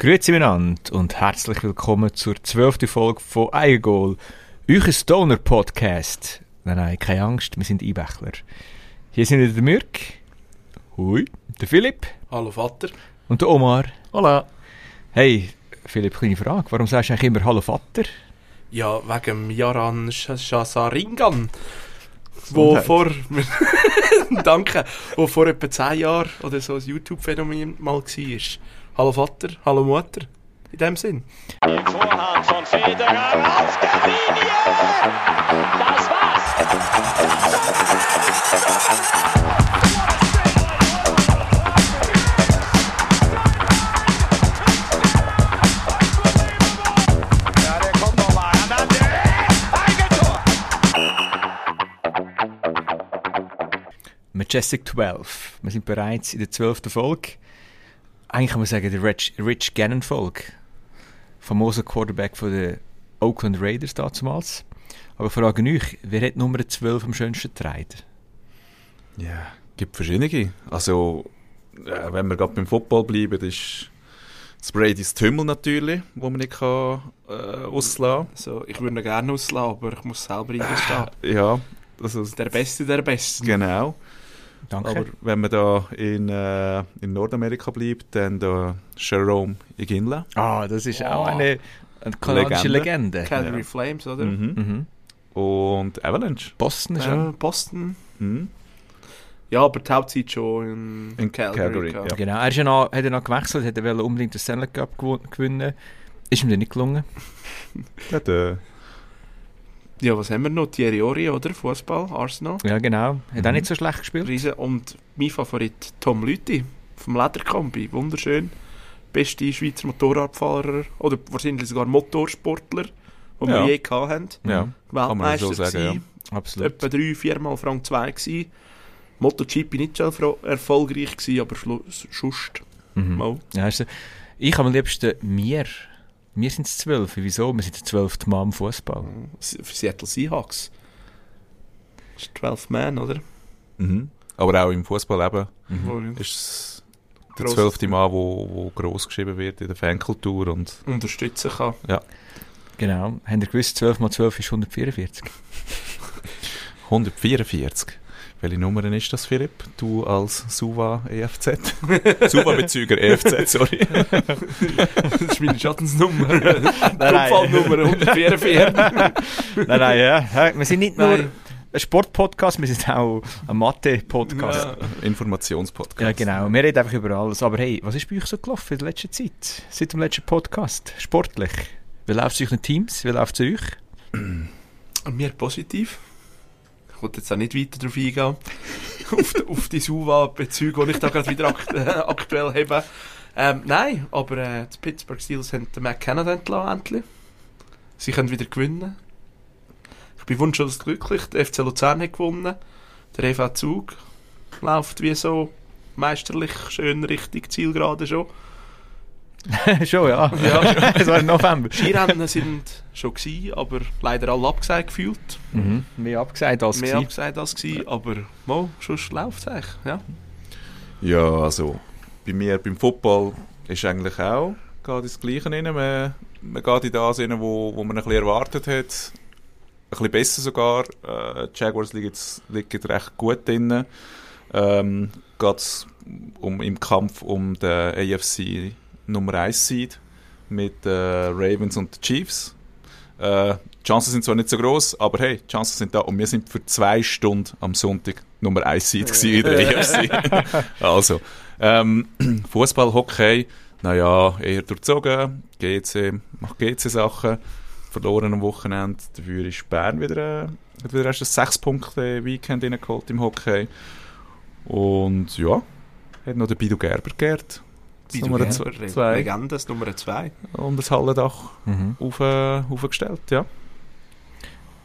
Grüezi miteinander und herzlich willkommen zur zwölften Folge von Eigengoal, euer Stoner-Podcast. Nein, nein, keine Angst, wir sind Einbächler. Hier sind wieder der Mürk, hui, der Philipp Hallo Vater. und der Omar. Hola. Hey, Philipp, kleine Frage, warum sagst du eigentlich immer Hallo Vater? Ja, wegen Jaran Shasaringan. Wo vor... Danke. Wo vor etwa 10 Jahren oder so ein YouTube-Phänomen mal war. Hallo Vater, hallo Mutter. In dem Sinn. Vorhand von Federer auf der Linie. Das war's. Majestic 12. Wir sind bereits in der zwölften Folge. Eigentlich kann man sagen, der Rich, Rich Gannon-Folge. Famoser Quarterback von den Oakland Raiders damals. Aber ich frage euch, wer hat Nummer 12 am schönsten getragen? Ja, gibt verschiedene. Also, äh, wenn wir gerade beim Football bleiben, ist das Brady's Tümmel natürlich, wo man nicht kann, äh, auslassen Also, ich würde ihn gerne auslassen, aber ich muss selber eingestehen. Ja, also, Der Beste der Besten. genau. Danke. Aber wenn man da in, äh, in Nordamerika bleibt, dann da Jerome Iginla. ah, das ist auch Oh. eine, eine kanadische Legende. Legende. Calgary Ja. Flames, oder? Mhm. Mhm. Und Avalanche. Boston ist Ja, auch. Boston. Mhm. Ja, aber die Hauptzeit schon in, In Calgary. Calgary, ja. Genau, er ist ja noch, hat ja noch gewechselt, hat er wollte unbedingt den Stanley Cup gewo- gewinnen. Ist ihm dann nicht gelungen. Ja, der, Ja, was haben wir noch? Thierry Ori, oder? Fußball, Arsenal. Ja, genau. Hat auch Mhm. nicht so schlecht gespielt. Riesen. Und mein Favorit Tom Lüthi vom Lederkombi. Wunderschön. Beste Schweizer Motorradfahrer oder wahrscheinlich sogar Motorsportler, die Ja. wir je gehabt haben. ja, kann man so Weltmeister sagen, ja. Absolut. Etwa drei, viermal auf Rang 2 gewesen. MotoGP nicht so erfolgreich gewesen, aber sonst Mhm. mal. Ja, also, ich habe am liebsten mir. Wir sind es zwölf. Wieso? Wir sind der zwölfte Mann im Fußball. S- Für Seattle Seahawks. Das ist 12 Man, oder? Mhm. Aber auch im Fußball eben Wo- ist es der zwölfte Mal, wo, wo gross geschrieben wird in der Fankultur und unterstützen kann. Genau. Habt ihr gewusst, 12 mal 12 ist 144? 144. Welche Nummer ist das, Philipp? Du als Suva EFZ? Suva-Bezüger EFZ, sorry. das ist meine Schattensnummer. nein. Unfallnummer 144. nein, nein, ja. Wir sind nicht nur Nein. ein Sportpodcast, wir sind auch ein Mathe-Podcast. Ja. Informationspodcast. Ja. genau. Wir reden einfach über alles. Aber hey, was ist bei euch so gelaufen in der letzten Zeit? Seit dem letzten Podcast? Sportlich? Wie läuft es euch in Teams? Wie läuft es euch? Mir positiv. Ich wollte jetzt auch nicht weiter darauf eingehen. auf, die- auf die Suva-Bezüge, die ich da gerade wieder akt äh, aktuell habe. Ähm, nein, aber äh, die Pittsburgh Steelers haben den McKenna entlassen, endlich. Sie können wieder gewinnen. Ich bin wunschlos glücklich. Der FC Luzern hat gewonnen. Der EV Zug läuft wie so meisterlich, schön richtig Zielgerade schon. Schon, ja. Ja. es war im November. Skirennen sind schon gewesen, aber leider alle abgesagt gefühlt. Mhm. Mehr abgesagt als Mehr gewesen. abgesagt als gewesen, aber mal, schon läuft es eigentlich. Ja. Ja, also bei mir beim Football ist eigentlich auch geht das Gleiche rein. Man, man geht in das rein, wo, wo man ein bisschen erwartet hat. Ein bisschen besser sogar. Äh, die Jaguars liegen, jetzt- liegen recht gut drin. Ähm, geht um, im Kampf um den AFC Nummer 1 Seed mit äh, Ravens und den Chiefs. Äh, die Chancen sind zwar nicht so groß, aber hey, die Chancen sind da und wir sind für zwei Stunden am Sonntag Nummer 1 Seed in der AFC. also, ähm, Fußball, Hockey, naja, eher durchzogen. GC macht GC-Sachen. Verloren am Wochenende. Dafür ist Bern wieder, äh, hat wieder erst ein 6 Punkte Weekend reingeholt im Hockey. Und ja, hat noch der Bidu Gerber geehrt. Das Bidu Nummer zwei- zwei Legende, das Nummer 2. und das Hallendach Mhm. auf, äh, aufgestellt, ja.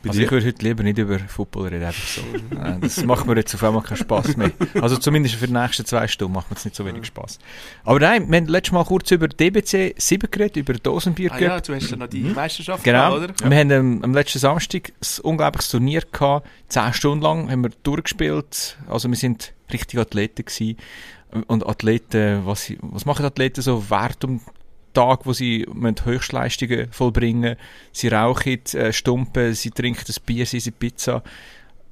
Bei Also dir? ich würde heute lieber nicht über Football reden, einfach so. Äh, das macht mir jetzt auf einmal keinen Spass mehr. Also zumindest für die nächsten zwei Stunden macht mir jetzt nicht so wenig Spass. Aber nein, wir haben letztes Mal kurz über DBC 7 geredet, über Dosenbier Ah ja, du hast ja noch die Meisterschaft Genau. gehabt, oder? Wir haben ähm, am letzten Samstag ein unglaubliches Turnier gehabt. Zehn Stunden lang haben wir durchgespielt. Also wir sind richtig Athleten gewesen. Und Athleten, was, was machen Athleten so? Wert um Tag, wo sie Höchstleistungen vollbringen Sie rauchen, äh, stumpen, sie trinken das Bier, sie essen Pizza.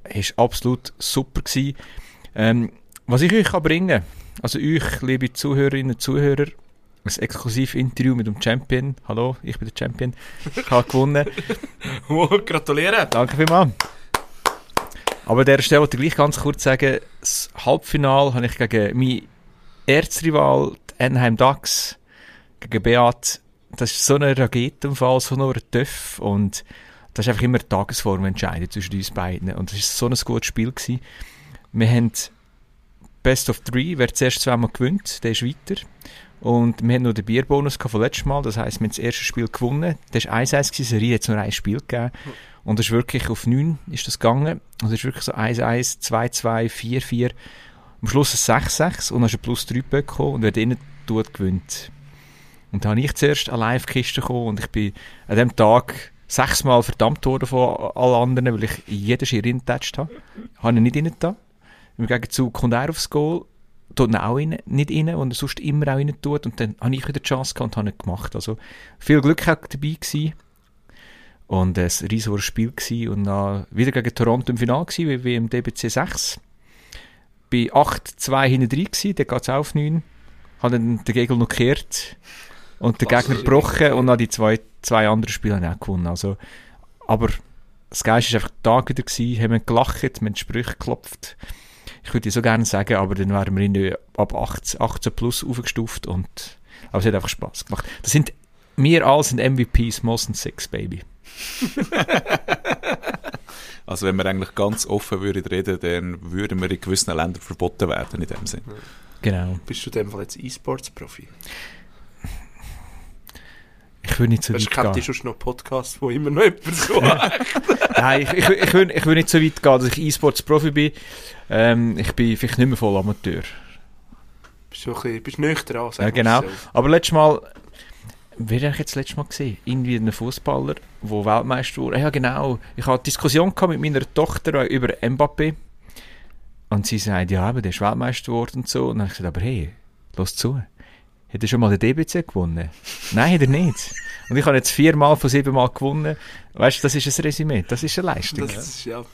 Es war absolut super. Gewesen. Ähm, was ich euch kann bringen also euch, liebe Zuhörerinnen und Zuhörer, ein exklusives Interview mit dem Champion. Hallo, ich bin der Champion. Ich habe gewonnen. Oh, gratulieren! Danke vielmals. Aber an dieser Stelle wollte ich gleich ganz kurz sagen, das Halbfinale habe ich gegen meinen Erzrival, die Enheim Ducks, gegen Beat, das ist so ein Raketenfall, so ein Töff und das ist einfach immer die Tagesform entscheidend zwischen uns beiden und das ist so ein gutes Spiel gewesen. Wir haben Best of Three, wer zuerst zweimal gewinnt, der ist weiter. Und wir hatten noch den Bierbonus von letztes Mal, das heisst, wir haben das erste Spiel gewonnen. Das war 1-1 gewesen, Serie hat nur ein Spiel gegeben. Und es ist wirklich auf 9 ist das gegangen. Und es ist wirklich so 1-1, 2-2, 4-4. Am Schluss ein 6-6 und ist ein plus 3 bekommen und wer drinnen tut, gewinnt. Und da habe ich zuerst eine Live-Kiste bekommen und ich bin an dem Tag sechsmal verdammt worden von allen anderen, weil ich jeden Schirr reingetatscht habe. Habe ich nicht rein da. Im Gegenzug kommt er aufs Goal, tut ihn auch rein, nicht rein, und er sonst immer auch rein tut. Und dann habe ich wieder die Chance gehabt und habe ihn gemacht. Also viel Glück auch dabei gewesen. Und es war ein riesiges Spiel gewesen. Und dann wieder gegen Toronto im Finale gewesen, wie im DBC 6. Bei 8-2 hinten drin gewesen, dann geht es auf 9. Habe dann den Gegner noch gekehrt und den Gegner gebrochen und dann die zwei, zwei anderen Spiele auch gewonnen. Also, aber das Geist war einfach da wieder gewesen, haben gelacht, wir haben Sprüche geklopft. Ich würde so gerne sagen, aber dann wären wir irgendwie ab 18, 18 plus aufgestuft und, aber es hat einfach Spass gemacht. Das sind, wir alle sind MVPs, Mosen Six, Baby. Also wenn wir eigentlich ganz offen würden reden, dann würden wir in gewissen Ländern verboten werden in dem Sinn. Genau. Bist du in dem Fall jetzt E-Sports-Profi? Ich würde nicht so Weißt weit du, kennt gehen. ihr schon noch Podcasts, wo immer noch jemand so Nein, ich, ich, ich, will, ich will nicht so weit gehen, dass ich E-Sports-Profi bin. Ähm, ich bin vielleicht nicht mehr voll Amateur. Bist du ein bisschen, bist nüchtern an, Ja, genau. Aber letztes Mal, wer habe ich jetzt letztes Mal gesehen? Irgendwie ein Fußballer, der Weltmeister wurde. Ja, genau. Ich hatte eine Diskussion gehabt mit meiner Tochter über Mbappé. Und sie sagt, ja, aber der ist Weltmeister geworden und so. Und dann habe ich gesagt, aber hey, los zu. Hat er schon mal den DBC gewonnen? Nein, hat er nicht. Und ich habe jetzt viermal von siebenmal gewonnen. Weißt du, das ist ein Resümee. Das ist eine Leistung. Das ist, ja,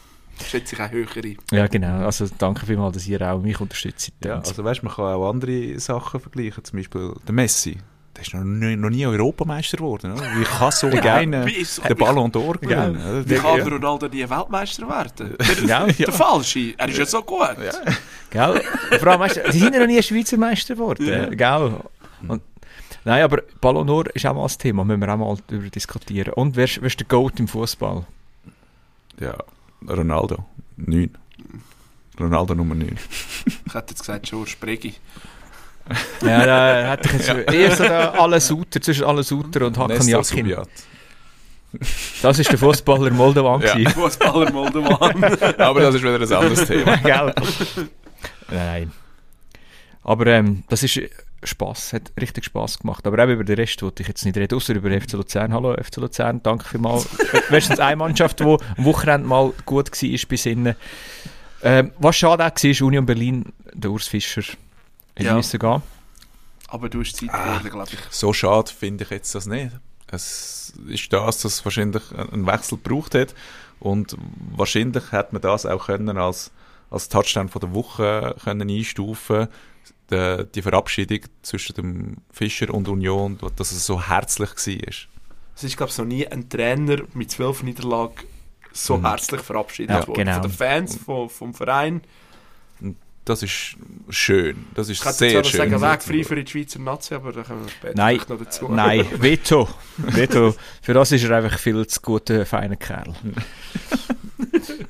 schätze ich auch höher ein. Ja, genau. Also danke vielmals, dass ihr auch mich unterstützt. Ja, also weißt, man kann auch andere Sachen vergleichen. Zum Beispiel der Messi. Der ist noch nie, noch nie Europameister geworden. Oder? Wie kann so ist- den Ballon d'Or gewinnen? Ja. Wie kann Ja. Ronaldo nie Weltmeister werden? Ja. Der, der Falsche, er ist ja so gut. Gell? Vor allem, weißt du, sie sind ja noch nie Schweizer Meister geworden. Ja. Gell? Und, nein, aber Ballon d'Or ist auch mal ein Thema, müssen wir auch mal darüber diskutieren. Und wer ist, wer ist der Goat im Fußball? Ja, Ronaldo. 9. Ronaldo Nummer 9. Ich hätte jetzt gesagt, George Bregi. Ja, da hätte ich jetzt eher so da alle Suter, zwischen alle Suter und Hakan Yakin. Das ist der Fußballer Moldovan. Ja. Fußballer Moldovan. Aber das ist wieder ein anderes Thema. Gell? Nein. Aber ähm, das ist Spass, hat richtig Spass gemacht. Aber auch über den Rest wollte ich jetzt nicht reden, außer über FC Luzern. Hallo FC Luzern, danke vielmals. Wenigstens eine Mannschaft, die am Wochenende mal gut war bei Sinnen. Ähm, was schade auch war, ist Union Berlin, der Urs Fischer. Hätte Ja. müssen gehen. Aber du hast Zeit geworden, glaube ich. So schade finde ich jetzt das nicht. Es ist das, dass es wahrscheinlich einen Wechsel gebraucht hat. Und wahrscheinlich hätte man das auch können als, als Touchdown von der Woche können einstufen die, die Verabschiedung zwischen dem Fischer und Union, dass es so herzlich war. Es ist, glaube ich, noch nie ein Trainer mit zwölf Niederlagen so Mhm. herzlich verabschiedet Ja, worden. genau. Von den Fans, von, vom Verein. Das ist schön. Das ist Ich sehr zwar schön. sagen, Weg frei für die Schweizer Nazi, aber da kommen wir später Nein, noch dazu. Nein, Veto. Veto. Für das ist er einfach viel zu guter, feiner Kerl.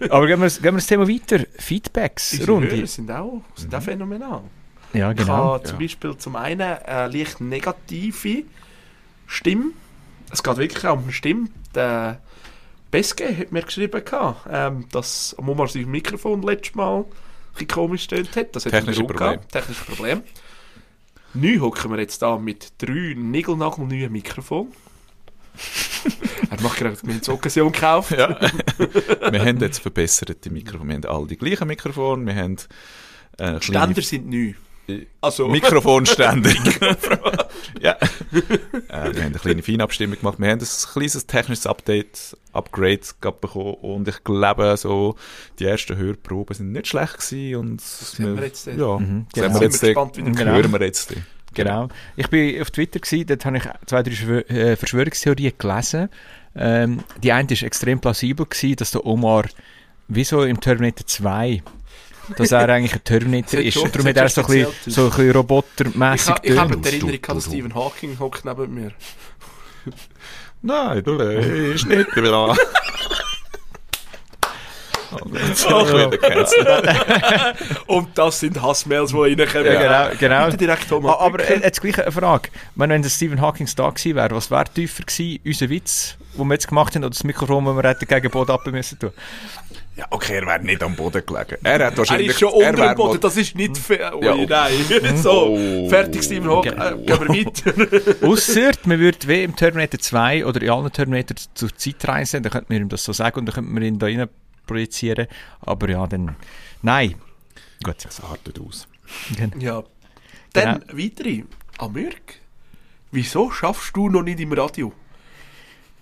Aber gehen wir, gehen wir das Thema weiter. Feedbacks, Unsere Runde. Hörer sind auch, sind auch phänomenal. Ja, Ich genau. habe zum ja. Beispiel zum einen eine leicht negative Stimme. Es geht wirklich auch um eine Stimme. Der Beske hat mir geschrieben, ähm, dass am Moment sein Mikrofon letztes Mal bisschen komisch gestellt hat. Das hat Technische Problem. Technisches Problem. Neu hocken wir jetzt da mit drei Nigelnagelneuen Mikrofonen. er macht gerade mit der Occasion gekauft. Ja. wir haben jetzt verbesserte Mikrofone. Wir haben alle die gleichen Mikrofone. Wir haben äh, kleine- Ständer sind neu. Also, Mikrofonständer. ja. äh, wir haben eine kleine Feinabstimmung gemacht. Wir haben ein kleines technisches Update, Upgrade gehabt bekommen und ich glaube, so, die ersten Hörproben sind nicht schlecht gewesen und Sehen wir jetzt, ja, Mhm, sehen genau. wir jetzt, Sind wir gespannt, wie Genau. hören wir jetzt. Genau. Ich bin auf Twitter gewesen, dort habe ich zwei, drei äh, Verschwörungstheorien gelesen. Ähm, die eine war extrem plausibel gewesen, dass der Omar, wie so im Terminator 2, dass er eigentlich ein Terminator ist. schon- Und darum hat er so ein bisschen, so ein bisschen Ich, robotermässig ha, ich habe die Erinnerung dass Stephen Hawking hockt neben mir. Nein, du ist nicht Oh, Oh. wieder gecancelt. Und das sind Hassmails, die reinkommen. Ja, genau, genau. Direkt. Ah, Aber äh, jetzt gleich eine Frage. Ich meine, wenn der Stephen Hawking da gewesen wäre, was wäre tiefer gewesen? Unser Witz, den wir jetzt gemacht haben, oder das Mikrofon, das wir hätten gegen den Boden ab müssen tun? Ja, okay, er wäre nicht am Boden gelegen. Er hat er wahrscheinlich... ist schon er unter dem Boden, das ist nicht fair. Oh, Ja. nein. so, Oh. fertig, Stephen Hawking. Äh, gehen wir weiter. Ausser, man würde wie im Terminator 2 oder in allen Terminator zur Zeit reisen, dann könnte man ihm das so sagen und dann könnte man ihn da rein projizieren. Aber ja, dann... Nein. Gut. Das artet aus. ja. Dann weitere. Amürk, wieso schaffst du noch nicht im Radio?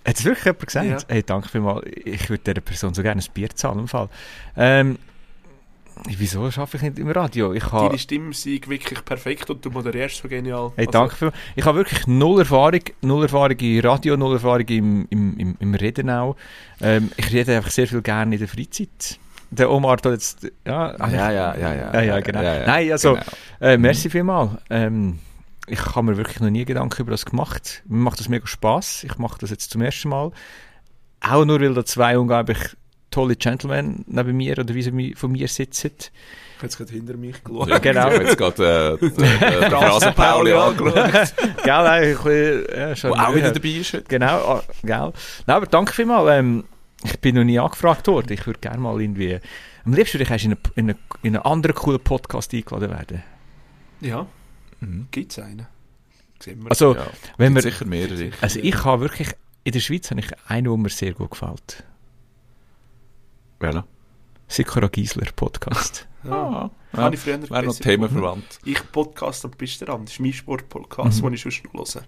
Hat es wirklich jemand gesagt? Ja. Hey, danke vielmals. Ich würde dieser Person so gerne ein Bier zahlen. Im Fall. Ähm, wieso schaffe ich nicht im Radio? Ich habe... Deine Stimme sei wirklich perfekt und du moderierst so genial. Hey, Also, danke vielmals. Ich habe wirklich null Erfahrung, null Erfahrung im Radio, null Erfahrung im, im, im, im Reden auch. Ähm, ich rede einfach sehr viel gerne in der Freizeit. Der Omar da jetzt... Ja, ah, Ja, ja, ja, ja. Ja, ja, genau. Nein, also, genau. Äh, merci vielmals. Ähm, ich habe mir wirklich noch nie Gedanken über das gemacht. Mir macht das mega Spaß. Ich mache das jetzt zum ersten Mal. Auch nur, weil da zwei unglaublich tolle Gentlemen neben mir oder wie sie von mir sitzen. Ich habe jetzt gerade hinter mich geschaut. Ja, genau. Ich habe jetzt gerade äh, den äh, Rasenpauli angeschaut, gell, eigentlich ja, schon der auch wieder ja. dabei ist. Genau, ah, gell. Nein, aber danke vielmals. Ähm, ich bin noch nie angefragt worden. Ich würde gerne mal irgendwie... Am liebsten würde ich in, eine, in, eine, in einen anderen coolen Podcast eingeladen werden. Ja, Mhm. gibt es einen. Also, Ja, wenn gibt wir... sicher mehrere. Also ich habe wirklich... In der Schweiz habe ich einen, der mir sehr gut gefällt. Welcher? Sikora Giesler Podcast. ja. Ja, Habe ich früher wäre noch themenverwandt. Ich Podcast und bist der andere. Das ist mein Sportpodcast, Mhm. den ich sonst noch höre.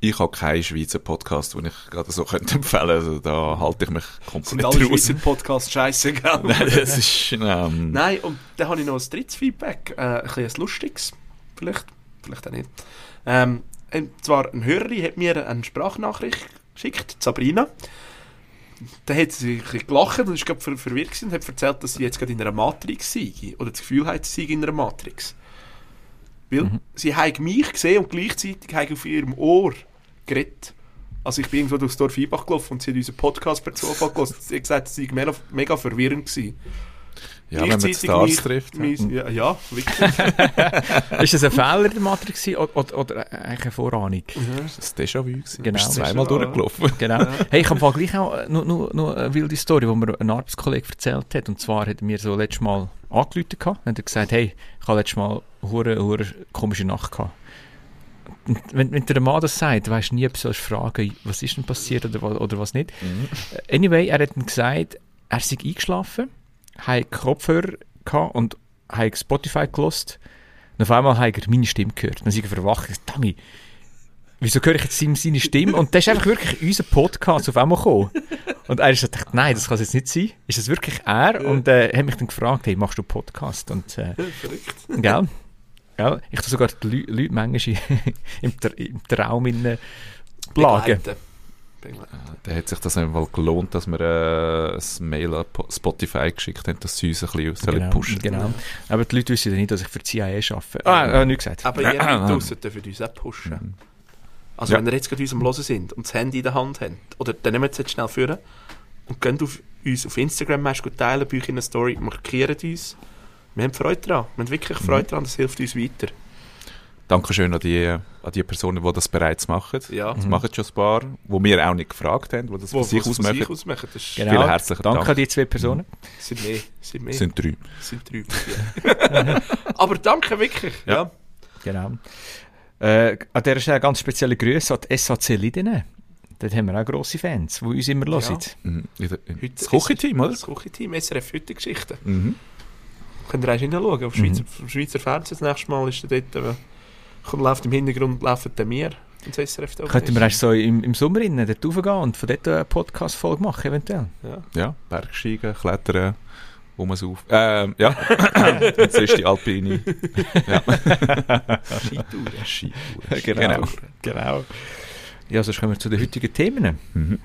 Ich habe keinen Schweizer Podcast, den ich gerade so könnte empfehlen Also da halte ich mich Sind komplett alle raus. Schweizer Podcasts scheiße, gell? Nein, das ist... Ähm, Nein, und dann habe ich noch ein drittes Feedback. Äh, ein bisschen ein lustiges. Vielleicht, vielleicht auch nicht. Ähm, und zwar, ein Hörerin hat mir eine Sprachnachricht geschickt, Sabrina. Da hat sie gelacht und ist gerade ver verwirrt gewesen und hat erzählt, dass sie jetzt gerade in einer Matrix sei. Oder das Gefühl hat, sie sei in einer Matrix. Weil Mhm. sie mich gesehen und gleichzeitig auf ihrem Ohr geredet. Also ich bin irgendwo durchs Dorf Einbach gelaufen und sie hat unseren Podcast per Zufall gehört. Sie hat gesagt, sie sei mega, mega verwirrend gewesen. ja, wenn man die Stars mich- trifft. ja. Mein, ja, ja, wirklich. ist das ein Fehler in der Matrix gewesen oder, oder, oder eigentlich eine Vorahnung? Das war Déjà-vu. Genau. Bist zweimal Déjà-vu. durchgelaufen. Genau. Hey, ich habe gleich auch äh, noch, noch, noch eine wilde Story, die mir ein Arbeitskollege erzählt hat. Und zwar hat er mir so letztes Mal angerufen und hat gesagt, hey, ich habe letztes Mal eine hure, hure komische Nacht gehabt. Und wenn, wenn der Mann das sagt, weisst du nie, ob du fragen, was ist denn passiert oder, oder was nicht. Mhm. Anyway, er hat dann gesagt, er sei eingeschlafen, hat Kopfhörer gehabt und hat Spotify gelost. Und auf einmal hat er meine Stimme gehört. Dann sei er verwacht. Dachte, Dummy, wieso höre ich jetzt seine Stimme? Und das ist einfach wirklich unser Podcast auf einmal gekommen. Und er ist so gedacht, nein, das kann es jetzt nicht sein. Ist das wirklich er? Und äh, hat mich dann gefragt, hey, machst du Podcast? Und, äh, Verrückt. gell? Gell? Ich tue sogar die Leu- Leute manchmal im, im Traum in äh, plagen. Begleiten. Begleiten. Da hat sich das einmal gelohnt, dass wir äh, ein Mail an Po- Spotify geschickt haben, dass sie uns ein bisschen Genau, pushen genau. Aber die Leute wissen ja nicht, dass ich für die CIA arbeite. Ah, äh, nicht gesagt. Aber ihr draussen dürft uns auch pushen. Also Ja. wenn ihr jetzt gerade uns am Hören sind und das Handy in der Hand habt, oder dann nehmt es jetzt schnell führen und geht auf uns auf Instagram, gut teilen, bei euch in einer Story, markiert uns. Wir haben Freude daran. Wir haben wirklich Freude daran, das hilft uns weiter. Dankeschön an die, an die Personen, die das bereits machen. Ja. Das machen schon ein paar, die wir auch nicht gefragt haben, die das Wo von sich wo aus es von machen. sich aus machen. Das ist, Genau. Vielen herzlichen Danke Dank. an die zwei Personen. sind mehr. Sind mehr. sind drei. sind drei. Ja. Aber danke wirklich. Ja. Ja. Genau. Äh, an dieser Stelle ganz spezielle Grüße an die SAC Lidene. Dort haben wir auch grosse Fans, die uns immer hören. Mhm. Der- Heute Das Küchenteam, oder? Das Küchenteam, SRF heute Geschichte. Mhm. Könnt ihr eigentlich hineinschauen, auf Schweizer, auf Schweizer Fernsehen das nächste Mal ist er dort, kommt, läuft im Hintergrund, laufen dann wir ins SRF da Könnten wir erst so im, im Sommer innen dort raufgehen und von dort eine Podcast-Folge machen, eventuell? Ja. Ja, Bergsteigen, Klettern, Umsauf. Ähm, ja, das ist die Alpine. Ja. Skitouren. Skitouren. Genau. Genau. Ja, sonst kommen wir zu den heutigen Themen. Mhm.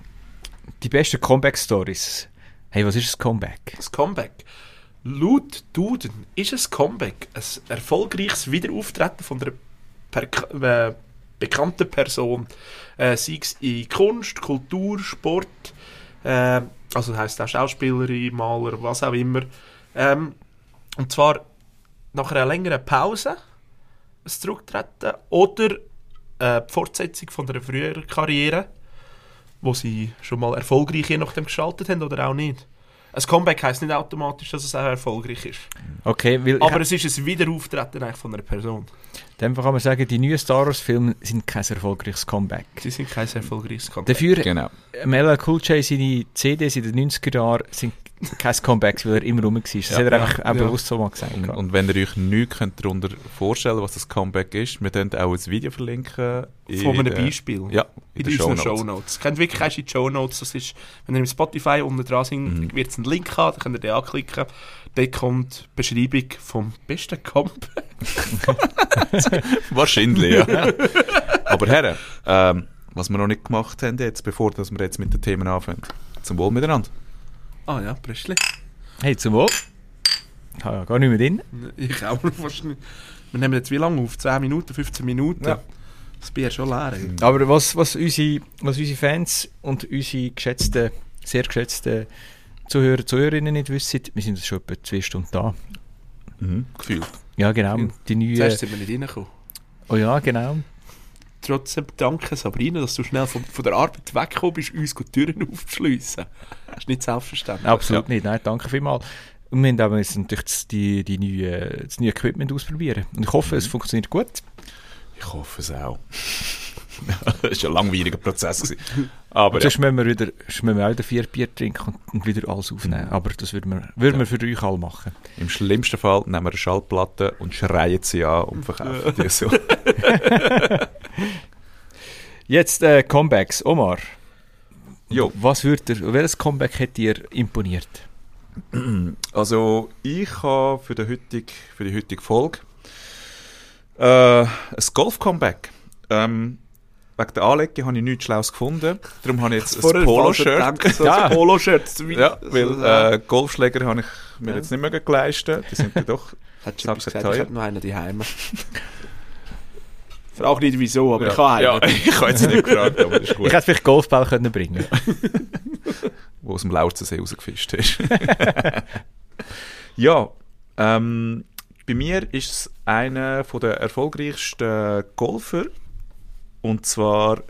Die besten Comeback-Stories. Hey, was ist ein Comeback? Das Comeback. Laut Duden ist ein Comeback ein erfolgreiches Wiederauftreten von einer per äh, bekannten Person. Äh, sei es in Kunst, Kultur, Sport, äh, also heisst auch Schauspielerin, Maler, was auch immer. Ähm, und zwar nach einer längeren Pause ein Zurücktreten oder äh, die Fortsetzung von einer früheren Karriere, wo sie schon mal erfolgreich je nachdem gestaltet haben oder auch nicht. Ein Comeback heisst nicht automatisch, dass es auch erfolgreich ist. Okay, weil Aber es ist ein Wiederauftreten eigentlich von einer Person. dann kann man sagen, die neuen Star Wars-Filme sind kein erfolgreiches Comeback. Sie sind kein erfolgreiches Comeback. Dafür, Genau. LL Cool J, seine CDs in den 90er Jahren sind kein Comeback, weil er immer rum war. Das Ja, hat er ja, einfach auch ja. bewusst so mal gesagt. Und, und wenn ihr euch nichts könnt darunter vorstellen was das Comeback ist, wir können auch ein Video verlinken. in Von einem der- Beispiel. Ja, in, in den unseren Shownotes. Shownotes. Kennt wirklich erst in die Shownotes. Das ist, wenn ihr im Spotify unten dran seid, Mhm. wird es einen Link haben, dann könnt ihr den anklicken. Dort kommt die Beschreibung vom besten Comeback. Wahrscheinlich, ja. Aber Herren, ähm, was wir noch nicht gemacht haben jetzt, bevor dass wir jetzt mit den Themen anfangen. Zum Wohl miteinander. Ah ja, Bröstli. Hey, zum Wohl. Ich habe ja gar nicht mehr drin. Ich auch fast nicht. Wir nehmen jetzt wie lange auf? 10 Minuten, 15 Minuten? Ja. Das Bier ist schon leer. ey. Aber was, was, unsere, was unsere Fans und unsere geschätzten, sehr geschätzten Zuhörer, Zuhörerinnen nicht wissen, wir sind jetzt schon etwa zwei Stunden da. Mhm. Gefühlt. Ja, genau. Die neue, Zuerst sind wir nicht reingekommen. oh ja, genau. Trotzdem danke Sabrina, dass du schnell von, von der Arbeit weggekommen bist, uns die Türen aufzuschliessen. Das ist nicht selbstverständlich. Absolut nicht. Nein, danke vielmals. Und wir haben aber jetzt natürlich das, die, die neue, das neue Equipment ausprobieren. Und ich hoffe, es funktioniert gut. Ich hoffe es auch. das war ein langwieriger Prozess. Gewesen. Aber ja. sonst müssen wir, wieder, müssen wir auch wieder vier Bier trinken und, wieder alles aufnehmen. Aber das würden wir, würden wir für euch alle machen. im schlimmsten Fall nehmen wir eine Schallplatte und schreien sie an und verkaufen die so. Jetzt äh, Comebacks. Omar, Jo. was würd ihr, welches Comeback hat dir imponiert? Also ich habe für, die heutige, für die heutige Folge äh, ein Golf-Comeback. Ähm, wegen der Anlege habe ich nichts Schlaues gefunden. Darum habe ich jetzt ein Poloshirt. so Ja. ein Poloshirt. Ja, weil äh, Golfschläger habe ich mir Ja. jetzt nicht mehr leisten. Die sind ja doch... Hättest du gesagt, teuer. ich hätte noch einen daheim. Frag nicht wieso, aber ja, ich habe einen. ja, ich habe jetzt nicht gefragt, aber das ist Ich gut. hätte vielleicht Golfball können bringen Wo aus dem Laurzensee rausgefischt ist. ja, ähm, bei mir ist es einer von der erfolgreichsten Golfer. Und zwar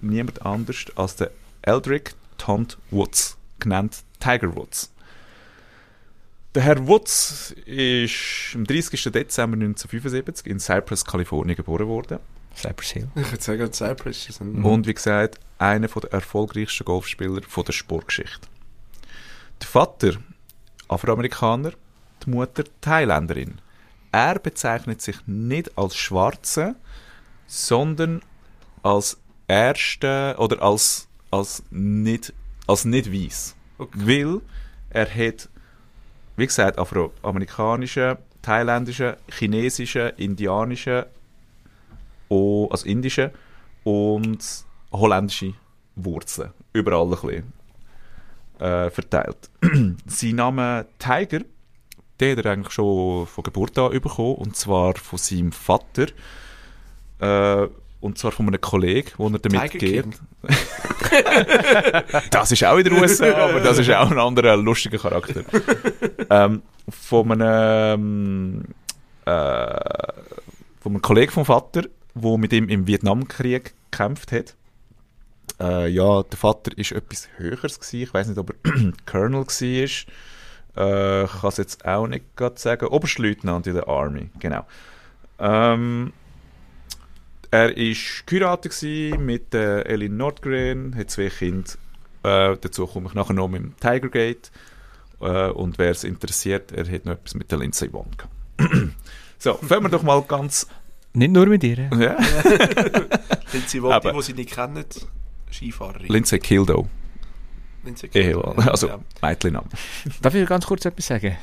niemand anders als der Eldrick Todd Woods, genannt Tiger Woods. Der Herr Woods ist am 30. Dezember 1975 in Cypress, Kalifornien geboren worden. Cypress Hill. Ich würde sagen, Cypress ist ein... Und wie gesagt, einer der erfolgreichsten Golfspieler von der Sportgeschichte. Der Vater, Afroamerikaner, die Mutter, Thailänderin. Er bezeichnet sich nicht als Schwarze, sondern als Erste oder als, als nicht, als nicht weiß. Okay. Weil er hat, wie gesagt, afroamerikanische, thailändische, chinesische, indianische, o- also indische und holländische Wurzeln. Überall ein bisschen äh, verteilt. Sein Name Tiger, den hat er eigentlich schon von Geburt an bekommen, und zwar von seinem Vater. Äh, und zwar von einem Kollegen, wo er damit Tiger geht. Das ist auch in den USA, aber das ist auch ein anderer lustiger Charakter. ähm, von einem, äh, von einem Kollegen vom Vater, der mit ihm im Vietnamkrieg gekämpft hat. Äh, ja, der Vater ist etwas Höheres gewesen. Ich weiß nicht, ob er Colonel war. Äh, ich kann es jetzt auch nicht gerade sagen. Oberstleutnant in der Army, genau. Ähm, er war geheiratet mit äh, Elin Nordgren, hat zwei Kinder. Äh, dazu komme ich nachher noch mit dem Tigergate. Äh, und wer es interessiert, er hat noch etwas mit der Lindsay Vonn gehabt. so, fangen wir doch mal ganz... Nicht nur mit ihr. Ja. Lindsay Vonn, die, die sie nicht kennen, Skifahrerin. Lindsay Kildo, Lindsay. Ja, Also, ja. Mädchenname. Darf ich ganz kurz etwas sagen?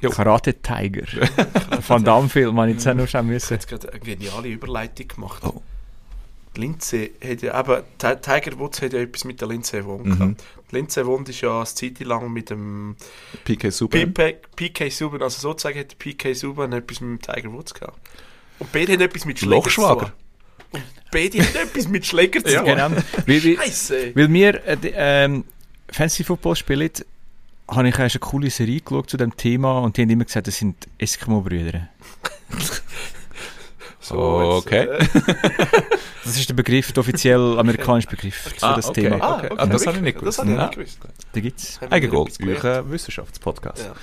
Jo. Karate Tiger. Van Damme Film, habe ich jetzt auch noch schauen müssen. jetzt gerade eine geniale Überleitung gemacht. Oh. Die Lindsay hat ja eben, Ti- Tiger Woods hat ja etwas mit der Lindsay Vonn Mhm. gehabt. Die Lindsay Vonn ist ja eine Zeit lang mit dem PK Subban. PK, Subban, also sozusagen hat PK Subban etwas mit dem Tiger Woods gehabt. Und beide haben etwas mit Schläger zu Lochschwager. Und beide haben etwas mit Schläger zu Ja. tun. Genau. Weil, weil, wir äh, ähm, Fantasy Football spielen, habe ich erst eine coole Serie geschaut zu dem Thema und die haben immer gesagt, das sind Eskimo-Brüder. So, Okay. Das ist der Begriff, der offiziell amerikanische Begriff für das okay. Thema. Ah, Okay. Ah, das habe ich nicht gewusst. Das habe ich nicht gewusst. Da Eigengoal, etwas gelernt. euer Wissenschaftspodcast. Ja.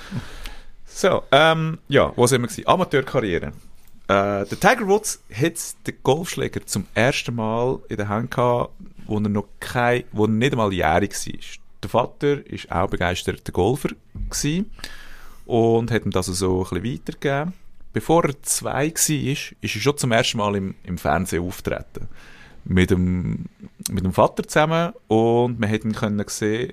So, ähm, ja, wo sind wir gewesen? Amateurkarriere. Äh, der Tiger Woods hat den Golfschläger zum ersten Mal in der Hand gehabt, wo er noch kein, wo er nicht einmal jährig war. Der Vater ist auch begeisterter Golfer gewesen und hat ihm das so ein bisschen weitergegeben. Bevor er zwei war, ist er schon zum ersten Mal im, im Fernsehen auftreten. Mit dem, mit dem Vater zusammen und man hat ihn können sehen,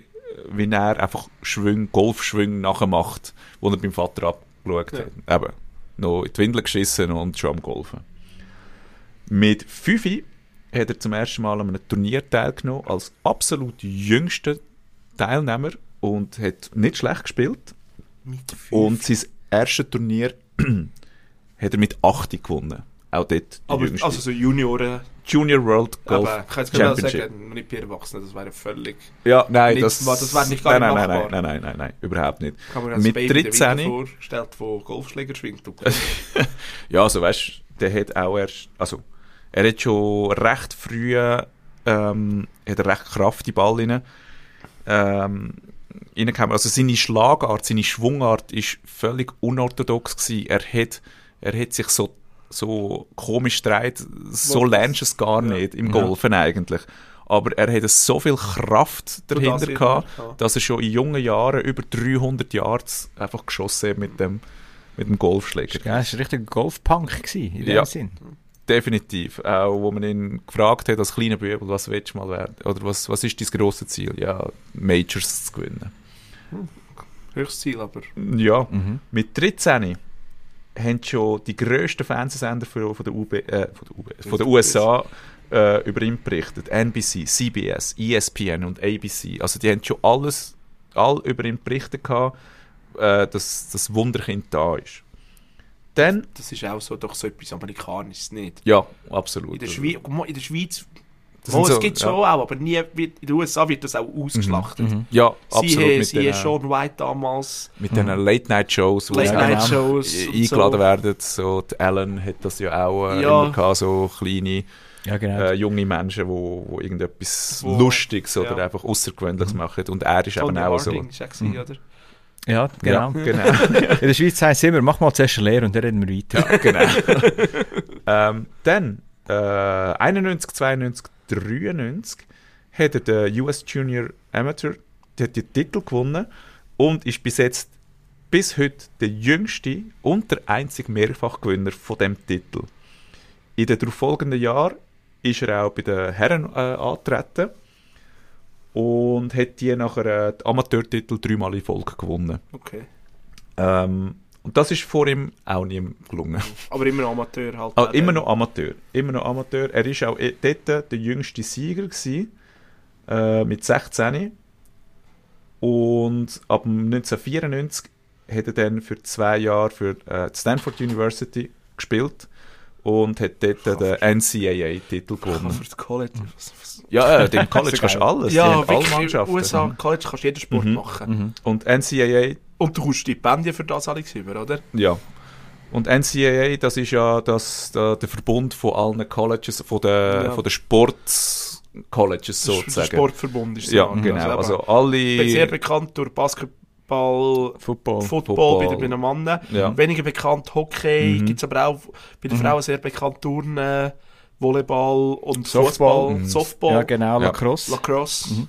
wie er einfach Schwung, Golfschwünge nachmacht, wo er beim Vater abgeschaut hat. Eben, noch in die Windel geschissen und schon am Golfen. Mit 5 hat er zum ersten Mal an einem Turnier teilgenommen, als absolut jüngster Teilnehmer und hat nicht schlecht gespielt. Und sein erstes Turnier hat er mit 8 gewonnen. Auch dort Aber, jüngste. also so Junioren. Junior World Golf aber ich kann jetzt gerade sagen, nicht bei Erwachsenen, das wäre völlig. Ja, nein, Nicht- das, das wäre nicht gar nein, nein, nein, nein, nein, nein, nein, überhaupt nicht. Kann man Mit Baby den 13 Winter vorstellt, wo Golfschläger schwingt. Ja, also weißt der hat auch erst, also er hat schon recht früh, ähm, hat recht Kraft in den Ball rein, ähm, reingekommen. Also seine Schlagart, seine Schwungart ist völlig unorthodox gewesen. Er hat, er hat sich so, so komisch gedreht, so Was- lernst du es gar Ja. nicht im Ja. Golfen eigentlich. Aber er hatte so viel Kraft dahinter das gehabt, dass er schon in jungen Jahren über 300 Yards einfach geschossen hat mit dem, mit dem Golfschläger. Ja, es war ein richtiger Golfpunk gewesen, in dem Ja. Sinn. Definitiv. Auch wo man ihn gefragt hat als kleiner Bub, was willst du mal werden? Oder was, was ist dein grosses Ziel? Ja, Majors zu gewinnen. Höchstes Ziel, aber. Ja, Mhm. mit 13 haben schon die grössten Fernsehsender von, von, der, UB, äh, von, der, UB, von der USA äh, über ihn berichtet. NBC, CBS, ESPN und ABC. Also die haben schon alles all über ihn berichtet gehabt, äh, dass das Wunderkind da ist. Dann, Das ist auch so, doch so etwas Amerikanisches nicht. ja, absolut. In der, Schweiz, in der Schweiz, Das oh, es so- gibt ja. schon auch, aber nie, in den USA wird das auch ausgeschlachtet. Mhm. Ja, Sie absolut. haben mit sie den, Sean White damals, mit den Late-Night-Shows, wo Late sie Night auch Shows e- eingeladen so. werden. So, die Ellen hat das ja auch äh, Ja. immer gehabt, so kleine Ja, genau. äh, junge Menschen, wo, wo irgendetwas Wo- Lustiges oder ja. einfach Außergewöhnliches machen. Und er ist eben Tony auch so. Harding ist auch gewesen, oder? Ja, genau. Ja, genau. In der Schweiz heißt es immer, mach mal zuerst eine Lehre und dann reden wir weiter. ja, genau. ähm, dann, äh, 91, 92, 93 hat er den US Junior Amateur, der hat den Titel gewonnen und ist bis jetzt bis heute der jüngste und der einzige Mehrfachgewinner von dem Titel. In den darauffolgenden Jahren ist er auch bei den Herren äh, angetreten und hat die nachher äh, den Amateurtitel dreimal in Folge gewonnen. Okay. Ähm, und das ist vor ihm auch nie gelungen. Aber immer noch Amateur halt. Ah, immer noch Amateur. Immer noch Amateur. Er war auch eh- dort der jüngste Sieger gewesen, äh, mit 16. Und ab dem 1994 hat er dann für zwei Jahre für äh, die Stanford University gespielt und hat dort den NCAA-Titel gewonnen. für das College. Ja, äh, im College kannst du alles. ja, alle Mannschaften. USA College kannst du jeden Sport Mhm. machen. Mhm. Und NCAA Und du kommst Stipendien für das alles über, oder? Ja. Und NCAA, das ist ja das, der, der Verbund von allen Colleges, von den, Ja. von den Sports-Colleges Der sozusagen. Sportverbund ist es ja, genau. Also, Also eben, sehr alle... bekannt durch Basketball, Football. Football, Football. bei den Männern. Ja. Weniger bekannt Hockey, Mhm. gibt es aber auch bei den Mhm. Frauen sehr bekannt Turnen, Volleyball und Softball. Fußball, Mhm. Softball, Ja, genau. Lacrosse. Lacrosse. Mhm.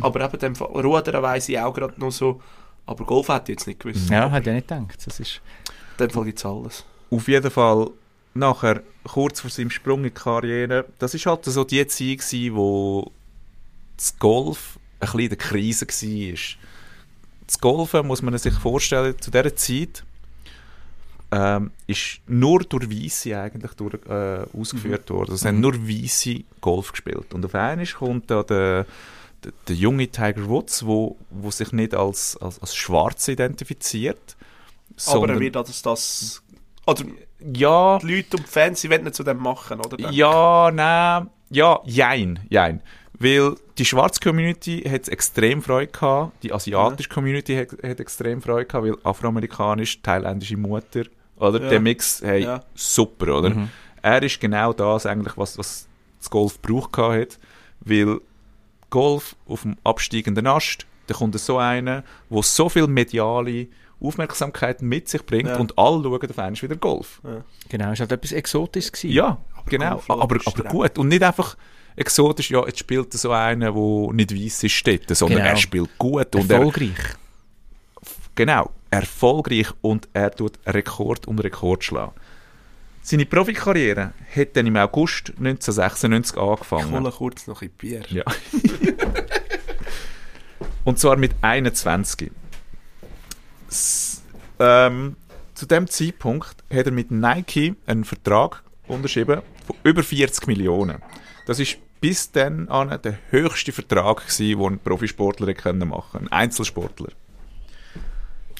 Aber eben dem Fall, Rudern weiss ich auch gerade noch so, aber Golf hätte ich jetzt nicht gewusst. Ja, hätte ich nicht gedacht. Das ist... In dem Fall gibt es alles. Auf jeden Fall nachher, kurz vor seinem Sprung in die Karriere, das ist halt so die Zeit gewesen, wo das Golf ein bisschen in der Krise war. Das Golfen, muss man sich vorstellen, zu dieser Zeit ähm, ist nur durch Weisse eigentlich durch, äh, ausgeführt worden. Es haben nur Weisse Golf gespielt. Und auf einmal kommt da der, der, der junge Tiger Woods, wo, wo sich nicht als, als, als Schwarz identifiziert, Aber er wird das, das oder ja, die Leute und die Fans, sie wollen nicht zu dem machen, oder? Ja, nein, ja, jein, jein. Weil die schwarze Community hat extrem Freude gehabt, die asiatische Community hat, hat extrem Freude gehabt, weil afroamerikanisch, thailändische Mutter, oder? Ja. Der Mix, hey, Ja. super, oder? Mhm. Er ist genau das eigentlich, was, was das Golf gebraucht gehabt hat, weil Golf auf dem absteigenden Ast, da kommt so einer, der so viel mediale Aufmerksamkeit mit sich bringt Ja. und alle schauen auf einmal wieder Golf. Genau, es war halt etwas Exotisches. gewesen. Ja, genau. Golf schaut Aber, aber gut. Und nicht einfach exotisch, ja, jetzt spielt so einer, der nicht weiss ist, dort, sondern Genau. er spielt gut. Und er, Erfolgreich. genau, erfolgreich und er tut Rekord um Rekord schlagen. Seine Profikarriere hat dann im August 1996 Ich angefangen. hole kurz noch ein Bier. Ja. Und zwar mit 21. S ähm, zu dem Zeitpunkt hat er mit Nike einen Vertrag unterschrieben von über 40 Millionen. Das ist bis dann an der höchste Vertrag gewesen, den ein Profisportler können machen, ein Einzelsportler.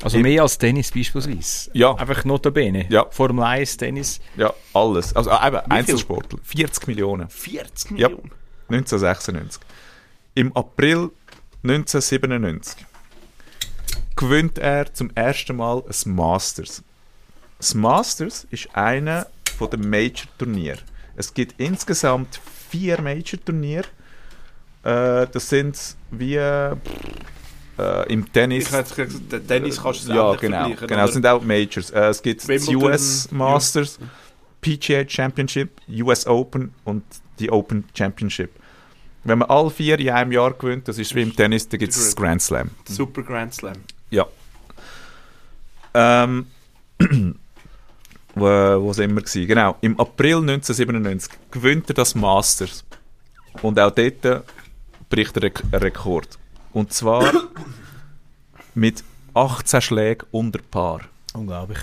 Also mehr als Tennis beispielsweise. Ja. Einfach notabene. Ja. Formel 1, Tennis. Ja, alles. Also äh, eben? Einzelsportler. 40 Millionen. 40 Ja. Millionen. 1996. Im April 1997 gewinnt er zum ersten Mal ein Masters. Das Masters ist einer von den Major-Turnieren. Es gibt insgesamt vier Major-Turniere. Äh, das sind wie äh, im Tennis. Ich hätte gesagt, Tennis kannst du es ja, genau. genau. Es sind auch Majors. Äh, es gibt das Wimbledon, US Masters, PGA Championship, US Open und die Open Championship. Wenn man alle vier in einem Jahr gewinnt, das ist wie im Tennis, dann gibt es das Grand Slam. Super Grand Slam. Ja. Ähm, wo, wo sind wir gewesen? Genau, im April 1997 gewinnt er das Masters. Und auch dort bricht er einen Rekord. Und zwar mit 18 Schlägen unter Paar. Unglaublich.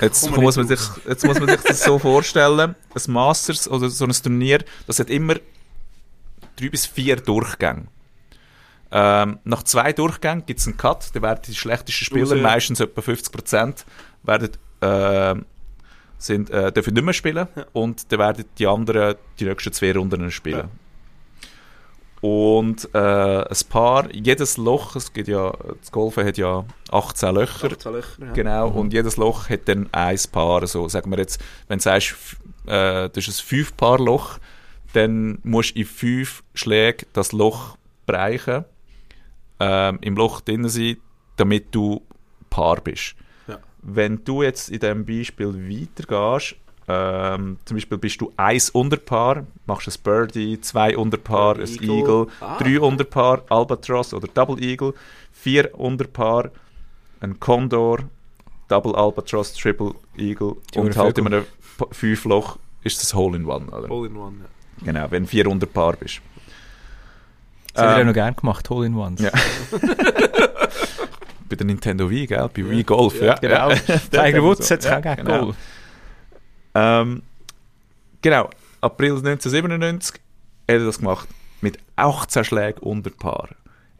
Jetzt muss, man sich, jetzt muss man sich das so vorstellen, ein Masters oder so ein Turnier, das hat immer drei bis vier Durchgänge. Ähm, nach zwei Durchgängen gibt es einen Cut, da werden die schlechtesten Spieler, meistens etwa 50%, werden, äh, sind, äh, dürfen nicht mehr spielen und dann werden die anderen die nächsten zwei Runden spielen. Und äh, ein Paar, jedes Loch, es gibt ja, das Golfen hat ja 18 Löcher, 18 Löcher, ja. Genau, und jedes Loch hat dann ein Paar. Also, sagen wir jetzt, wenn du sagst, äh, das ist ein Fünf-Paar-Loch, dann musst du in fünf Schlägen das Loch bereichen, ähm, im Loch drin sein, damit du Paar bist. Ja. Wenn du jetzt in diesem Beispiel weitergehst, ähm, zum Beispiel bist du eins Unterpaar, machst ein Birdie, zwei Unterpaar, ein Eagle. Eagle, Ah. drei Unterpaar, Albatross oder Double Eagle, vier Unterpaar, ein Condor, Double Albatross, Triple Eagle Die und halt in Vögel. einem Pa- Fünfloch ist das Hole in One. Oder? All in one, ja. Genau, wenn vier Unterpaar bist. Das hätte ich Ähm, auch noch gerne gemacht, Hole-in-Ones. Ja. Bei der Nintendo Wii, gell? Bei Wii Golf, ja. Genau. Ja. Tiger Woods hat es auch gegeben. genau. Goal. Ähm, genau, April 1997 hat er das gemacht. Mit 18 Schlägen unter Paar.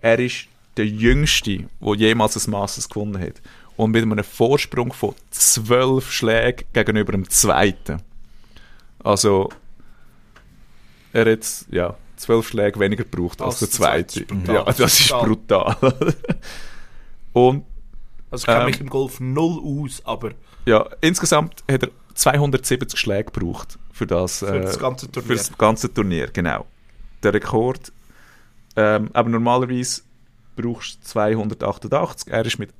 Er ist der Jüngste, der jemals ein Masters gewonnen hat. Und mit einem Vorsprung von 12 Schlägen gegenüber dem Zweiten. Also, er hat ja, 12 Schläge weniger gebraucht als, Als der Zweite. Das. Ja, das ist brutal. Und Also ich kenne Ähm. mich im Golf null aus, aber Ja, insgesamt hat er 270 Schläge gebraucht für das, Für äh, das ganze Turnier. Für das ganze Turnier, genau. Der Rekord, ähm, aber normalerweise brauchst du 288. Er ist mit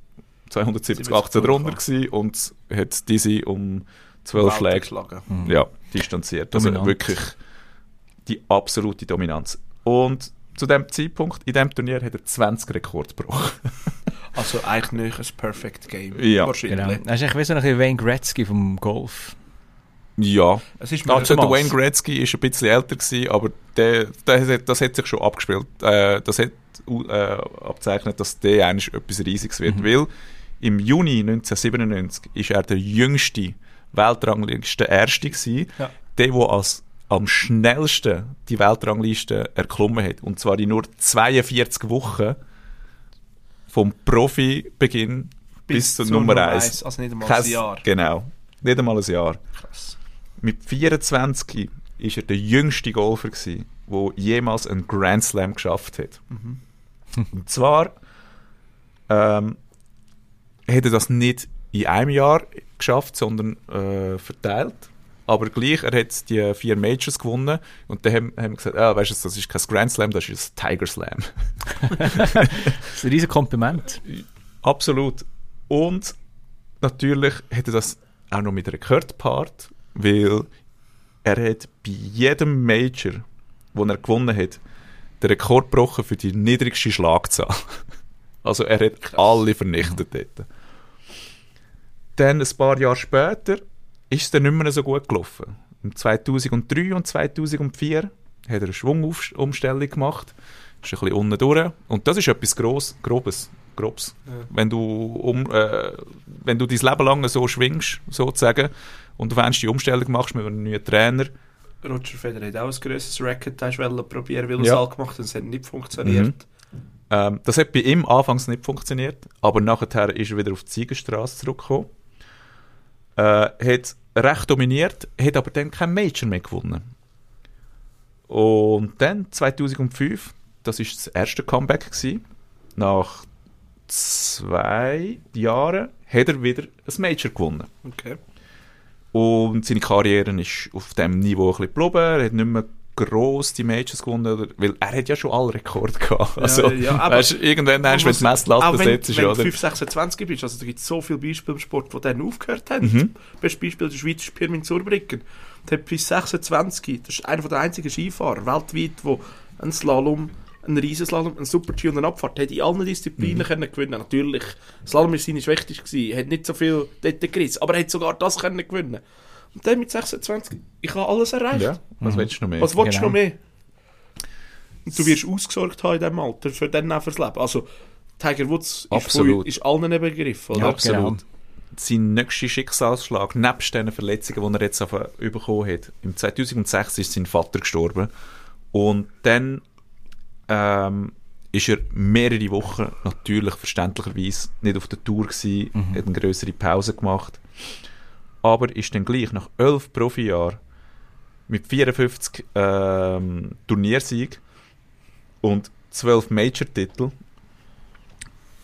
270 70 18 drunter und hat diese um 12 Welt Schläge geschlagen. ja, distanziert. Also Dominant. wirklich die absolute Dominanz. Und zu dem Zeitpunkt, in dem Turnier hat er 20 Rekord gebrochen. Also eigentlich nicht ein Perfect Game. Ja, wahrscheinlich. Genau. Das ist eigentlich wie so ein bisschen Wayne Gretzky vom Golf. Ja, Es ist also der. Wayne Gretzky ist ein bisschen älter gewesen, aber der, der, hat- das hat sich schon abgespielt. Äh, das hat äh, abzeichnet, dass der eigentlich etwas Riesiges wird, Mhm. weil im Juni 1997 ist er der jüngste Weltrangliste Erste gewesen, Ja. der, der als am schnellsten die Weltrangliste erklommen hat. Und zwar in nur 42 Wochen vom Profibeginn bis, zur Nummer 1. Also nicht einmal ein Jahr. Genau, nicht einmal ein Jahr. Krass. Mit 24 ist er der jüngste Golfer der jemals einen Grand Slam geschafft hat. Und zwar ähm, hat er das nicht in einem Jahr geschafft, sondern äh, verteilt. Aber gleich, er hat die vier Majors gewonnen und dann haben, haben gesagt, ah, weißt du, das ist kein Grand Slam, das ist ein Tiger Slam. Das ist ein riesiges Kompliment. Absolut. Und natürlich hat er das auch noch mit Rekordpart, weil er hat bei jedem Major, wo er gewonnen hat, den Rekord gebrochen für die niedrigste Schlagzahl. Also er hat alle vernichtet dort. Dann ein paar Jahre später ist es dann nicht mehr so gut gelaufen. Im 2003 und 2004 hat er eine Schwungumstellung gemacht. Ist ein bisschen unten durch. Und das ist etwas Gross, Grobes. Grobes. Wenn, du um, äh, wenn du dein Leben lang so schwingst, sozusagen, und du die Umstellung machst mit einem neuen Trainer, Roger Federer hat auch ein grösseres Racket probieren, weil er es Ja. alt gemacht hat und es hat nicht funktioniert. Ähm, das hat bei ihm anfangs nicht funktioniert, aber nachher ist er wieder auf die Siegerstraße zurückgekommen. Äh, hat recht dominiert, hat aber dann kein Major mehr gewonnen. Und dann 2005, das ist das erste Comeback gewesen, nach zwei Jahren hat er wieder ein Major gewonnen. Okay. Und seine Karriere ist auf dem Niveau ein bisschen geblieben. Er hat nicht mehr gross die Majors gewonnen, oder, weil er hat ja schon alle Rekorde gehabt. Also, ja, aber- weißt, irgendwann hast du, wenn du die Messlatte Auch wenn, setzt, wenn du oder? 5, 26 bist, also da gibt es so viele Beispiele im Sport, die dann aufgehört haben. Mhm. Bestes Beispiel der Schweiz ist Pirmin Zurbriggen. Der hat bis 26, das ist einer der einzigen Skifahrer weltweit, der einen Slalom, einen Riesenslalom, einen Super-G und eine Abfahrt hat in allen Disziplinen Mhm. können gewinnen Natürlich, Slalom ist seine Schwächste gewesen, er hat nicht so viel dort gerissen, aber er hat sogar das können gewinnen. Und dann mit 26, ich habe alles erreicht. Ja, was willst du noch mehr? Was willst du Genau. noch mehr? Und du wirst ausgesorgt haben in diesem Alter, für dann auch fürs Leben. Also, Tiger Woods ist, Absolut. von, ist allen ein Begriff, oder? Ja, Absolut. genau. Sein nächster Schicksalsschlag, nebst den Verletzungen, die er jetzt bekommen hat, im 2006 ist sein Vater gestorben. Und dann ähm, ist er mehrere Wochen natürlich verständlicherweise nicht auf der Tour gewesen, hat eine größere Pause gemacht. Aber ist dann gleich nach elf Profijahren mit 54 ähm, Turniersieg und 12 Major-Titel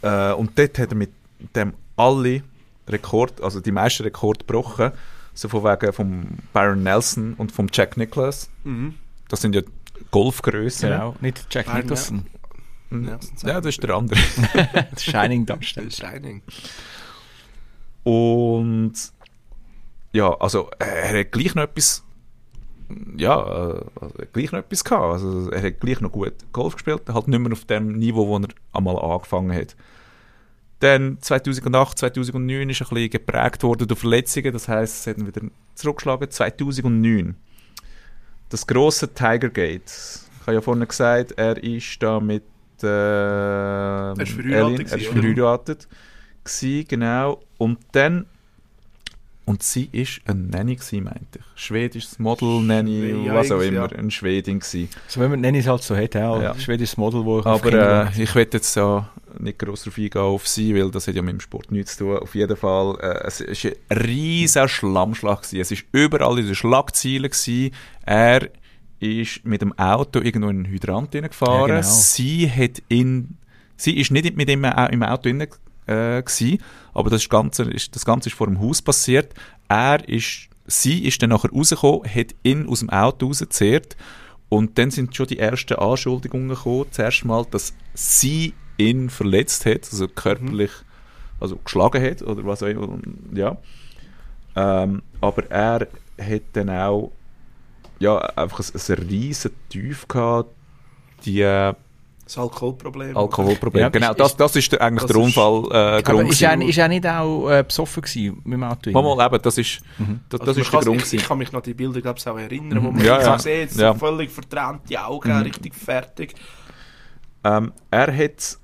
äh, und dort hat er mit dem alle Rekord, also die meisten Rekorde gebrochen. So von wegen vom Byron Nelson und vom Jack Nicklaus. Mhm. Das sind ja Golfgrößen. Genau. Nicht Jack Byron Nicholson. Ja, Ja, das ist der andere. Das Shining Darsteller. Shining. Und ja, also äh, er hat gleich noch etwas ja, also gleich noch etwas gehabt. Also er hat gleich noch gut Golf gespielt, halt nicht mehr auf dem Niveau, wo er einmal angefangen hat. Dann 2008, 2009 ist er ein bisschen geprägt worden durch Verletzungen, das heisst, es hat ihn wieder zurückgeschlagen. 2009, das grosse Tiger Gate. Ich habe ja vorhin gesagt, er ist da mit äh, er ist verheiratet er ist verheiratet gewesen, genau. Und dann und sie ist eine Nanny gewesen, meinte ich. Schwedisches Model, Nanny, Ja, was auch immer, ja. eine Schwedin gewesen. So wie man nenne es halt so hat, ja. Ja. Ein schwedisches Model, wo auf Aber äh, ich will jetzt ja nicht gross darauf eingehen auf sie, weil das hat ja mit dem Sport nichts zu tun. Auf jeden Fall, äh, es war ein riesiger Schlammschlag. Gewesen. Es war überall in den Schlagzeilen. Gewesen. Er ist mit dem Auto irgendwo in einen Hydrant gefahren. Ja, genau. Sie hat ihn, sie ist nicht mit ihm au- im Auto äh, gewesen, aber das Ganze, ist, das Ganze ist vor dem Haus passiert. Er ist, sie ist dann nachher rausgekommen, hat ihn aus dem Auto rausgezehrt und dann sind schon die ersten Anschuldigungen gekommen. Zuerst mal, dass sie ihn verletzt hat, also körperlich, also geschlagen hat oder was auch immer, ja. Ähm, aber er hat dann auch ja, einfach ein, ein riesen Tief gehabt. Die, äh, Das Alkoholproblem. Alkoholproblem. Ja, genau, ist- das, das ist der, eigentlich das der ist- Unfall äh, Aber Grund. ist er, ist er nicht auch äh, besoffen gewesen mit dem Auto? Mal, mal, eben, das ist, das, Also das man ist der kann- Grund. ich, ich kann mich noch an die Bilder glaub, ich, auch erinnern, wo man Ja, ja, sieht, so Ja. völlig vertränte Augen, richtig fertig. Ähm, er hat,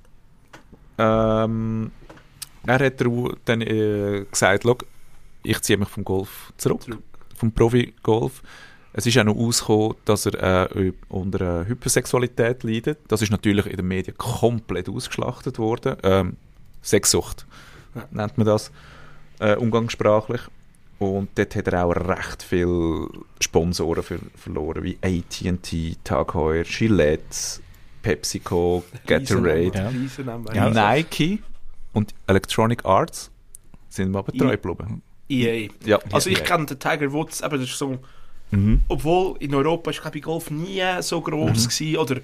ähm, er hat dann äh, gesagt, «Schau, ich ziehe mich vom Golf zurück, Zurück. vom Profi-Golf. Es ist auch noch ausgekommen, dass er äh, unter äh, Hypersexualität leidet. Das ist natürlich in den Medien komplett ausgeschlachtet worden. Ähm, Sexsucht Ja. nennt man das, äh, umgangssprachlich. Und dort hat er auch recht viele Sponsoren ver verloren, wie AT&T, Tag Heuer, Gillette, PepsiCo, Gatorade. Ja. Nike und Electronic Arts sind mir aber treu geblieben. EA. Ja. Also ich Ja. kenne den Tiger Woods, aber das ist so, Mhm. obwohl in Europa ist glaube ich Golf nie so groß gewesen, oder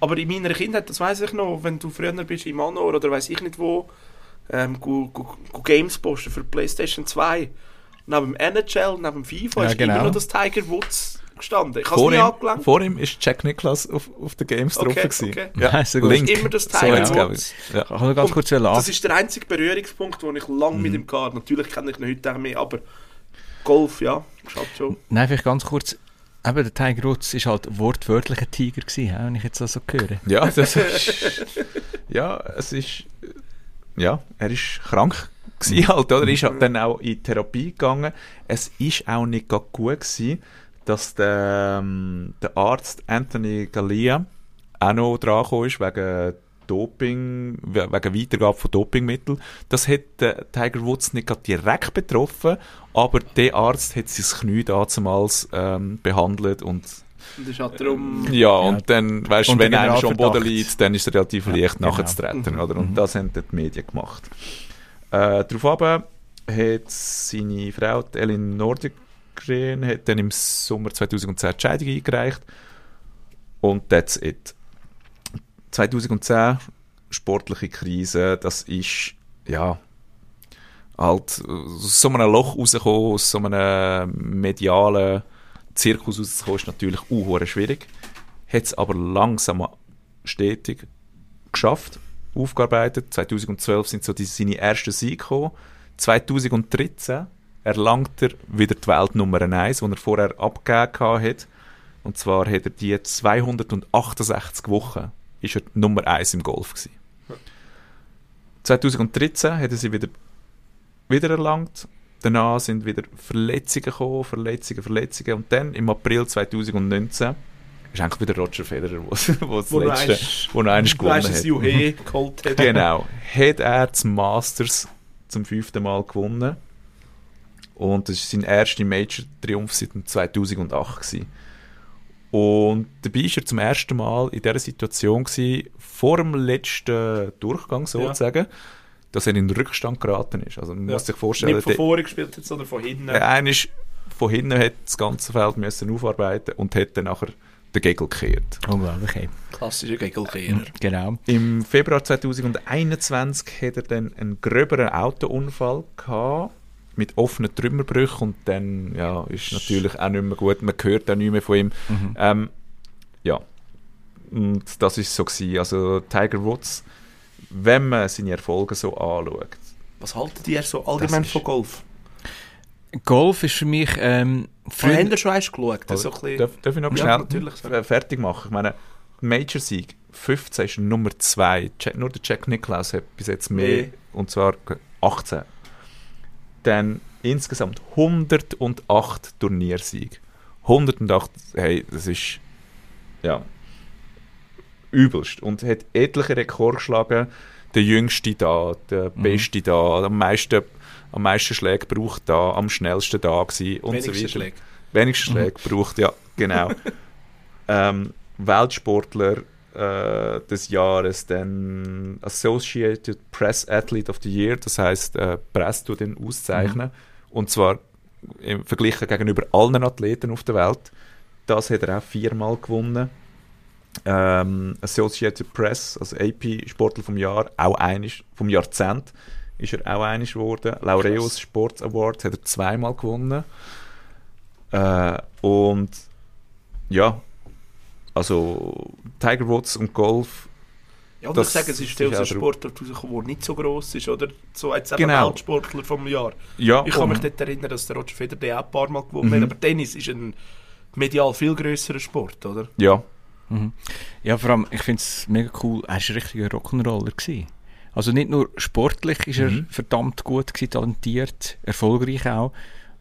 aber in meiner Kindheit, das weiß ich noch, wenn du früher bist im Manor oder weiß ich nicht wo, ähm, go, go, go Games posten für PlayStation 2, neben dem NHL, neben dem FIFA Ja, ist genau. immer noch das Tiger Woods gestanden. Ich habe es Vor nie ihm, angelangt. vor ihm ist Jack Nicklaus auf, auf der Games Okay, drauf. gewesen. okay. Ja, Nein, so. Link. Immer das So Tiger glaub Woods. Ja. Ich kann ganz kurz Das ist der einzige Berührungspunkt, den ich lange Mhm. mit ihm hatte. Natürlich kenne ich ihn heute auch mehr, aber Golf, ja, schaut schon. Nein, vielleicht ganz kurz. Eben, der Tiger Woods war halt wortwörtlich ein Tiger, gewesen, wenn ich jetzt das so höre. Ja, das ist, ja, es ist, ja, er ist krank gewesen halt, oder? Er ist halt dann auch in Therapie gegangen. Es ist auch nicht gut gewesen, dass der, ähm, der Arzt Anthony Gallia auch noch dran ist, wegen Doping, we- wegen Weitergabe von Dopingmitteln. Das hat äh, Tiger Woods nicht gerade direkt betroffen, aber der Arzt hat sein Knie damals ähm, behandelt und Und ist halt darum... ja, und dann, weißt du, Und wenn einer schon am Boden liegt, dann ist es relativ leicht genau. nachzutreten, Mhm. oder? Und das haben die Medien gemacht. Äh, daraufhin hat seine Frau, Elin Nordegren, hat dann im Sommer 2010 die Scheidung eingereicht. Und that's it. 2010, sportliche Krise, das ist, ja, halt aus so einem Loch rauskommen, aus so einem medialen Zirkus rauszukommen, ist natürlich auch schwierig. Hat es aber langsam stetig geschafft, aufgearbeitet. 2012 sind so die, seine ersten Siege gekommen. 2013 erlangt er wieder die Weltnummer 1, die er vorher abgegeben hat. Und zwar hat er die 268 Wochen ist er Nummer 1 im Golf gewesen. 2013 hat er sie wieder, wieder erlangt. Danach sind wieder Verletzungen gekommen, Verletzungen, Verletzungen. Und dann im April 2019 ist eigentlich wieder Roger Federer, wo, das Wo letzte, eins- wo noch eines gewonnen weißt, hat. Juhe geholt hat. Genau. Hat er das Masters zum fünften Mal gewonnen. Und das war sein erster Major-Triumph seit dem 2008. Gewesen. Und dabei war er zum ersten Mal in dieser Situation, gewesen, vor dem letzten Durchgang sozusagen, dass er in den Rückstand geraten ist. Also man Ja. muss sich vorstellen, Nicht von vorne gespielt hat, sondern von hinten. der eine ist von hinten hat das ganze Feld müssen aufarbeiten und hat dann nachher den Gegel gekehrt. Unglaublich, ey. Klassischer Gegelkehrer. Genau. Im Februar 2021 hat er dann einen gröberen Autounfall gehabt mit offenen Trümmerbrüchen und dann ja, ist natürlich auch nicht mehr gut. Man hört auch nicht mehr von ihm. Ähm, ja, und das ist so gewesen. Also Tiger Woods, wenn man seine Erfolge so anschaut, Was haltet ihr so allgemein von Golf? Golf ist für mich... Ähm, Früher habt ihr schon eins geschaut? Das ist so ein bisschen- darf, darf ich noch Ja, schnell fertig machen? Ich meine, Major-Sieg 15 ist Nummer 2. Nur der Jack Nicklaus hat bis jetzt mehr, Mehr. und zwar 18. Dann insgesamt 108 Turniersiege. 108, hey, das ist ja übelst. Und hat etliche Rekorde geschlagen. Der jüngste da, der beste da, am meisten, am meisten Schläge braucht da, am schnellsten da gewesen und so Wenigste weiter. Schläge. Wenigste Schläge braucht, ja, genau. ähm, Weltsportler äh, des Jahres, dann Associated Press Athlete of the Year, das heißt, äh, Presse tut den auszeichnen. Und zwar im Vergleich gegenüber allen Athleten auf der Welt. Das hat er auch viermal gewonnen. Ähm, Associated Press, also AP Sportler vom Jahr, auch einisch, vom Jahrzehnt ist er auch einig geworden. Laureus Sports Award hat er zweimal gewonnen. Äh, und ja, also Tiger Woods und Golf Ja, und Das ich sage, es ist einem der- Sportart rausgekommen, der nicht so gross ist, oder? So jetzt eben Genau. Weltsportler vom Jahr. Ja, Ich kann mich dort erinnern, dass der Roger Federer den auch ein paar Mal gewonnen Mhm. hat, aber Tennis ist ein medial viel grösserer Sport, oder? ja, Mhm. Ja, vor allem, ich finde es mega cool, er war ein richtiger Rock'n'Roller. gewesen. Also nicht nur sportlich ist er Mhm. verdammt gut gewesen, talentiert, erfolgreich auch,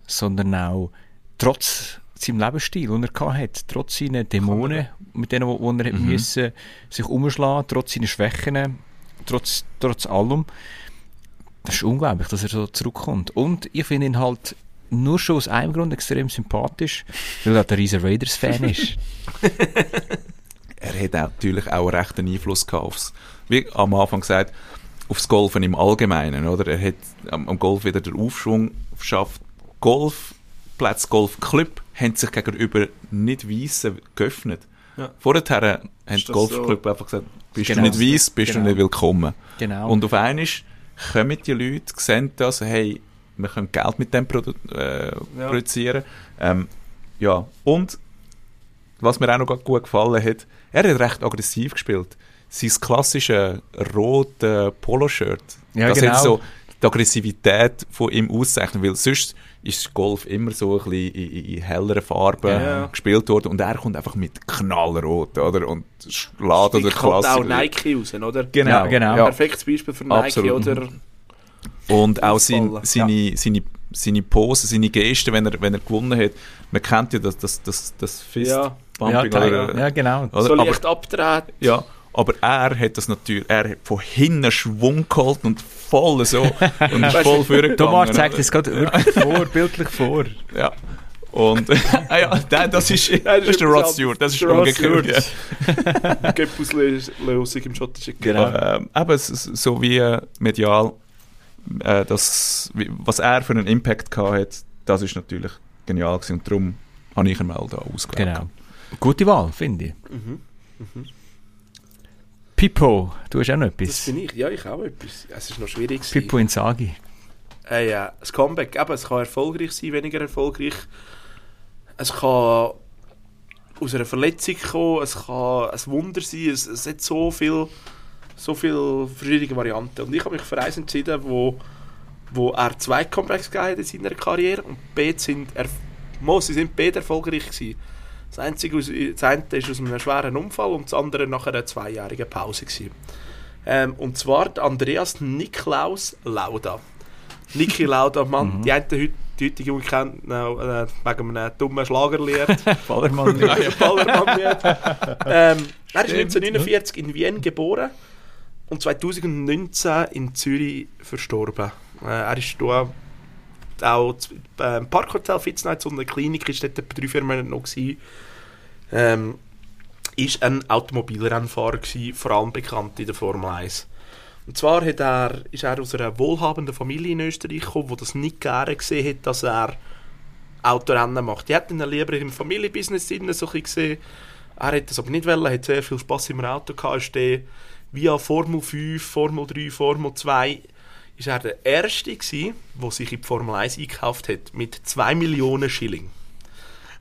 sondern auch trotz seinem Lebensstil, den er gehabt hat, trotz seiner Dämonen, mit denen wo, wo er mhm. Müssen, sich umschlagen trotz seiner Schwächen, trotz, trotz allem. Das ist unglaublich, dass er so zurückkommt. Und ich finde ihn halt nur schon aus einem Grund extrem sympathisch, weil er der riesen Raiders-Fan ist. er hat natürlich auch einen rechten Einfluss gehabt aufs, wie am Anfang gesagt, aufs Golfen im Allgemeinen, oder? Er hat am, am Golf wieder den Aufschwung verschafft. Golfplätze, Golfclub haben sich gegenüber nicht Weissen geöffnet. Ja. Vorher haben die das Golfclub einfach gesagt, bist Genau. du nicht weiss, bist Genau. du nicht willkommen. Genau. Und auf einmal kommen die Leute, sehen das, hey, wir können Geld mit dem produ äh, Ja. produzieren. Ähm, ja, und was mir auch noch gut gefallen hat, er hat recht aggressiv gespielt. Sein klassische rote Poloshirt, Ja, das genau. hat so die Aggressivität von ihm auszeichnen, weil sonst ist Golf immer so ein bisschen in, in, helleren Farben Ja. gespielt worden und er kommt einfach mit knallrot, oder? Und schlägt oder klassisch. auch Nike raus, oder? Genau, Ja, genau. Ja. Perfektes Beispiel für Nike, Absolut. oder? Und auch sein, seine, seine, seine Pose, seine Gesten, wenn er, wenn er gewonnen hat. Man kennt ja das, das, das, das Fist Ja. ja, oder, ja, genau. oder? So aber, leicht abdrehen. ja, aber er hat das natürlich, er hat von hinten Schwung gehalten und voll so und ist voll vorgegangen. Thomas zeigt es gerade wirklich vor, bildlich vor. Ja. Und ah ja, der, das ist, das ist der Rod Stewart, das ist umgekehrt. Ja. Stewart. Göppuslösung im schottischen Genau. Ähm, eben so wie äh, medial, äh, das, was er für einen Impact gehabt hat, das ist natürlich genial gewesen und darum habe ich ihn mal da ausgewählt. Genau. Gute Wahl, finde ich. Mhm. Pippo, du hast auch noch Das etwas. bin ich. Ja, ich auch etwas. Es ist noch schwierig. Pippo Inzaghi. Äh, ja, das Comeback, eben, es kann erfolgreich sein, weniger erfolgreich. Es kann aus einer Verletzung kommen, es kann ein Wunder sein, es, es hat so viel, so viele verschiedene Varianten. Und ich habe mich für eins entschieden, wo, wo er zwei Comebacks gegeben hat in seiner Karriere und beide sind, er, Mo, sie sind beide erfolgreich gewesen. Das, einzige, das eine ist aus einem schweren Unfall und das andere nach einer zweijährigen Pause. Gewesen. Ähm, und zwar Andreas Niklaus Lauda. Niki Lauda, Mann, die einen heute, die heutige Jugend kennt äh, wegen einem dummen Schlagerlied. Ballermann. Ja, ja, Ballermann-Lied. ähm, er ist 1949 in Wien geboren und 2019 in Zürich verstorben. Äh, er ist da auch z- beim Parkhotel Fitznetz und in der Klinik ist dort etwa drei vier Monate noch gewesen. Ähm, ist ein Automobilrennfahrer gewesen, vor allem bekannt in der Formel 1. Und zwar hat er, ist er aus einer wohlhabenden Familie in Österreich gekommen, die das nicht gerne gesehen hat, dass er Autorennen macht. Die hätten ihn lieber im Familienbusiness so ein gesehen. Er hat das aber nicht wollen, hat sehr viel Spaß im Auto gehabt, ist dann via Formel 5, Formel 3, Formel 2 ist er der Erste der sich in die Formel 1 eingekauft hat, mit 2 Millionen Schilling.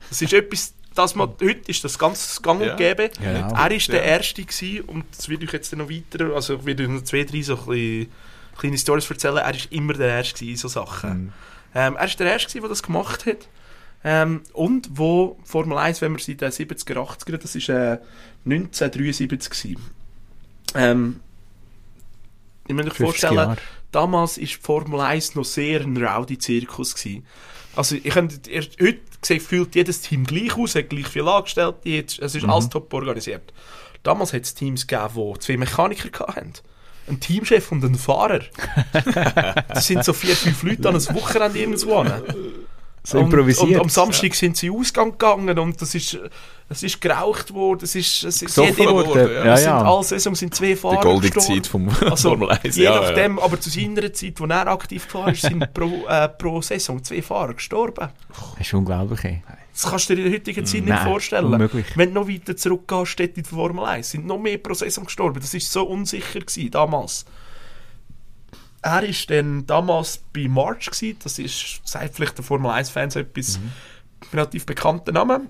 Das ist etwas, das man, heute ist das ganz gang und Ja. gäbe. Genau. Er ist der Ja. Erste gewesen, und das will ich jetzt noch weiter, also ich werde noch zwei, drei so ein bisschen kleine Storys erzählen. Er ist immer der Erste gewesen in so Sachen. Ähm, er ist der Erste gewesen, der das gemacht hat. Ähm, und wo Formel 1, wenn wir seit den 70er, 80er, das ist äh, 1973 gewesen. Ähm, ich muss 50 vorstellen, Jahre. damals war die Formel 1 noch sehr ein Rowdy-Zirkus. Also, ich könnte, heute sieht, fühlt jedes Team gleich aus, hat gleich viele Angestellte, jetzt- es ist Mhm. alles top organisiert. Damals hat es Teams gegeben, die zwei Mechaniker hatten. Ein Teamchef und ein Fahrer. das sind so vier, fünf Leute an einem Wochenende irgendwo. So und, improvisiert. Und am Samstag sind sie in den Ausgang gegangen und das ist, es ist geraucht worden, es ist, es ist Gesoffen jede- worden, ja. ja, ja. alle Saison sind zwei Fahrer Die gestorben. Zeit vom Also, Formel 1. je ja, nachdem, aber zu seiner Zeit, wo er aktiv war, sind pro, äh, pro Saison zwei Fahrer gestorben. Das ist unglaublich. Ey. Das kannst du dir in der heutigen Zeit nicht Nein, vorstellen. unmöglich. Wenn du noch weiter zurückgehst, steht in der Formel 1, sind noch mehr pro Saison gestorben. Das war so unsicher gewesen, damals. Er war dann damals bei March, gewesen. das ist, sagt vielleicht der Formel 1-Fans etwas Mhm. relativ bekannter Name.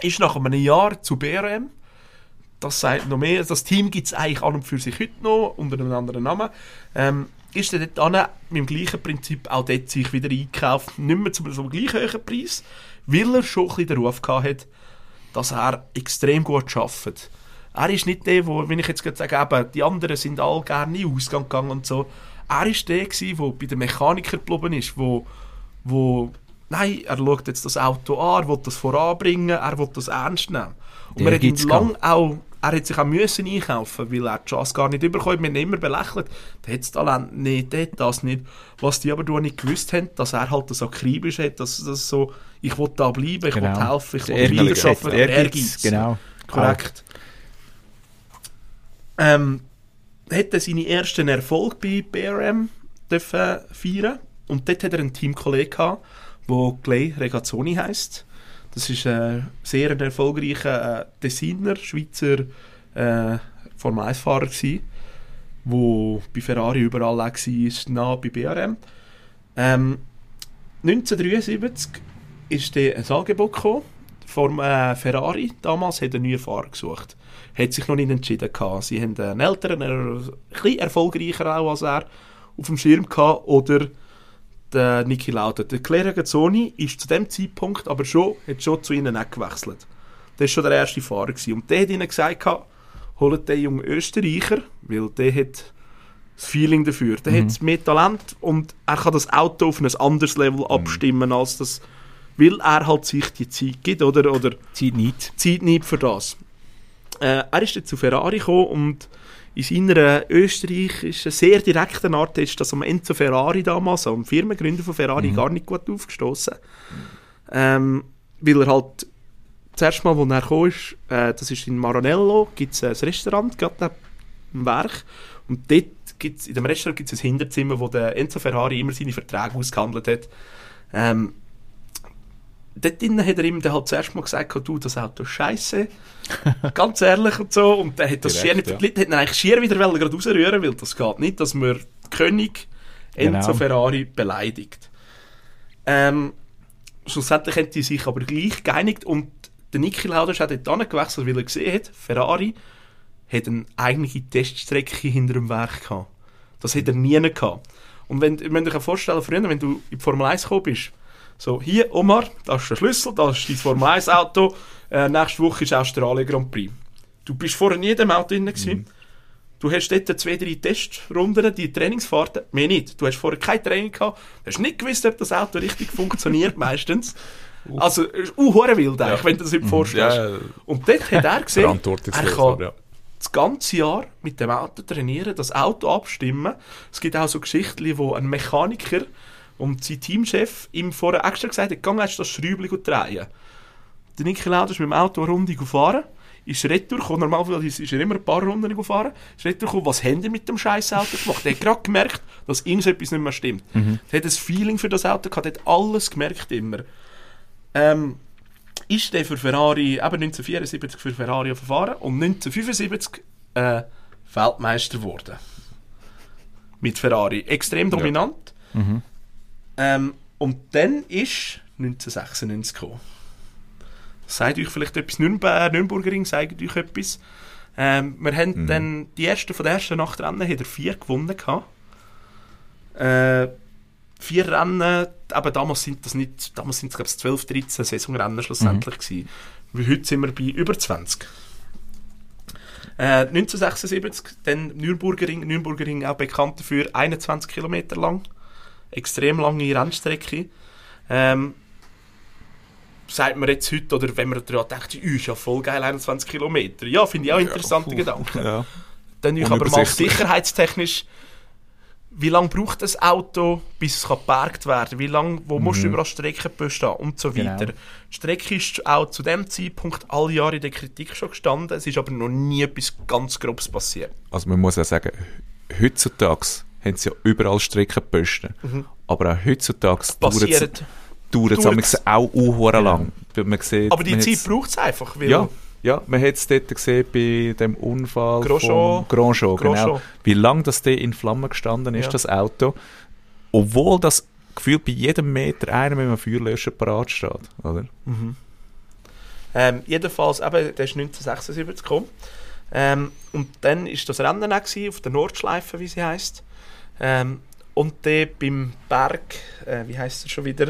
Ist nach einem Jahr zu BRM das sagt noch mehr. Das Team gibt es eigentlich an und für sich heute noch, unter einem anderen Namen. Ähm, ist er dort an, mit dem gleichen Prinzip auch dort sich wieder eingekauft, nicht mehr zu so einem gleich hohen Preis, weil er schon ein bisschen den Ruf hat, dass er extrem gut arbeitet. Er ist nicht der, wo, wenn ich jetzt gerade sage, eben, die anderen sind alle gerne in den Ausgang gegangen und so. Er ist der der bei den Mechanikern geblieben ist, wo, wo nein, er schaut jetzt das Auto an, er will das voranbringen, er will das ernst nehmen. Und Der man hat ihn lang auch, er hat sich auch müssen einkaufen, weil er die Chance gar nicht überkommt. Wir haben immer belächelt. Der hat das Talent nicht, der hat das nicht. Was die aber nicht gewusst haben, dass er halt das akribisch hat, dass das so, ich will da bleiben, ich will Genau. helfen, ich will weiterarbeiten. Ehrgeiz. Genau. Korrekt. Ähm, hat er seine ersten Erfolge bei BRM dürfen feiern und dort hat er einen Teamkollegen gehabt, der Clay Regazzoni heisst. Das ist ein sehr ein erfolgreicher äh, Designer, Schweizer äh, Formel 1-Fahrer gsi, wo bei Ferrari überall auch war, nah bei BRM. Ähm, 1973 ist dann ein Angebot gekommen vom äh, Ferrari. Damals hat er einen neuen Fahrer gesucht. Hat sich noch nicht entschieden gehabt. Sie haben einen älteren, einen bisschen erfolgreicher auch als er auf dem Schirm gehabt oder der Niki Lauda. Der Claire Gazzoni ist zu dem Zeitpunkt aber schon, hat schon zu ihnen auch gewechselt. Das war schon der erste Fahrer. Gewesen. Und der hat ihnen gesagt, holt den jungen Österreicher, weil der hat das Feeling dafür. Der hat mehr Talent und er kann das Auto auf ein anderes Level abstimmen, als das, weil er halt sich die Zeit gibt oder, oder Zeit nicht. Zeit nicht für das. Äh, er ist dann zu Ferrari gekommen und in seiner österreichischen, sehr direkten Art ist das am Enzo Ferrari damals, am Firmengründer von Ferrari, gar nicht gut aufgestoßen. Ähm, weil er halt zuerst mal, als er gekommen ist, äh, das ist in Maranello, gibt es ein Restaurant, gerade im Werk. Und dort gibt's, in dem Restaurant gibt es ein Hinterzimmer, wo der Enzo Ferrari immer seine Verträge ausgehandelt hat. Ähm, dort drinnen hat er ihm dann halt zuerst mal gesagt, du, das Auto ist scheiße. Ganz ehrlich und so. Und der hat das Direkt, schier nicht ja. verglitten, hat ihn eigentlich schier wieder gerade rausrühren, weil das geht nicht, dass man König Enzo Genau. Ferrari beleidigt. Ähm, schlussendlich haben die sich aber gleich geeinigt und der Niki Lauda ist auch dort hingewechselt, weil er gesehen hat, Ferrari hat eine eigene Teststrecke hinter dem Werk gehabt. Das hat er nie gehabt. Und wenn, wenn du dir vorstellen früher, wenn du in die Formel 1 gekommen bist, so, hier, Omar, das ist der Schlüssel, das ist dein Formel 1 Auto, äh, nächste Woche ist Australien Grand Prix. Du bist vorher nie in dem Auto drin gewesen. Du hast dort zwei, drei Testrunden, die Trainingsfahrten, mehr nicht. Du hast vorher kein Training gehabt, du hast nicht gewusst, ob das Auto richtig funktioniert, meistens. Also, es ist uh, wild eigentlich, wenn du das dir vorstellst. Ja, ja. Und dort hat er gesehen, er kann ja. das ganze Jahr mit dem Auto trainieren, das Auto abstimmen. Es gibt auch so Geschichten, wo ein Mechaniker und sein Teamchef ihm vorher extra gesagt hat, geh jetzt das Schräubchen drehen. Der Niki Lauda ist mit dem Auto eine Runde gefahren, ist retour gekommen, normalerweise ist er immer ein paar Runden gefahren, ist retour gekommen, was haben die mit dem scheiß Auto gemacht? Er hat gerade gemerkt, dass irgendetwas nicht mehr stimmt. Er hat ein Feeling für das Auto gehabt, hat alles gemerkt immer. Ähm, ist der für Ferrari, eben 1974 für Ferrari verfahren und 1975 äh, Weltmeister geworden. Mit Ferrari. Extrem dominant. Ähm, und dann ist 1996 gekommen. Sagt euch vielleicht etwas, Nürnberg, Nürnbergring sagt euch etwas. Ähm, wir haben dann die ersten von der ersten Nacht Rennen hat er vier gewonnen gehabt. Äh, vier Rennen, aber damals sind das nicht, damals sind es glaube ich 12, 13 Saisonrennen schlussendlich gewesen. Wie heute sind wir bei über 20. Äh, 1976, dann Nürburgring, Nürburgring auch bekannt dafür, 21 Kilometer lang. Extrem lange Rennstrecke. Ähm, sagt man jetzt heute, oder wenn man daran denkt, «Ü, ist ja voll geil, 21 Kilometer. Ja, finde ich auch interessante Gedanken. Ja. Dann ich aber mal sicherheitstechnisch, wie lange braucht das Auto, bis es kann geparkt werden Wie lange, wo musst du überall Streckenböse stehen und so Genau. weiter. Die Strecke ist auch zu dem Zeitpunkt alle Jahre in der Kritik schon gestanden. Es ist aber noch nie etwas ganz Grobes passiert. Also man muss ja sagen, heutzutage haben sie ja überall Streckenposten. Aber auch heutzutage dauert es auch unhuere lang. Man sieht, Aber die Zeit braucht es einfach. Weil Ja, ja, man hat es dort gesehen bei dem Unfall Grosjean. vom Grosjean, genau. Grosjean. Wie lange das der in Flammen gestanden ist, Ja. das Auto. Obwohl das gefühlt bei jedem Meter einer mit einem Feuerlöscher parat steht, oder? Ähm, jedenfalls, eben, der ist 1976 gekommen. Ähm, und dann war das Rennen auch gewesen, auf der Nordschleife, wie sie heisst. Ähm, und dann beim Berg, äh, wie heisst es schon wieder?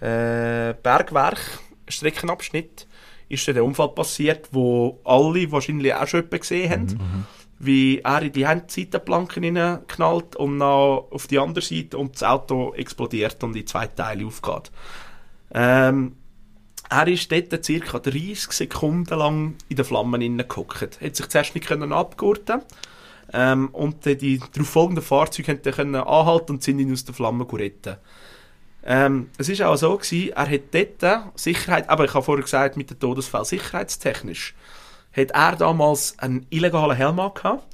Äh, Bergwerk, Streckenabschnitt, ist dann der Unfall passiert, wo alle wahrscheinlich auch schon gesehen haben. Wie er in die Seitenplanken knallt und dann auf die andere Seite und das Auto explodiert und in zwei Teile aufgeht. Ähm, er ist dort ca. 30 Sekunden lang in den Flammen hineingehockt. Hat sich zuerst nicht können abgurten ähm, und dann die darauf folgenden Fahrzeuge können anhalten und sind ihn aus den Flammen retten. Ähm, es ist auch so gewesen, er hat dort Sicherheit, aber ich habe vorher gesagt, mit dem Todesfall sicherheitstechnisch, hat er damals einen illegalen Helm gehabt,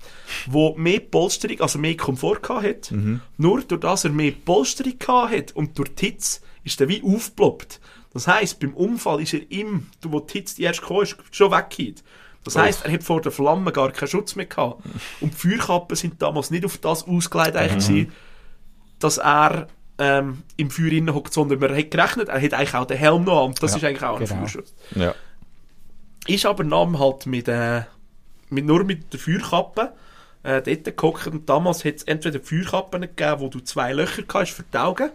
wo mehr Polsterung, also mehr Komfort gehabt hat. Nur durch das er mehr Polsterung gehabt hat und durch die Hitze ist er wie aufgeploppt. Das heisst, beim Unfall ist er ihm, wo die Hitze erst kam, ist, schon weggeht. Das heisst, er hat vor der Flamme gar keinen Schutz mehr gehabt. Und die Feuerkappen sind damals nicht auf das ausgelegt, eigentlich gewesen, dass er ähm, im Feuer innen hockt, sondern man hat gerechnet, er hat eigentlich auch den Helm noch an. Und das Ja, ist eigentlich auch ein genau. Feuerschutz. Ja. Ist aber dann halt mit, äh, mit, nur mit der Feuerkappe äh, dort gehockt. Und damals hat es entweder Feuerkappen gegeben, wo du zwei Löcher hast für die Augen,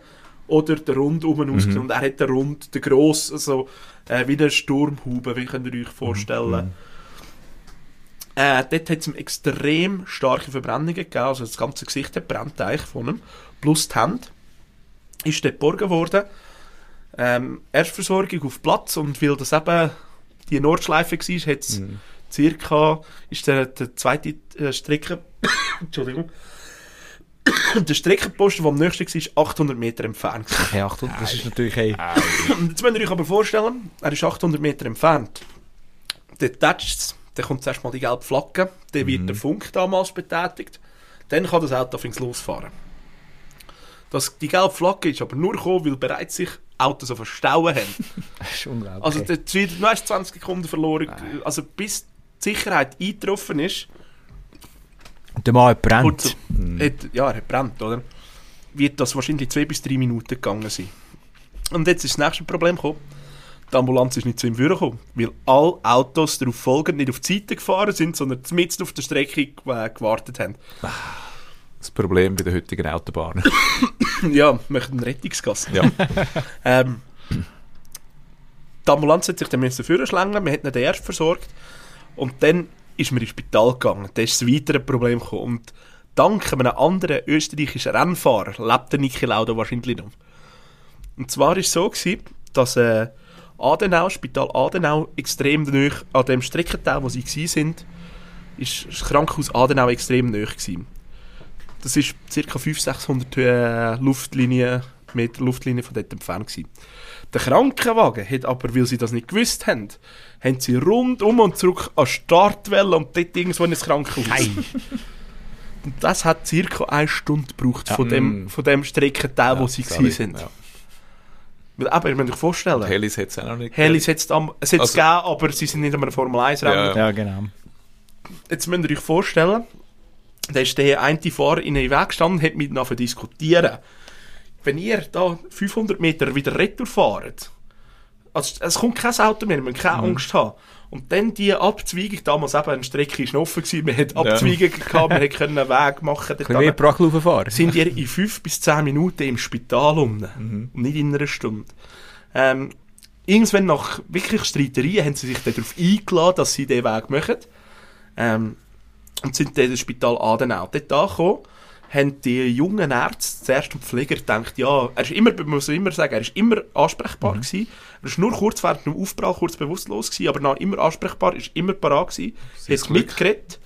oder der Rund um Mhm. ausgesehen. Und er hat den Rund, den gross, also äh, wie eine Sturmhaube, wie könnt ihr euch vorstellen. Mhm. Äh, dort hat es extrem starke Verbrennungen gegeben, also das ganze Gesicht hat brennt eigentlich von ihm, plus die Hände. Ist dort geborgen worden. Ähm, Erstversorgung auf Platz und weil das eben die Nordschleife war, hat es circa, ist der, der zweite äh, Strecke, Entschuldigung, der Streckenposten, der am nächsten war, 800 Meter entfernt. Hey, Achtung, das ist natürlich hey, jetzt müsst ihr euch aber vorstellen, er ist 800 Meter entfernt. Dort tätscht es, dann kommt zuerst mal die gelbe Flagge, dann wird der Funk damals betätigt, dann kann das Auto anfangs losfahren. Das, die gelbe Flagge ist aber nur gekommen, weil bereits sich Autos so verstauen haben. das ist unglaublich. Also dort wird nur erst 20 Sekunden verloren. Also bis die Sicherheit eingetroffen ist, der Mann hat brennt. Kurz, hat, ja, er hat brennt, oder? Wird das wahrscheinlich zwei bis drei Minuten gegangen sein. Und jetzt ist das nächste Problem gekommen. Die Ambulanz ist nicht zu ihm gekommen, weil alle Autos darauf folgend nicht auf die Seite gefahren sind, sondern mitten auf der Strecke äh, gewartet haben. Das Problem bei den heutigen Autobahnen. ja, möchten einen Rettungsgasse. ja. Ähm, die Ambulanz hat sich dann müssen schlängeln, hat ihn dann erst versorgt und dann ist man ins Spital gegangen. Dann ist das weitere Problem gekommen. Und dank einem anderen österreichischen Rennfahrer lebt der Niki Lauda wahrscheinlich noch. Und zwar war es so, gewesen, dass äh, Adenau, Spital Adenau, extrem nahe an dem Streckenteil, wo sie waren, ist das Krankenhaus Adenau extrem nahe gewesen. Das ist ca. 500-600 äh, Luftlinien, Meter Luftlinie von dort entfernt gewesen. Der Krankenwagen hat aber, weil sie das nicht gewusst haben, haben sie rundum und zurück an Startwelle und dort irgendwo in das Krankenhaus. Und das hat circa eine Stunde gebraucht von, dem, Mm. von dem Streckenteil, wo sie sorry. sind. Ja. Weil, aber ihr müsst euch vorstellen, Helis hat es auch noch nicht Helis hat es am- es Also- gegeben, aber sie sind nicht an einem Formel 1 Rennen. Ja. ja, genau. Jetzt müsst ihr euch vorstellen, da ist der eine Fahrer in den Weg gestanden und hat miteinander diskutieren. Wenn ihr da 500 Meter wieder retour fahrt, also es kommt kein Auto mehr, man keine Angst haben. Und dann die Abzweigung, damals eben eine Strecke ist offen gewesen, man hat Abzweigungen gehabt, man hat können einen Weg machen. Können wir Brachlaufen fahren? sind ihr in 5 bis 10 Minuten im Spital um. Und nicht in einer Stunde. Ähm, irgendwann nach wirklich Streitereien haben sie sich darauf eingeladen, dass sie diesen Weg machen. Ähm, und sind dann ins Spital Adenau. Dort angekommen, haben die jungen Ärzte, zuerst und Pfleger, gedacht, ja, er ist immer, man muss immer sagen, er ist immer ansprechbar gewesen. Er ist nur kurz während dem Aufprall kurz bewusstlos gewesen, aber noch immer ansprechbar, ist immer parat gewesen, Sein hat Glück. mitgeredet.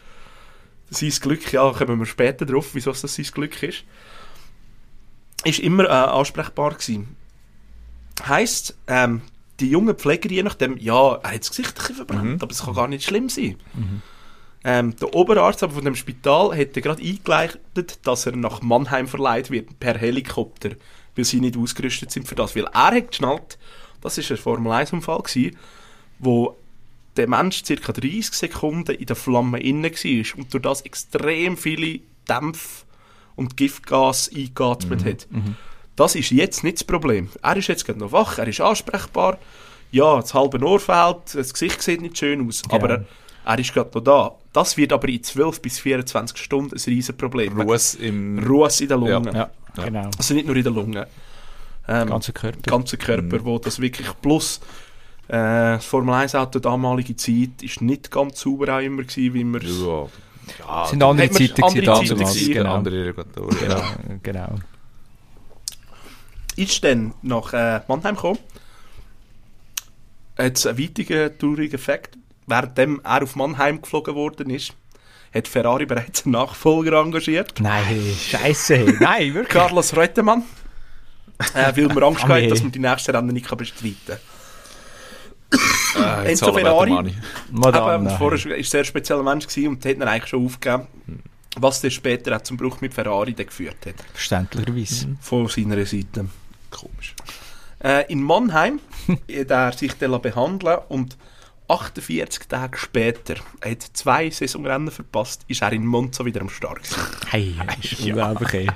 Sein Glück, ja, kommen wir später drauf, wieso das sein Glück ist. Ist immer äh, ansprechbar gewesen. Heisst, ähm, die jungen Pfleger, je nachdem, ja, er hat das Gesicht ein verbrannt, aber es kann gar nicht schlimm sein. Ähm, der Oberarzt aber von dem Spital hätte gerade eingeleitet, dass er nach Mannheim verleiht wird, per Helikopter, weil sie nicht ausgerüstet sind für das. Weil er hat geschnallt, das ist ein Formel-1-Unfall gewesen, wo der Mensch ca. 30 Sekunden in der Flamme innen war und durch das extrem viele Dämpfe und Giftgas eingeatmet hat. Das ist jetzt nicht das Problem. Er ist jetzt gerade noch wach, er ist ansprechbar. ja, das halbe Ohr fehlt, das Gesicht sieht nicht schön aus, aber er, er ist gerade noch da. Das wird aber in 12 bis 24 Stunden ein riesen Problem. Im... Ruhe in den Lungen. Ja, Ja. genau. Also nicht nur in den Lungen. Ähm, Ganzer Körper. ganzen Körper, wo das wirklich plus äh, das Formel 1 Auto damalige Zeit ist nicht ganz sauber auch immer gewesen, wie wir Ja, ja sind andere man Zeiten andere Zeiten damals. gewesen, Genau. andere Irrigatoren. Genau, genau. ist dann nach äh, Mannheim gekommen. Hat einen weiteren traurigen Effekt. Währenddem er auf Mannheim geflogen worden ist, hat Ferrari bereits einen Nachfolger engagiert. Nein, scheiße. Nein, wirklich. Carlos Reutemann. Äh, weil man Angst hatte, nee. dass man die nächsten Rennen nicht bestreiten kann. Äh, Enzo Ferrari. Eben, vorher war ein sehr spezieller Mensch gewesen und hat ihn eigentlich schon aufgegeben. Was dann später auch zum Bruch mit Ferrari geführt hat. Verständlicherweise. Von seiner Seite. Komisch. Äh, in Mannheim hat er sich dann behandeln und 48 Tage später, er hat zwei Saisonrennen verpasst, ist er in Monza wieder am Start. Hey, ist unglaublich. ey.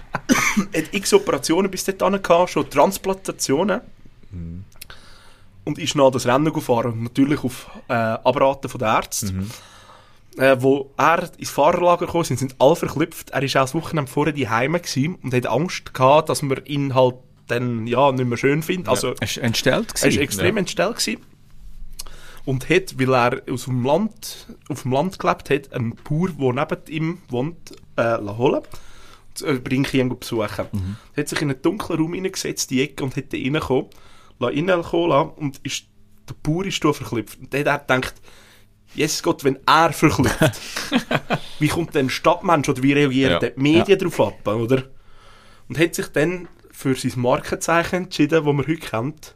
Er hat x Operationen bis dahin gehabt, schon Transplantationen. Und ist noch das Rennen gefahren, natürlich auf äh, Abraten von den Ärzten. Äh, wo er ins Fahrerlager kam, sind, sind alle verklüpft. Er war auch das Wochenende vorher die Heime und hat Angst gehabt, dass man ihn halt dann ja, nicht mehr schön findet. Also, Er ist entstellt er war extrem Ja. entstellt gewesen. Und hat, weil er aus dem Land, auf dem Land gelebt hat, einen Bauer, der neben ihm wohnt, äh, holen. Und, äh, bringe ich ihn besuchen. Mhm. Er hat sich in einen dunklen Raum hineingesetzt, die Ecke, und hat lassen reinkommen lassen, und ist, der Bauer ist da verklüpft. Und dann hat er gedacht, Jesus Gott, wenn er verklüpft, wie kommt denn ein Stadtmensch oder wie reagieren Ja. die Medien darauf ab, oder? Und hat sich dann für sein Markenzeichen entschieden, das man heute kennt,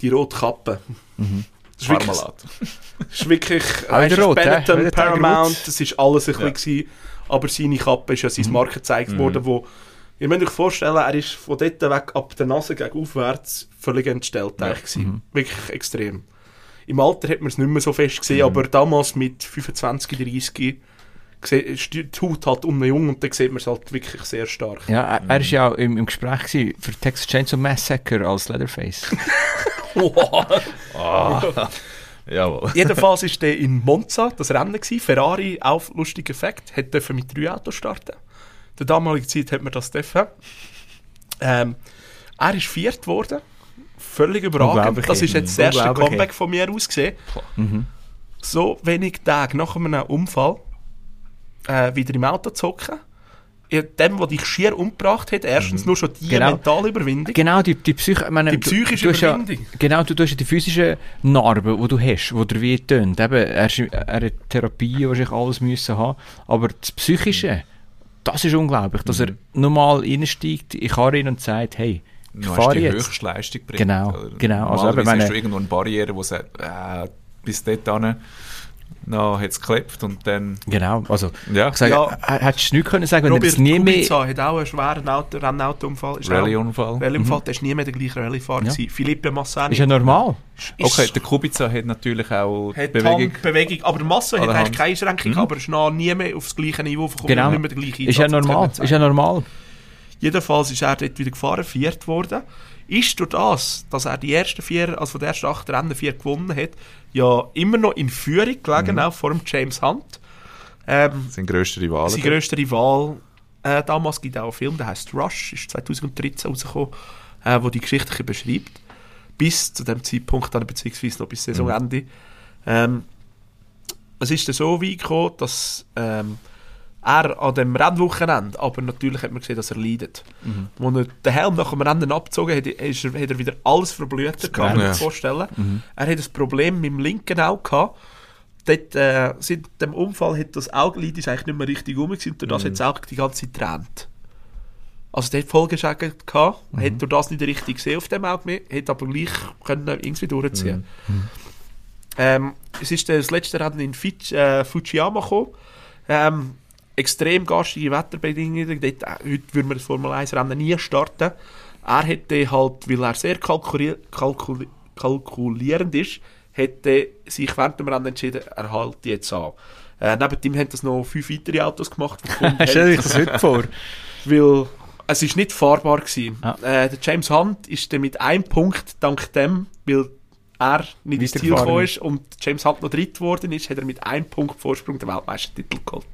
die rote Kappe. Das ist wirklich, ist wirklich rot? Benetton, Paramount, das ist alles ein Ja. bisschen, aber seine Kappe ist ja sein Markenzeichen geworden, wo, ihr müsst euch vorstellen, er ist von dort weg ab der Nase gegen aufwärts völlig entstellt Ja. gewesen. Wirklich extrem. Im Alter hat man es nicht mehr so fest gesehen, aber damals mit 25, 30 gesehen, ist die Haut halt um den Jung und dann sieht man es halt wirklich sehr stark. Ja, er, war ja auch im, im Gespräch gewesen für Texas Chainsaw Massacre als Leatherface. Jawohl. Jedenfalls war der in Monza das Rennen. Gewesen. Ferrari, auch lustiger Effekt, hat dürfen mit drei Autos starten. In der damaligen Zeit hat man das dürfen. Ähm, er ist viert worden. Völlig überragend. Das ist jetzt das erste. Comeback von mir aus gesehen. Mhm. So wenig Tage nach einem Unfall äh, wieder im Auto zu hocken. Ja, Dem, der dich schier umgebracht hat, erstens nur schon die Genau. mentale Überwindung. Genau, die, die, Psych ich meine, Die du- psychische du hast ja, Überwindung. Genau, du, du hast ja die physischen Narben, die du hast, die dir weh tun. Eben, er, ist, er hat Therapie wahrscheinlich alles müssen haben. Aber das Psychische, das ist unglaublich, dass er normal reinsteigt in Karren und sagt, hey, ich Du fahre die jetzt. Höchstleistung bringt. Genau, oder? genau. Also eben, meine- hast du irgendwo eine Barriere, die sagt, äh, bis dorthin no, hat es geklebt und dann... Genau, also, Ja, ich sage, Ja. hättest du nichts können sagen, wenn Robert das nie mehr... Kubica hat auch einen schweren Auto, Rennautounfall. Ist Rallye-Unfall. Rallye-Unfall, der ist nie mehr der gleiche Rallye-Fahrer. Ja. Philippe Massani Ist ja normal. Okay, der Kubica hat natürlich auch hat Bewegung... Bewegung. Aber An hat eigentlich keine Einschränkung, Mhm. aber ist noch nie mehr aufs gleiche Niveau gekommen. Genau. Nicht mehr der gleiche Ist ja Einsatz normal. Ist ja normal. Jedenfalls ist er dort wieder gefahren, viert worden. Ist durch das, dass er die ersten vier, also von den ersten acht Rennen vier gewonnen hat, ja immer noch in Führung gelegen, auch vor dem James Hunt. Ähm, Sein grösster Rival. sein grösster Rival. Äh, damals gibt es auch einen Film, der heißt Rush, ist 2013 rausgekommen, äh, wo die Geschichte beschreibt. Bis zu dem Zeitpunkt, dann, beziehungsweise noch bis Saisonende. Ähm, es ist dann so weit gekommen, dass ähm, er an dem Rennwochenende, aber natürlich hat man gesehen, dass er leidet. Mhm. Als er den Helm nach dem Rennen abgezogen hat, ist er, hat er wieder alles verblutet, kann man Ja. sich vorstellen. Mhm. Er hat ein Problem mit dem linken Auge gehabt. Dort, äh, seit dem Unfall hat das Augenlid ist eigentlich nicht mehr richtig rum gewesen, und durch das hat das Auge die ganze Zeit getränt. Also der hat Folgeschäden gehabt, hat durch das nicht richtig gesehen auf dem Auge mehr, hat aber gleich können irgendwie durchziehen. Ähm, es ist das letzte Rennen in Fitch, äh, Fujiyama gekommen. Ähm, extrem garstige Wetterbedingungen. Dort, äh, heute würde man das Formel 1 Rennen nie starten. Er hätte halt, weil er sehr kalkuli kalkuli kalkulierend ist, hätte sich während dem Rennen entschieden, er hält jetzt an. Äh, neben ihm haben das noch fünf weitere Autos gemacht, Stell dir das heute vor. weil es ist nicht fahrbar gewesen. Ja. Äh, der James Hunt ist dann mit einem Punkt dank dem, weil er nicht ins Ziel gekommen ist und James Hunt noch dritt geworden ist, hat er mit einem Punkt Vorsprung den Weltmeistertitel geholt.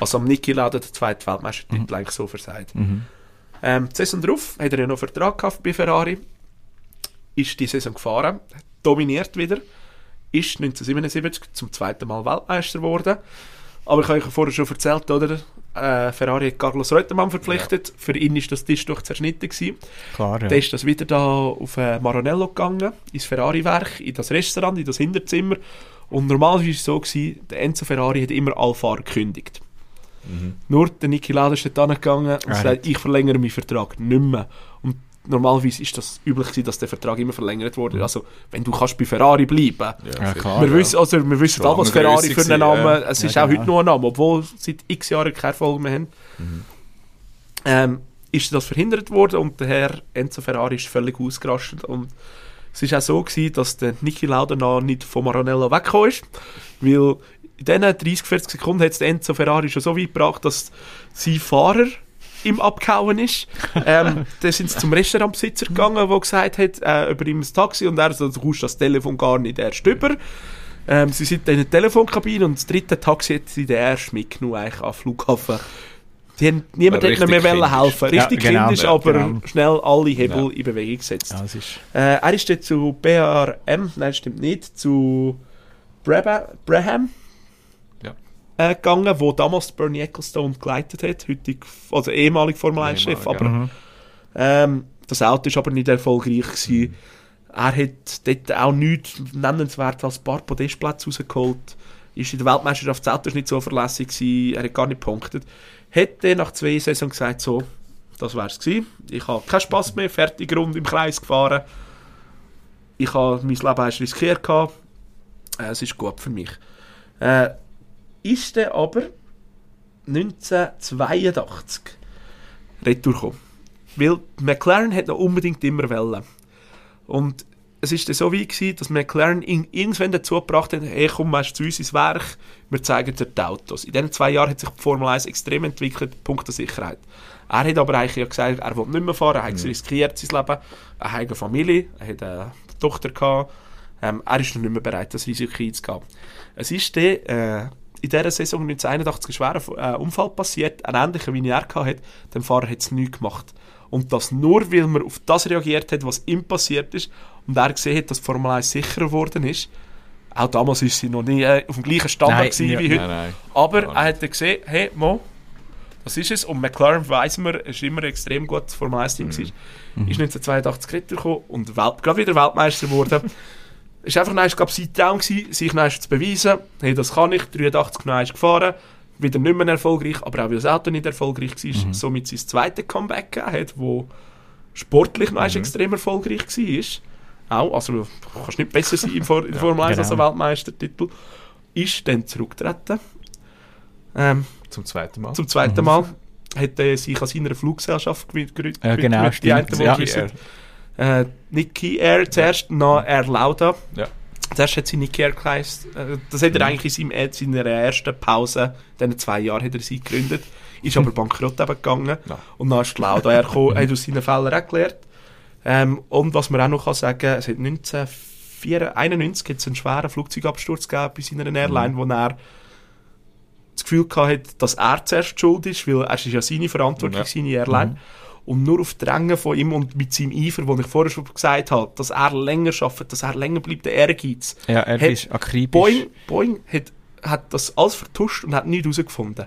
Also am Niki Lauda den zweiten Weltmeistertitel eigentlich so versagt. Mhm. Ähm, die Saison darauf hat er ja noch Vertrag gehabt bei Ferrari, ist die Saison gefahren, dominiert wieder, ist 1977 zum zweiten Mal Weltmeister geworden. Aber ich habe euch ja vorher schon erzählt, oder? Äh, Ferrari hat Carlos Reutemann verpflichtet. Für ihn ist das Tisch doch zerschnitten gewesen. Klar, ja. Dann ist das wieder da auf äh, Maranello gegangen, ins Ferrari-Werk, in das Restaurant, in das Hinterzimmer. Und normalerweise war es so, gewesen, der Enzo Ferrari hat immer alle Fahrer gekündigt. Nur der Niki Lauda ist dort hingegangen und Er sagt, ich verlängere meinen Vertrag nicht mehr. Und normalerweise ist das üblich gewesen, dass der Vertrag immer verlängert wurde. Also, wenn du kannst bei Ferrari bleiben Ja, Ja, klar. wir, wissen, also, wir wissen alle, was Ferrari für einen Namen ja. Es Ja, ist auch genau. heute noch ein Name, obwohl seit x Jahren keine Erfolg mehr haben. Ähm, ist das verhindert worden und der Herr Enzo Ferrari ist völlig ausgerastet. Und es ist auch so gewesen, dass der Niki Lauda noch nicht von Maranello weggekommen ist, weil in diesen 30, 40 Sekunden hat es Enzo Ferrari schon so weit gebracht, dass sein Fahrer ihm abgehauen ist. ähm, dann sind sie zum Restaurantbesitzer gegangen, der gesagt hat, äh, über ihm ein Taxi und er so, du kommst das Telefon gar nicht erst über. Ähm, sie sind in der Telefonkabine und das dritte Taxi hat sie dann erst mitgenommen eigentlich den Flughafen. Die haben, niemand ihnen mehr wollen helfen. Ja, Richtig genau, kindisch, ja, aber genau. schnell alle Hebel Ja. in Bewegung gesetzt. Ja, ist, Äh, er ist dann zu BRM, nein, stimmt nicht, zu Brabham, Braham Ja. Äh, gegangen, wo damals Bernie Ecclestone geleitet hat, heutig, also ehemalig Formel 1-Chef, Ehemalig, aber mhm. ähm, das Auto ist aber nicht erfolgreich gewesen. Er hat dort auch nichts nennenswert als ein paar Podestplätze rausgeholt. Ist in der Weltmeisterschaft das Auto ist nicht so verlässlich gewesen. Er hat gar nicht gepunktet. Hat dann nach zwei Saisons gesagt, so, das wär's gewesen. Ich habe keinen Spass mehr, fertig rund im Kreis gefahren. Ich habe mein Leben riskiert gehabt. Äh, es ist gut für mich. Äh, ist dann aber 1982 retour gekommen. Weil McLaren hat noch unbedingt immer wollen. Und es ist dann so weit gewesen, dass McLaren ihn irgendwann dazu gebracht hat, hey komm, weißt, zu uns ins Werk, wir zeigen dir die Autos. In diesen zwei Jahren hat sich die Formel 1 extrem entwickelt, Punkt der Sicherheit. Er hat aber eigentlich ja gesagt, er will nicht mehr fahren, er hat riskiert sein Leben, er hat eine Familie, er hat eine Tochter gehabt, ähm, er ist noch nicht mehr bereit, das Risiko einzugehen. Es ist dann, äh, in dieser Saison 1981 ein schwerer äh, Unfall passiert, ein ähnlicher wie er hatte, dem Fahrer hat es nichts gemacht. Und das nur, weil man auf das reagiert hat, was ihm passiert ist und er gesehen hat, dass Formel 1 sicherer geworden ist. Auch damals ist sie noch nie äh, auf dem gleichen Standard Nein, wie heute. Nein, nein. Aber er hat gesehen, hey, Mo, das ist es. Und McLaren, weiss man, ist immer ein extrem gutes Formel 1-Team Mhm. gewesen. Ist 1982 Ritter gekommen und Welt, gerade wieder Weltmeister geworden. ist einfach nein, ich glaube, sein Traum gewesen, sich zu beweisen. Hey, das kann ich. 83 nein, ist gefahren. Wieder nicht mehr erfolgreich, aber auch weil das Auto nicht erfolgreich war. Mhm. Somit sein zweites Comeback gegeben hat, wo sportlich noch Mhm. extrem erfolgreich war. Auch, also du kannst nicht besser sein in For- in der Formel 1 als ein genau. Weltmeistertitel. Ist dann zurückgetreten. Ähm, Zum zweiten Mal. zum zweiten Mal hat er sich an seiner Fluggesellschaft gegründet. Ja, genau, die stimmt. einen, die Ja. Äh, Niki Air zuerst, dann Air Lauda. Ja. Zuerst hat sie Niki Air geheißen. Äh, das hat er eigentlich in seinem, seiner ersten Pause, in diesen zwei Jahren hat er sie gegründet. Ist aber bankrott eben gegangen. Ja. Und dann ist Lauda gekommen, hat aus seinen Fehlern auch gelernt. Ähm, und was man auch noch kann sagen es hat 1991 hat es einen schweren Flugzeugabsturz gegeben bei seiner Airline, wo er das Gefühl gehabt, dass er zuerst schuld ist, weil es ist ja seine Verantwortung, Ja. seine Airline. Und nur auf Drängen von ihm und mit seinem Eifer, den ich vorher schon gesagt habe, dass er länger schafft, dass er länger bleibt, der Ehrgeiz. ja, er ist akribisch. Boeing, Boeing hat, hat das alles vertuscht und hat nichts herausgefunden.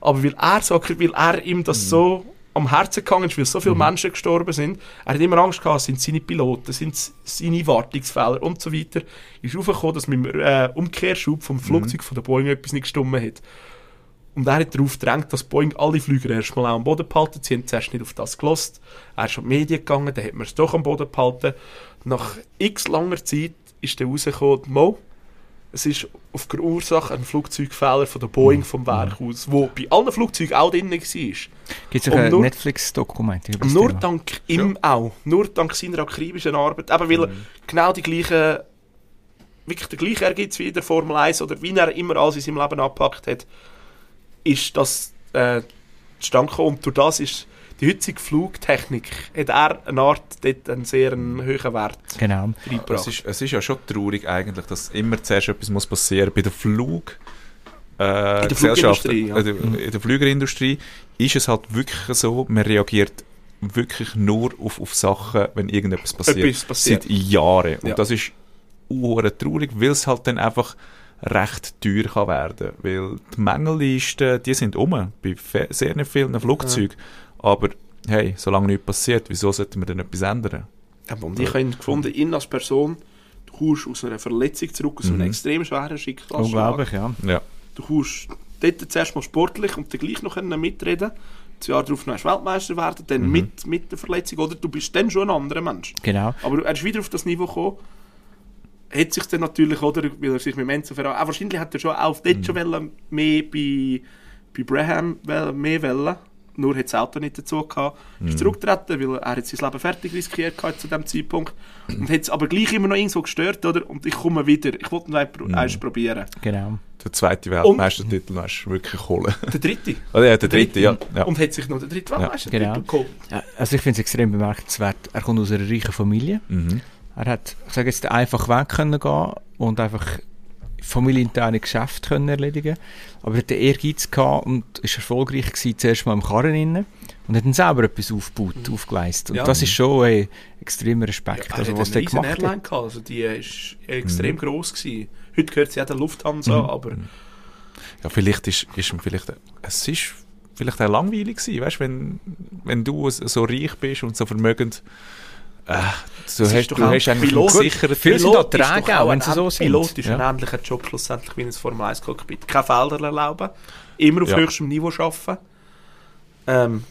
Aber weil er, so, weil er ihm das so am Herzen gegangen ist, weil so viele Menschen gestorben sind, er hat immer Angst gehabt, sind seine Piloten, sind seine Wartungsfehler und so weiter, ist aufgekommen, dass mit dem äh, Umkehrschub vom Flugzeug von der Boeing etwas nicht gestummen hat. Und er hat darauf gedrängt, dass Boeing alle Flüger erstmal auch am Boden behalten. Sie haben zuerst nicht auf das gelost. Er ist an die Medien gegangen, dann hat man es doch am Boden behalten. Nach x langer Zeit ist dann rausgekommen, Mo, es ist auf der Ursache ein Flugzeugfehler von der Boeing vom Werk aus, wo bei allen Flugzeugen auch drin war. Gibt es ein nur- Netflix-Dokument über das Nur Thema? dank ihm auch. Nur dank seiner akribischen Arbeit. Eben weil er genau die gleichen, wirklich der gleiche Ehrgeiz wie in der Formel 1 oder wie er immer alles in seinem Leben angepackt hat, ist das äh, zustande gekommen. Und durch das ist die heutige Flugtechnik hat er eine Art, dort einen sehr einen hohen Wert Genau. Es ist, es ist ja schon traurig eigentlich, dass immer zuerst etwas muss passieren bei der Flug äh, In der Gesellschaft, Flugindustrie, ja. äh, der- in der Flügerindustrie ist es halt wirklich so, man reagiert wirklich nur auf, auf Sachen, wenn irgendetwas passiert. Etwas passiert. Seit Jahren. Und Ja. das ist traurig, weil es halt dann einfach recht teuer kann werden. Weil die Mängellisten, die sind um, bei sehr vielen Flugzeugen. Aber hey, solange nichts passiert, wieso sollten wir denn etwas ändern? Ja, und ich habe ihn gefunden, ihn als Person, du kommst aus einer Verletzung zurück, aus einem Mhm. extrem schweren Schicksalsschlag. Unglaublich, ja. Ja. Du kommst dort zuerst mal sportlich und dann gleich noch können mitreden Das Jahr darauf noch Weltmeister werden, dann Mhm. mit, mit der Verletzung, oder? Du bist dann schon ein anderer Mensch. Genau. Aber er ist wieder auf das Niveau gekommen. Hat sich dann natürlich, oder, weil er sich mit Enzo Ferrari... Auch wahrscheinlich hat er schon auch dort schon wollen, mehr bei, bei Braham mehr wollen. Nur hat das Auto nicht dazu gehabt. Ist zurückgetreten, weil er hat sein Leben fertig riskiert gehabt zu dem Zeitpunkt. Und hat es aber gleich immer noch irgendwo gestört, oder? Und ich komme wieder. Ich wollte noch einmal eins probieren. Genau. Der zweite Weltmeistertitel hast du wirklich holen. Der dritte. Oh, ja, der dritte, ja. ja. Und hat sich noch den dritten Weltmeistertitel genau. geholt. Ja, Also ich finde es extrem bemerkenswert. Er kommt aus einer reichen Familie. Mhm. Er hat, ich sage jetzt, einfach weg können gehen und einfach familieninterne Geschäfte können erledigen. Aber er hat den Ehrgeiz gehabt und ist erfolgreich gewesen, zuerst mal im Karren innen und hat dann selber etwas aufgebaut, aufgeleistet. Und Ja. das ist schon ein extremer Respekt, Ja, also er was hat der gemacht Airline hat. gehabt. Also die ist extrem gross gewesen. Heute gehört sie auch der Lufthansa, aber... ja, vielleicht ist, ist vielleicht, es ist vielleicht auch langweilig gewesen, weißt, wenn, wenn du so reich bist und so vermögend, du ist hast, du auch hast eigentlich Pilot- einen gesicherten Viele sind ist träge auch, wenn sie so sind. Pilot ist Ja. ein ähnlicher Job schlussendlich wie ein Formel 1 Cockpit. Keine Felder erlauben, immer auf Ja. höchstem Niveau arbeiten. Ähm,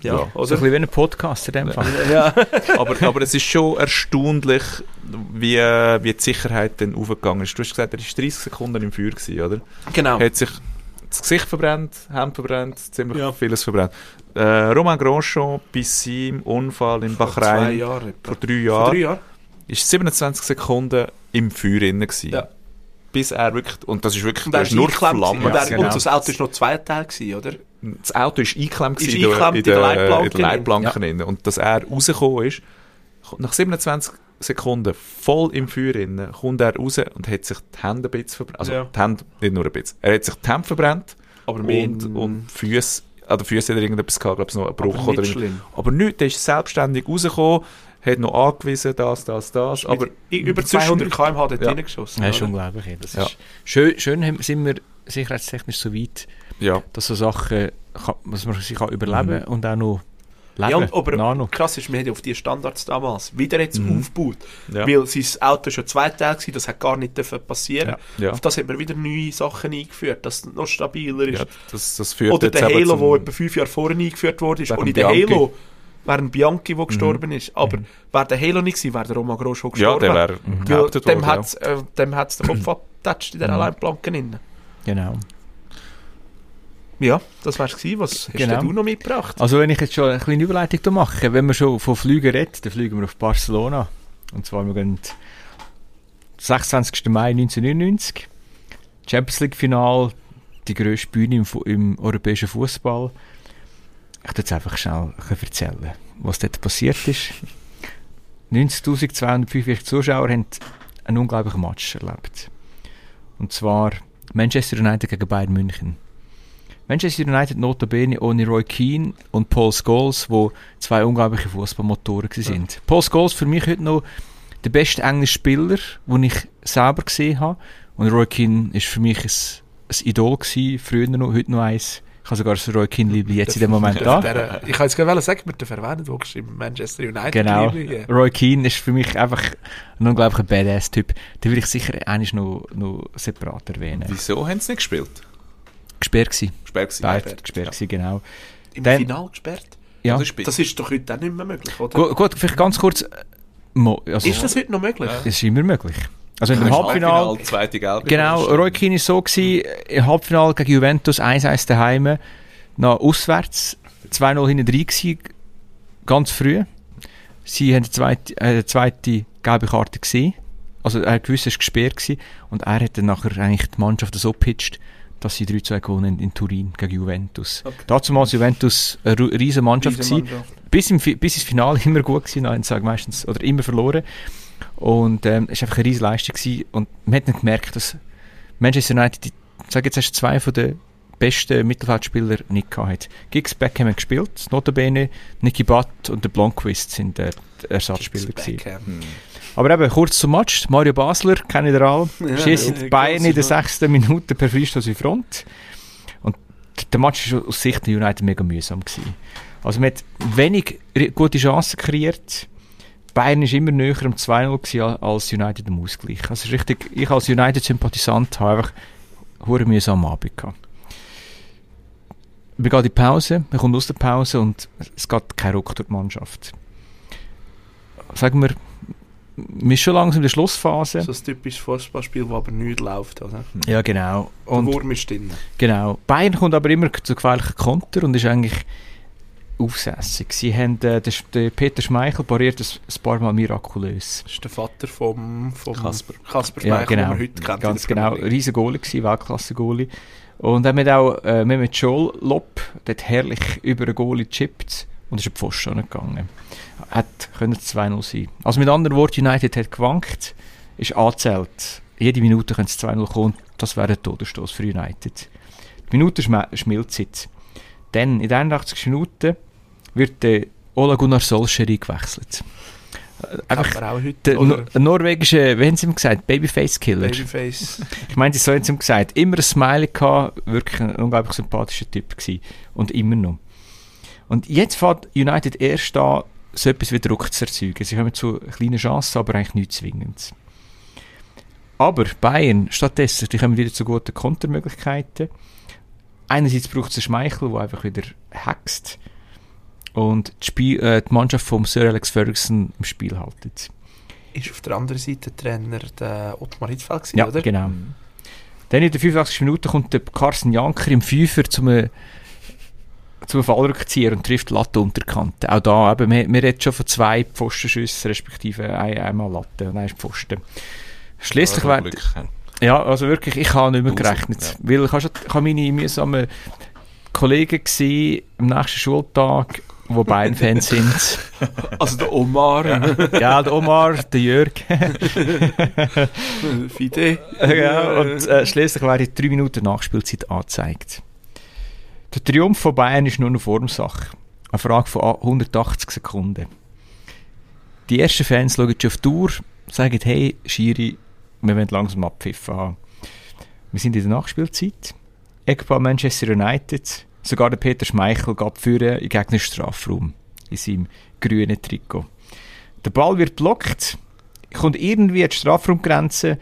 ja, Ja. So ein oder? bisschen wie ein Podcast in dem Fall. Ja. aber, aber es ist schon erstaunlich, wie, wie die Sicherheit dann aufgegangen ist. Du hast gesagt, er war 30 Sekunden im Feuer, gewesen, oder? genau. hat sich das Gesicht verbrannt, Hemd verbrannt, ziemlich Ja. vieles verbrannt. Äh, Romain Grosjean bei seinem Unfall in Vor Bahrain vor Vor Jahren drei Jahren. ist 27 Sekunden im Feuer drin gewesen. Ja. Bis er wirklich, und das ist wirklich, Und ist nur eingeklemmt Flammen. Und, er, genau. und das Auto war noch zwei Teil, gewesen, oder? Das Auto ist eingeklemmt Ist gewesen in eingeklemmt in in der Leitplanke in der Leitplanke drin. Und dass er rausgekommen ist, nach 27 Sekunden voll im Feuer drin, kommt er raus und hat sich die Hände ein bisschen verbrannt. Also Ja. die Hände, nicht nur ein bisschen. Er hat sich die Hände verbrannt Aber und, und Füße, an den Füßen hat er irgendetwas gehabt, glaube ich, noch einen Bruch aber oder nicht schlimm. Aber nichts, der ist selbstständig rausgekommen, hat noch angewiesen, das, das, das, aber Mit über sonst 200 nichts. km/h dort Ja. reingeschossen. Das ist unglaublich. ja. Das Ja. ist schön, schön sind wir sicherheitstechnisch so weit, Ja, dass so Sachen, kann, dass man sich kann überleben Mhm. und auch noch leben Ja, und, aber Nano. krass ist, wir haben ja auf die Standards damals wieder jetzt Mhm. aufgebaut. ja. Weil sein Auto schon zwei Tage war, das hat gar nicht dürfen passieren. ja. Auf das hat man wieder neue Sachen eingeführt, dass es noch stabiler ist. ja das, das führt Oder der Halo, der etwa fünf Jahre vorher eingeführt wurde. Ist. Und in der. Halo wäre ein Bianchi, der gestorben ist. Aber wäre der Halo nicht gewesen, wäre der Roman Grosjean Ja, gestorben. der wäre dem worden, ja. hat's, äh, dem hat es den Kopf abgetatscht in der Mhm. Alleinplanke. drin. Genau. Ja, das wär's gewesen. Was hast Genau. du noch mitgebracht? Also wenn ich jetzt schon eine kleine Überleitung mache, wenn wir schon von Flügen reden, dann fliegen wir auf Barcelona. Und zwar wir gehen 26. Mai 1999. Champions League Final, die grösste Bühne im, im europäischen Fußball. Ich tue jetzt einfach schnell erzählen, was dort passiert ist. 90.245 Zuschauer haben einen unglaublichen Match erlebt. Und zwar Manchester United gegen Bayern München. Manchester United notabene ohne Roy Keane und Paul Scholes, wo zwei unglaubliche Fußballmotoren ja. sind. Paul Scholes für mich heute noch der beste englische Spieler, den ich selber gesehen habe. Und Roy Keane ist für mich ein, ein Idol gewesen, früher noch, heute noch eins. Ich habe sogar das Roy Keane Liebling jetzt in dem Moment da. Der, ich kann jetzt gerne sagen, mit der Verwendung, wo geschrieben Manchester United. Genau. Liebling. Roy Keane ist für mich einfach ein unglaublicher Badass-Typ. Den will ich sicher eigentlich noch, noch separat erwähnen. Wieso haben sie nicht gespielt? Gesperrt gewesen. Gesperrt gewesen. Beide gesperrt, gesperrt ja. gewesen, genau. Im Dann- Final gesperrt. Ja. Das ist spät. Das ist doch heute auch nicht mehr möglich, oder? Gut, gut, vielleicht ganz kurz. äh, also, Ist das heute noch möglich? Das ist immer möglich. Also ist Halbfinale... zweite Gelbe. Genau, Roy Keane war so, gewesen, im Halbfinale gegen Juventus 1-1 daheim, nach auswärts, 2-0 hinten drin gewesen, ganz früh. Sie haben die zweite, äh, die zweite gelbe Karte gesehen. Also er es war gesperrt gewesen, und er hat dann nachher eigentlich die Mannschaft so gepitcht, dass sie 3-2 gewonnen in Turin gegen Juventus. Okay. Damals Juventus eine riesen Mannschaft. Mannschaft. bis, im, bis ins Finale immer gut gewesen, nein, sage meistens, oder immer verloren. Und ähm, es war einfach eine riesige Leistung gewesen. und man hat nicht gemerkt, dass Manchester United, die, ich sage jetzt erst zwei von den besten Mittelfeldspieler nicht gehabt hat. Giggs Beckham hat gespielt, notabene Nicky Butt und der Blomqvist sind äh, die Ersatzspieler gewesen. Beckham. Aber eben, kurz zum Match, Mario Basler, kennen ihr alle, Ja, schießt ja, Bayern in der sechsten Minute per Freistoß in Front. Und der Match war aus Sicht der United mega mühsam. Gewesen. Also man hat wenig gute Chancen kreiert. Bayern war immer näher am 2-0 gewesen als United am Ausgleich. Also richtig, ich als United-Sympathisant habe einfach hure mühsam am Abend gehabt. Wir gehen in die Pause, wir kommen aus der Pause und es geht kein Ruck durch die Mannschaft. Sagen wir, wir sind schon langsam in der Schlussphase. So ein typisches Fußballspiel, das aber nicht läuft. Oder? Ja, genau. Der Und Wurm ist drin. Genau. Bayern kommt aber immer zu gefährlichen Konter und ist eigentlich aufsässig. Sie haben äh, den Peter Schmeichel pariert ein, ein paar Mal mirakulös. Das ist der Vater vom, vom Kasper. Kasper Ja, Schmeichel, genau. den man heute kennt. Ganz der genau. Riesen Goalie gewesen, Weltklasse-Goalie. Und dann wir auch äh, mit Joel Lopp, der hat herrlich über einen Goalie gechippt und ist die Pfosten gegangen. Hat können 2-0 sein. Also mit anderen Worten, United hat gewankt, ist angezählt. Jede Minute könnte es 2-0 kommen. Das wäre ein Todesstoß für United. Die Minute schmilzt jetzt. Dann, in der 81. Minute, wird der Ola Gunnar Solskjaer gewechselt. Einfach der oder? no ein norwegischer, wie haben sie ihm gesagt, Babyface-Killer. Babyface. Ich meine, so haben sie ihm gesagt. Immer ein Smiley gehabt, wirklich ein unglaublich sympathischer Typ gewesen. Und immer noch. Und jetzt fährt United erst an, so etwas wie Druck zu erzeugen. Sie haben zu kleine Chancen, aber eigentlich nichts Zwingendes. Aber Bayern, stattdessen, die kommen wieder zu guten Kontermöglichkeiten. Einerseits braucht es einen Schmeichel, der einfach wieder hext und die, Spiel, äh, die Mannschaft von Sir Alex Ferguson im Spiel haltet. Ist auf der anderen Seite der Trainer der Ottmar Hitzfeld gewesen, Ja, oder? genau. Dann in der 85. Minute kommt der Carsten Janker im Fünfer zum, äh, zum Fallrückzieher und trifft die Latte unter die Kante. Auch da, eben, wir, wir reden schon von zwei Pfostenschüssen, respektive ein, einmal Latte und ein Pfosten. Wird, Glück haben. ja, also wirklich, ich habe nicht mehr gerechnet. ja. Weil ich habe schon- ich habe meine mühsamen Kollegen gesehen am nächsten Schultag, die Bayern-Fans sind. Also der Omar, ja, der Omar, der Jörg. Fide. ja, und äh, schließlich werde drei Minuten Nachspielzeit angezeigt. Der Triumph von Bayern ist nur eine Formsache. Eine Frage von a- 180 Sekunden. Die ersten Fans schauen schon auf die Uhr, sagen, hey, Schiri, wir wollen langsam abpfiffen haben. Wir sind in der Nachspielzeit. Eckball Manchester United. Sogar der Peter Schmeichel geht führen im gegnerischen Strafraum. In seinem grünen Trikot. Der Ball wird blockt, kommt irgendwie an die Strafraumgrenze.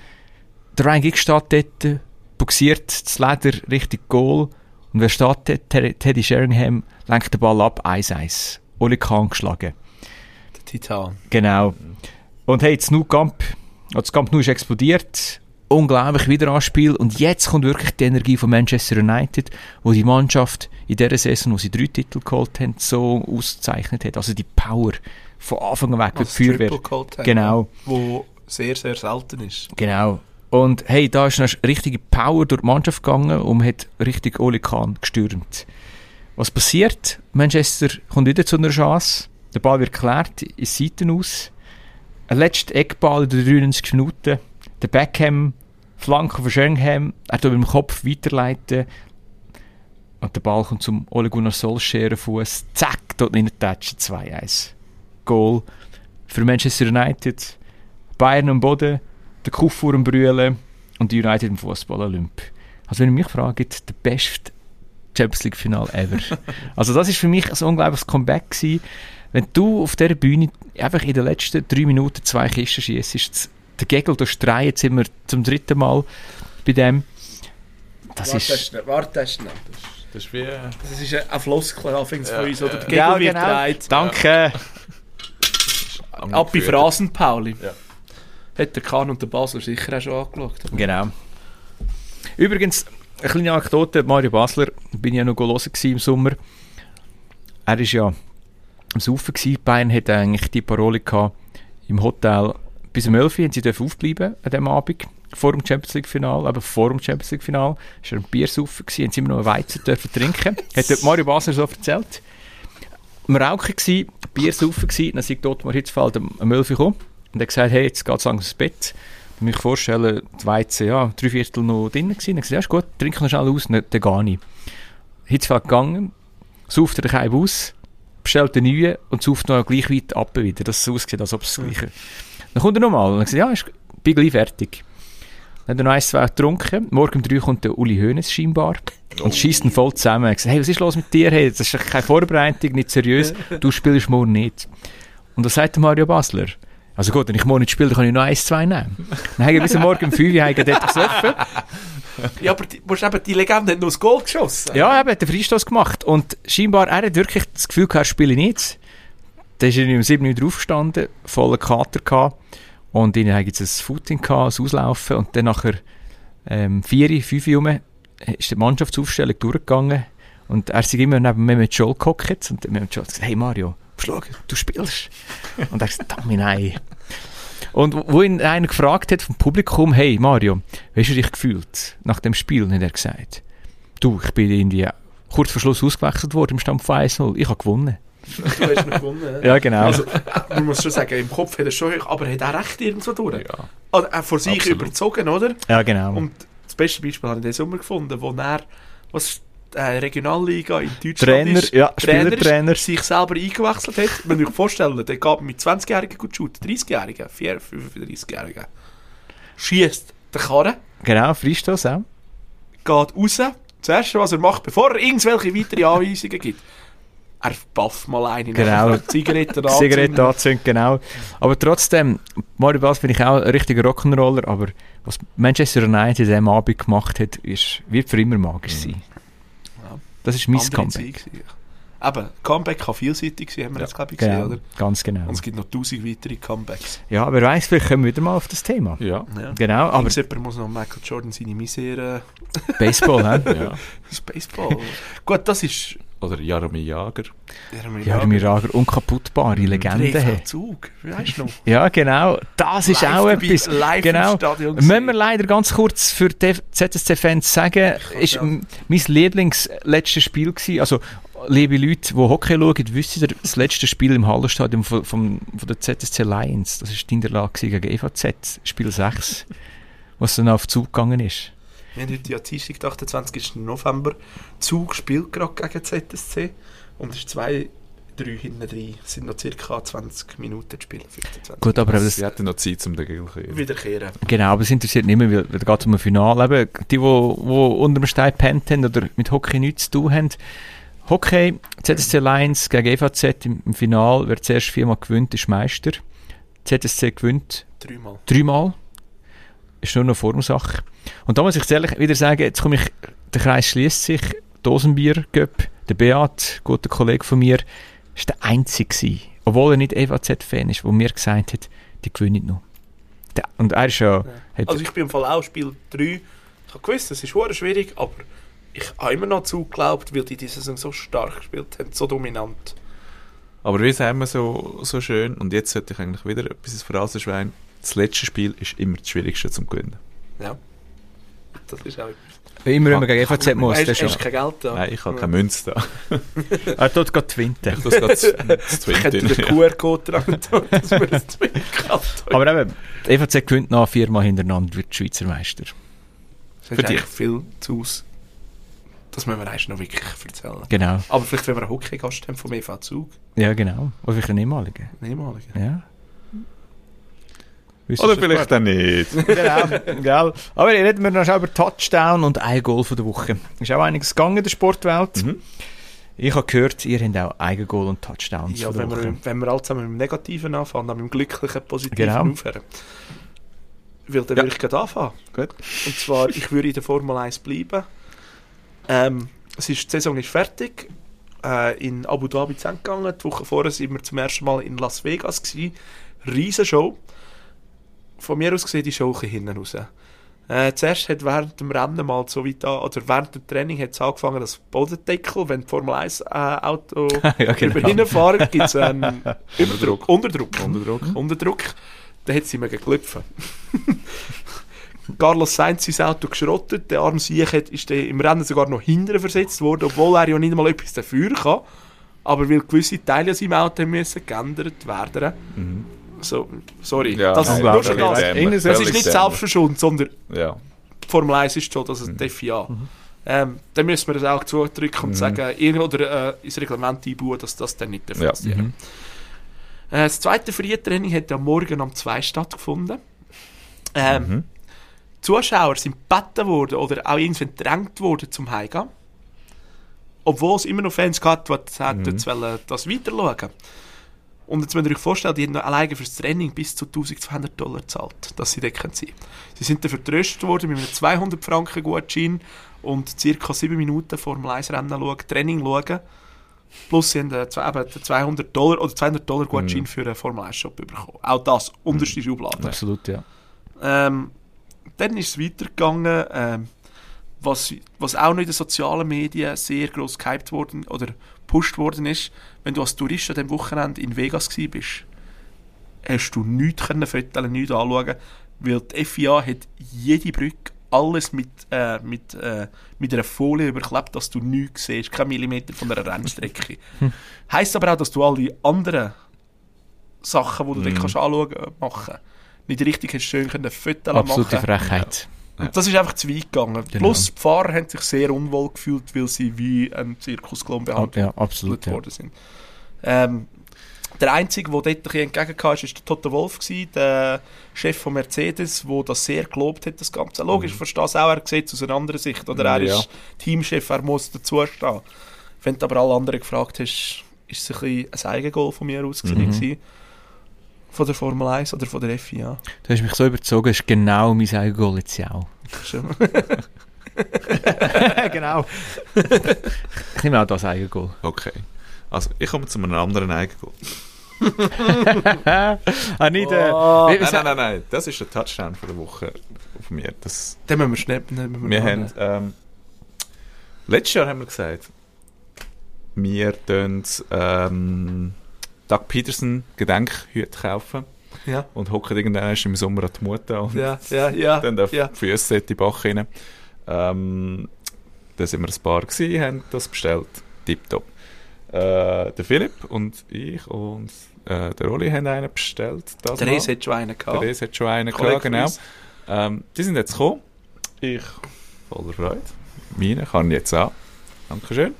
Der Ryan Giggs steht dort, buxiert das Leder Richtung Goal. Und wer steht dort? Teddy Sheringham lenkt den Ball ab, 1-1. Oli Kahn geschlagen. Der Titan. Genau. Und hey, das Nou Camp, das Camp Nou ist explodiert. Unglaublich Wiederanspiel. Und jetzt kommt wirklich die Energie von Manchester United, wo die Mannschaft in dieser Saison, wo sie drei Titel geholt haben, so ausgezeichnet hat. Also die Power von Anfang an weg mit Als Feuerwehr. Genau. Wo sehr, sehr selten ist. Genau. Und hey, da ist eine richtige Power durch die Mannschaft gegangen und hat richtig Oli Kahn gestürmt. Was passiert? Manchester kommt wieder zu einer Chance. Der Ball wird geklärt, ins Seiten aus. Ein letzter Eckball in der 93 Minuten. Der Beckham, Flanke von Schönheim, er tut mit dem Kopf weiterleiten. Und der Ball kommt zum Ole Gunnar Solskjaer Fuß. Zack, dort in der Tasche 2-1. Goal für Manchester United. Bayern am Boden der Kufur am Brühlen und die United im Fußball Olymp. Also wenn ihr mich fragt, der beste Champions League Final ever. also das ist für mich ein unglaubliches Comeback gewesen. Wenn du auf dieser Bühne einfach in den letzten drei Minuten zwei Kisten schießt, der Gegel durchdrehen, jetzt sind wir zum dritten Mal bei dem. Das ist... schnell, warte schnell. Das ist wie... äh, Das ist ein Floskel anfangs Ja, von uns, oder? ja. Der Ja, Gegel wird genau. gedreht. Danke! Ab bei Phrasen, Pauli. Ja. Hat der Kahn und der Basler sicher auch schon angeschaut. Genau. Übrigens, eine kleine Anekdote, Mario Basler, bin ich ja noch hören im Sommer. Er ist ja am Saufen gewesen. Bayern hatte eigentlich die Parole gehabt, im Hotel bis um 11 Uhr sie dürfen aufbleiben an diesem Abend. vor dem Champions League Final, aber vor dem Champions League Final, ist er ein Biersaufen gewesen, haben sie immer noch einen Weizen dürfen trinken. Hat dort Mario Basler so erzählt. Wir rauchen gsi, Biersaufen gsi, dann sagt Ottmar Hitzfeld am am 11 Uhr gekommen und hat gesagt, hey, jetzt geht's langsam ins Bett. Ich mich vorstellen, die Weizen, ja, drei Viertel noch drinnen gewesen. Dann gesagt, ja, ist gut, trink noch schnell aus, dann, dann gehe ich. Hitzfeld gegangen, sauft er den Keim aus, bestellt den neuen und sauft noch gleich weit ab wieder, dass es aussieht, als ob es das Gleiche Dann kommt er nochmal und dann sagt ja, ist, bin gleich fertig. Dann hat er noch eins, zwei getrunken. Morgen um drei kommt der Uli Hoeneß scheinbar und schießt ihn voll zusammen. Er hat gesagt, hey, was ist los mit dir? Hey, das ist keine Vorbereitung, nicht seriös. Du spielst morgen nicht. Und was sagt der Mario Basler? Also gut, wenn ich morgen nicht spiele, dann kann ich noch eins, zwei nehmen. Dann haben wir bis Morgen um fünf Uhr dort gesoffen. Ja, aber die, musst eben, die Legende hat noch das Goal geschossen. Ja, er hat den Freistoß gemacht. Und scheinbar, er hat wirklich das Gefühl gehabt, er spiele nicht. Dann ist er um 7 Uhr draufgestanden, voller Kater gehabt. Und ihnen hat jetzt ein Footing gehabt, ein Auslaufen. Und dann nachher, ähm, 4, 5 Uhr rum, ist die Mannschaftsaufstellung durchgegangen. Und er ist immer neben mir mit Joel gehockt. Und wir haben Joel gesagt, hey Mario, schau, du spielst. und er gesagt, Dammi, nein. Und wo ihn einer gefragt hat vom Publikum, hey Mario, wie hast du dich gefühlt nach dem Spiel? Und hat er gesagt, du, ich bin irgendwie kurz vor Schluss ausgewechselt worden im Stand von 1-0. Ich habe gewonnen. Du hast noch gewonnen. Ja, genau. Also, man muss schon sagen, im Kopf hat er schon, aber hat er recht irgendwo durch? Ja. Also, er vor sich Absolut. überzogen, oder? ja, genau. Und das beste Beispiel habe ich den Sommer gefunden, wo er, was äh, Regionalliga in Deutschland Trainer, ist, ja, Trainer, Spielertrainer. sich selber eingewechselt hat. Wenn ihr euch vorstellen, der geht mit 20-Jährigen gut shooten, 30-Jährigen, 4, 35-Jährigen. Schießt den Karren, Genau, Freistoß auch. geht raus. Das erste, was er macht, bevor er irgendwelche weitere Anweisungen gibt, er pafft mal eine Genau. Zigaretten Zigarette anzünden, genau. Aber trotzdem, Mario Bass bin ich auch ein richtiger Rock'n'Roller, aber was Manchester United diesem Abend gemacht hat, ist, wird für immer magisch sein. Ja. Das ist mein Andere Comeback. Eben, Comeback kann vielseitig sein, haben wir Ja. jetzt, glaube ich, gesehen, Genau, oder? ganz genau. Und es gibt noch tausend weitere Comebacks. Ja, aber wer weiss, vielleicht kommen wir wieder mal auf das Thema. Ja. Ja. Genau, aber Aber jemand muss noch Michael Jordan seine Misere... Baseball, hä? ja. Das Baseball. Gut, das ist... Oder Jaromir Jager. Jaromir Jager, unkaputtbare Legende. hey. Zug, weißt du noch? Ja, genau. Das ist Live auch dabei, etwas. live genau. Stadion Müssen wir leider ganz kurz für die ZSC-Fans sagen, ist ja. mein Lieblingsletztes Spiel gewesen. Also, liebe Leute, die Hockey schauen, wissen ihr, das letzte Spiel im Hallenstadion von, von, von der ZSC Lions, das war die Niederlage gegen EVZ, Spiel 6, was dann auf Zug gegangen ist. Wir haben heute ja Dienstag, der 28. November, Zug spielt gerade gegen ZSC und es ist 2, 3 hinten drin. Es sind noch ca. 20 Minuten zu spielen. 15, 20 Gut, aber das, Sie hatten noch Zeit, um den Gil zu kehren. Wiederkehren. genau, aber es interessiert nicht mehr, weil, da geht es um ein Finale. Eben, die, die, die unter dem Stein gepennt haben oder mit Hockey nichts zu tun haben, Hockey, ZSC Lions gegen EVZ im, im Finale, wer zuerst viermal gewinnt, ist Meister. ZSC gewinnt Dreimal. dreimal. Ist nur noch Formsache. Und da muss ich ehrlich wieder sagen, jetzt komme ich, der Kreis schließt sich, Dosenbier Göpp, der Beat, guter Kollege von mir, ist der Einzige gewesen, obwohl er nicht EVZ-Fan ist, wo mir gesagt hat, die gewinnen noch. Der, und er ist ja, hat, Also ich bin im Fall auch Spiel 3. Ich habe gewusst, es ist schwierig, aber ich habe immer noch zugeglaubt, weil die diese Saison so stark gespielt haben, so dominant. Aber wie sagen wir so, so schön, und jetzt sollte ich eigentlich wieder etwas ins Phrasenschwein, das letzte Spiel ist immer das Schwierigste zum Gewinnen. Ja. Das ist auch immer wenn man gegen EVZ muss, das schon. hast kein Geld da? Nein, ich habe keine Münze da. Er tut gerade twinten. Ich das gerade Ich hätte Twinten. den QR-Code dran getan, dass wir das kann. Aber eben, die EVZ gewinnt nach viermal hintereinander, wird Schweizer Meister. Das Für ist eigentlich viel zu aus. Das müssen wir eigentlich noch wirklich erzählen. Genau. Aber vielleicht, wenn wir einen Hockeygast haben vom EV Zug, Ja, genau. Oder vielleicht einen ehemaligen. ehemaligen. Ja. Oder vielleicht dann nicht. genau, gell. Aber reden wir noch schnell über Touchdown und ein Goal von der Woche. Ist auch einiges gegangen in der Sportwelt. Mhm. Ich habe gehört, ihr habt auch ein Goal und Touchdowns Ja, von der wenn Woche. wir, wenn wir alle zusammen mit dem Negativen anfangen, dann mit dem glücklichen, positiven Genau. aufhören. Weil dann Ja. würde ich gerade anfangen. Gut. Und zwar, ich würde in der Formel 1 bleiben. Ähm, es ist, die Saison ist fertig. Äh, in Abu Dhabi zu Ende gegangen. Die Woche vorher sind wir zum ersten Mal in Las Vegas. Gewesen. Riesenshow. Von mir aus gesehen die Show bisschen hinten raus. Äh, zuerst hat während dem Rennen mal so weit an, oder während dem Training hat es angefangen, das Bodendeckel, wenn die Formel 1 äh, Auto ja, genau. über hinfahren, gibt es einen Überdruck. Unterdruck. Unterdruck. Unterdruck. Dann hat sie mir geklopft. Carlos Sainz sein Auto geschrottet. Der arme Sieg hat- ist im Rennen sogar noch hinterher versetzt worden, obwohl er ja nicht mal etwas dafür kann. Aber weil gewisse Teile an seinem Auto müssen geändert werden. So, sorry. Ja, das, nein, nur unglaublich. schon völlig das, dämlich, das ist nicht selbstverschuldet, sondern Ja. die Formel 1 ist schon, also die FIA. Ähm, dann müssen wir das auch zudrücken und sagen, irgend- oder äh, ins Reglement einbauen, dass das dann nicht Ja. passieren darf. Äh, das zweite Freie-Training hat am Morgen um 2 stattgefunden. Ähm, Mhm. die Zuschauer sind gebeten worden oder auch irgendwie gedrängt worden zum Heimgehen. Obwohl es immer noch Fans gab, die mhm. das wollen, das weiterschauen Und jetzt müsst ihr euch vorstellen, die haben alleine fürs Training bis zu 1200 Dollar gezahlt, dass sie dort sein können. Sie sind dann vertröstet worden mit einem 200 Franken Gutschein und ca. 7 Minuten vor dem Rennen schauen, Training schauen. Plus sie haben äh, den 200 Dollar oder 200 Dollar Gutschein für einen Formel 1 Shop bekommen. Auch das, unterste Schublade. Absolut, ja. Ähm, dann ist es weitergegangen, ähm, was, was auch noch in den sozialen Medien sehr gross gehypt worden oder gepusht worden ist. Wenn du als Tourist an dem Wochenende in Vegas bist, hast du nichts können fotografieren, nichts anschauen, weil die FIA hat jede Brücke alles mit, äh, mit, äh, mit einer Folie überklebt, dass du nichts siehst, kein Millimeter von einer Rennstrecke. Heisst aber auch, dass du alle anderen Sachen, die du dort kannst anschauen kannst, machen. Nicht richtig hast schön können Fotos Absolute machen. Frechheit. Und das ist einfach zu weit gegangen. Genau. Plus die Fahrer haben sich sehr unwohl gefühlt, weil sie wie ein Zirkusklon behandelt Ja, absolut. Ja. worden sind. Ähm, der Einzige, der dort ein entgegenkam, ist, ist der Toto Wolf, gewesen, der Chef von Mercedes, der das sehr gelobt hat, das Ganze. Logisch, ich verstehe es auch, er sieht es aus einer anderen Sicht. Oder er Ja. ist Teamchef, er muss dazustehen. Wenn du aber alle anderen gefragt hast, ist es ein, bisschen ein Eigengoal von mir aus Mhm. gewesen. Von der Formel 1 oder von der FIA. Du hast mich so überzogen, das ist genau mein eigenes Goal jetzt ja auch. Genau. ich nehme auch das eigene Goal. Okay. Also, ich komme zu einem anderen Eigengoal. ah, nicht, äh, Oh. wie Nein, nein, nein, nein. Das ist der Touchdown von der Woche von mir. Das, Dann müssen wir müssen wir noch haben, ähm, letztes Jahr haben wir gesagt, wir tun ähm, Doug Peterson Gedenkhüte kaufen Ja, und hocken irgendwann im Sommer an die Mutter und ja, ja, ja. dann auf ja. die Füße in die Bach rein. Ähm, da sind wir ein paar gewesen, haben das bestellt. Tipptopp. Äh, der Philipp und ich und äh, der Oli haben einen bestellt. Das Der. Reis hat schon einen Der gehabt. Reis hat schon einen gehabt, genau. Ähm, die sind jetzt gekommen. Ich voller Freude. Meine kann ich jetzt an. Dankeschön.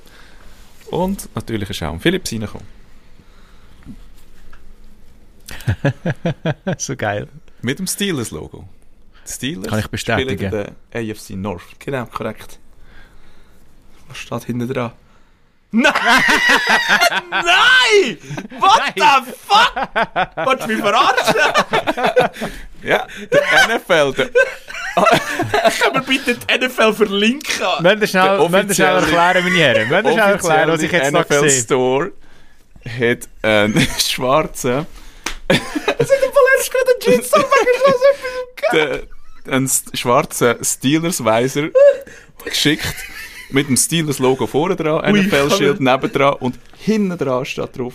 Und natürlich ist auch ein Philipp reingekommen. so geil. Mit dem Steelers-Logo. Steelers Kann ich bestätigen. spielen in der AFC North. Genau, korrekt. Was steht hinten dran? Nein! Nein! What the fuck? Wolltest du mich verarschen? Ja, der NFL, der Können wir bitte die NFL verlinken? Wollen wir schnell, Der wir schnell offizielle- erklären, meine Herren? Wollen wir schnell erklären, was ich jetzt noch NFL sehe? Store hat einen schwarzen, Verletzt gerade den Jeans der, einen s- schwarzen Steelers-Weiser geschickt. Mit dem Steelers-Logo vorne dran, NFL-Schild kann nebendran und hinten dran steht drauf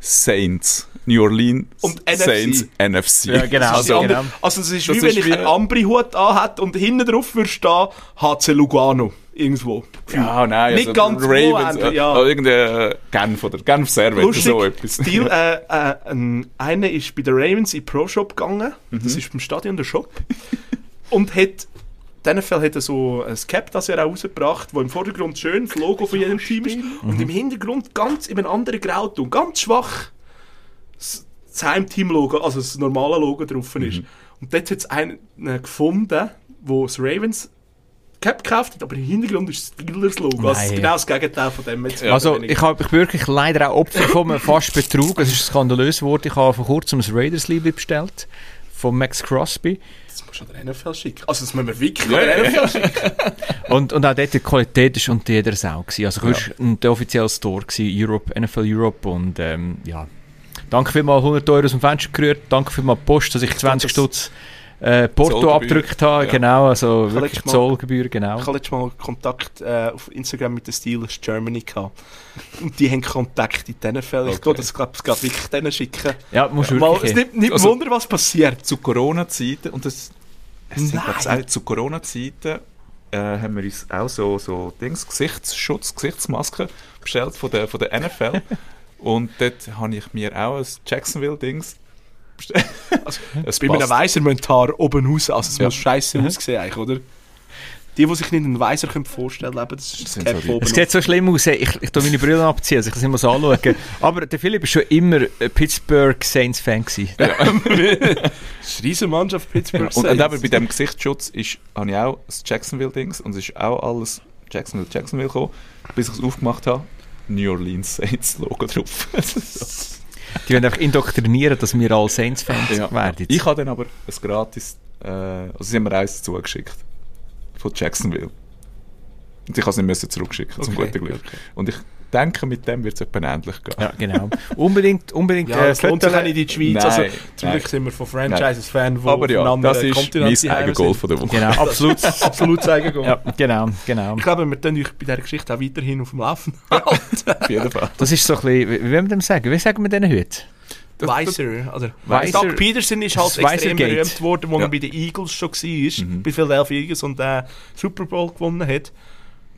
Saints. New Orleans Und NFC. Saints NFC. Ja, genau. Also, genau. also es ist Das wie wenn ist ich wie- einen Ambri-Hut anhätte und hinten drauf würde stehen HC Lugano. Irgendwo. Ja, nein, Nicht also ganz Ravens, wo, äh, ja. äh, irgendein Genf oder Genf Servet, Lustig, so etwas. Stil, äh, äh, ein, einer ist bei den Ravens in den Pro-Shop gegangen. Mhm. Das ist beim Stadion der Shop. und hat, in diesem Fall hat er so ein Cap, das er auch rausgebracht, wo im Vordergrund schön das Logo von jedem Team ist. Und im Hintergrund ganz in einem anderen Grauton, ganz schwach, das Heimteam-Logo, also das normale Logo drauf Mhm. ist. Und dort hat es einen gefunden, wo das Ravens Cap gekauft hat, aber im Hintergrund ist das Steelers-Logo. Also genau das Gegenteil von dem. Jetzt Also, ich habe ich wirklich leider auch Opfer von fast Betrug. Es ist skandalös geworden. Ich habe vor kurzem ein Raiders Liebling bestellt. Von Max Crosby. Das musst du an der NFL schicken. Also, das müssen wir wirklich Ja, an ja. NFL schicken. Und, und auch dort die Qualität ist unter jeder Sau. Gewesen. Also, ja. war der offizielle Store, gewesen, Europe, NFL Europe. Und ähm, ja, danke vielmals 100 Euro aus dem Fenster gerührt. Danke vielmals Post, dass ich 20 das- Stutz äh, Porto abgedrückt habe. Ja. Genau, also Ich wirklich Mal- Zollgebühr, genau. Ich hatte letztes Mal Kontakt äh, auf Instagram mit den Steelers Germany gehabt. Und die haben Kontakt in den NFL. Ich Okay. glaube, das glaube ich gerade wirklich denen schicken. Ja, musst du Mal, es wirklich. nimmt nicht Also- Wunder, was passiert. Zu Corona-Zeiten, und das es sind, auch zu Corona-Zeiten äh, haben wir uns auch so, so Dings, Gesichtsschutz, Gesichtsmasken bestellt von der, von der NFL. Und dort habe ich mir auch ein Jacksonville-Dings. Also, es Bei einem passt. Weiser müssen die Haare oben raus, also es Ja. muss scheiße aussehen eigentlich, oder? Die, die sich nicht einen Weiser können vorstellen können, das ist das sind Cap oben. Es sieht so schlimm aus. Ich, ich tue meine Brille abziehen, also ich kann es immer so anschauen. Aber der Philipp war schon immer ein Pittsburgh Saints-Fan. gewesen. Das ist eine riesen Mannschaft Pittsburgh. Und, und Saints. eben bei diesem Gesichtsschutz ist, habe ich auch das Jacksonville-Dings und es ist auch alles Jacksonville, Jacksonville gekommen, bis ich es aufgemacht habe. New Orleans Saints Logo drauf. Die werden einfach indoktrinieren, dass wir alle Saints-Fans Ja. werden. Ich habe dann aber ein gratis, äh, also sie haben mir eins zugeschickt. Von Jacksonville. Und ich habe es nicht müssen zurückschicken, zum Okay, guten Glück. okay. Und ich denke, mit dem wird es etwa ähnlich gehen. Ja, genau. Unbedingt, unbedingt. Ja, äh, es lohnt sich Fotos- auch nicht in die Schweiz. Nein, also, zum Glück sind wir von Franchises Fan, die Aber ja, das ist mein eigenes. Goal von der Woche. Genau, absolut. Absolut zeigen gehen. ja, genau, genau. Ich glaube, wir tun euch bei dieser Geschichte auch weiterhin auf dem Laufen. Auf jeden Fall. Das ist so ein bisschen, wie wie wollen wir dem sagen? Wie sagen wir denen heute? Das- Weiser, oder? Weiser- Doug Peterson ist halt extrem Gate. berühmt worden, wo Ja. er bei den Eagles schon war, Mhm. bei Philadelphia Eagles und den Super Bowl gewonnen hat.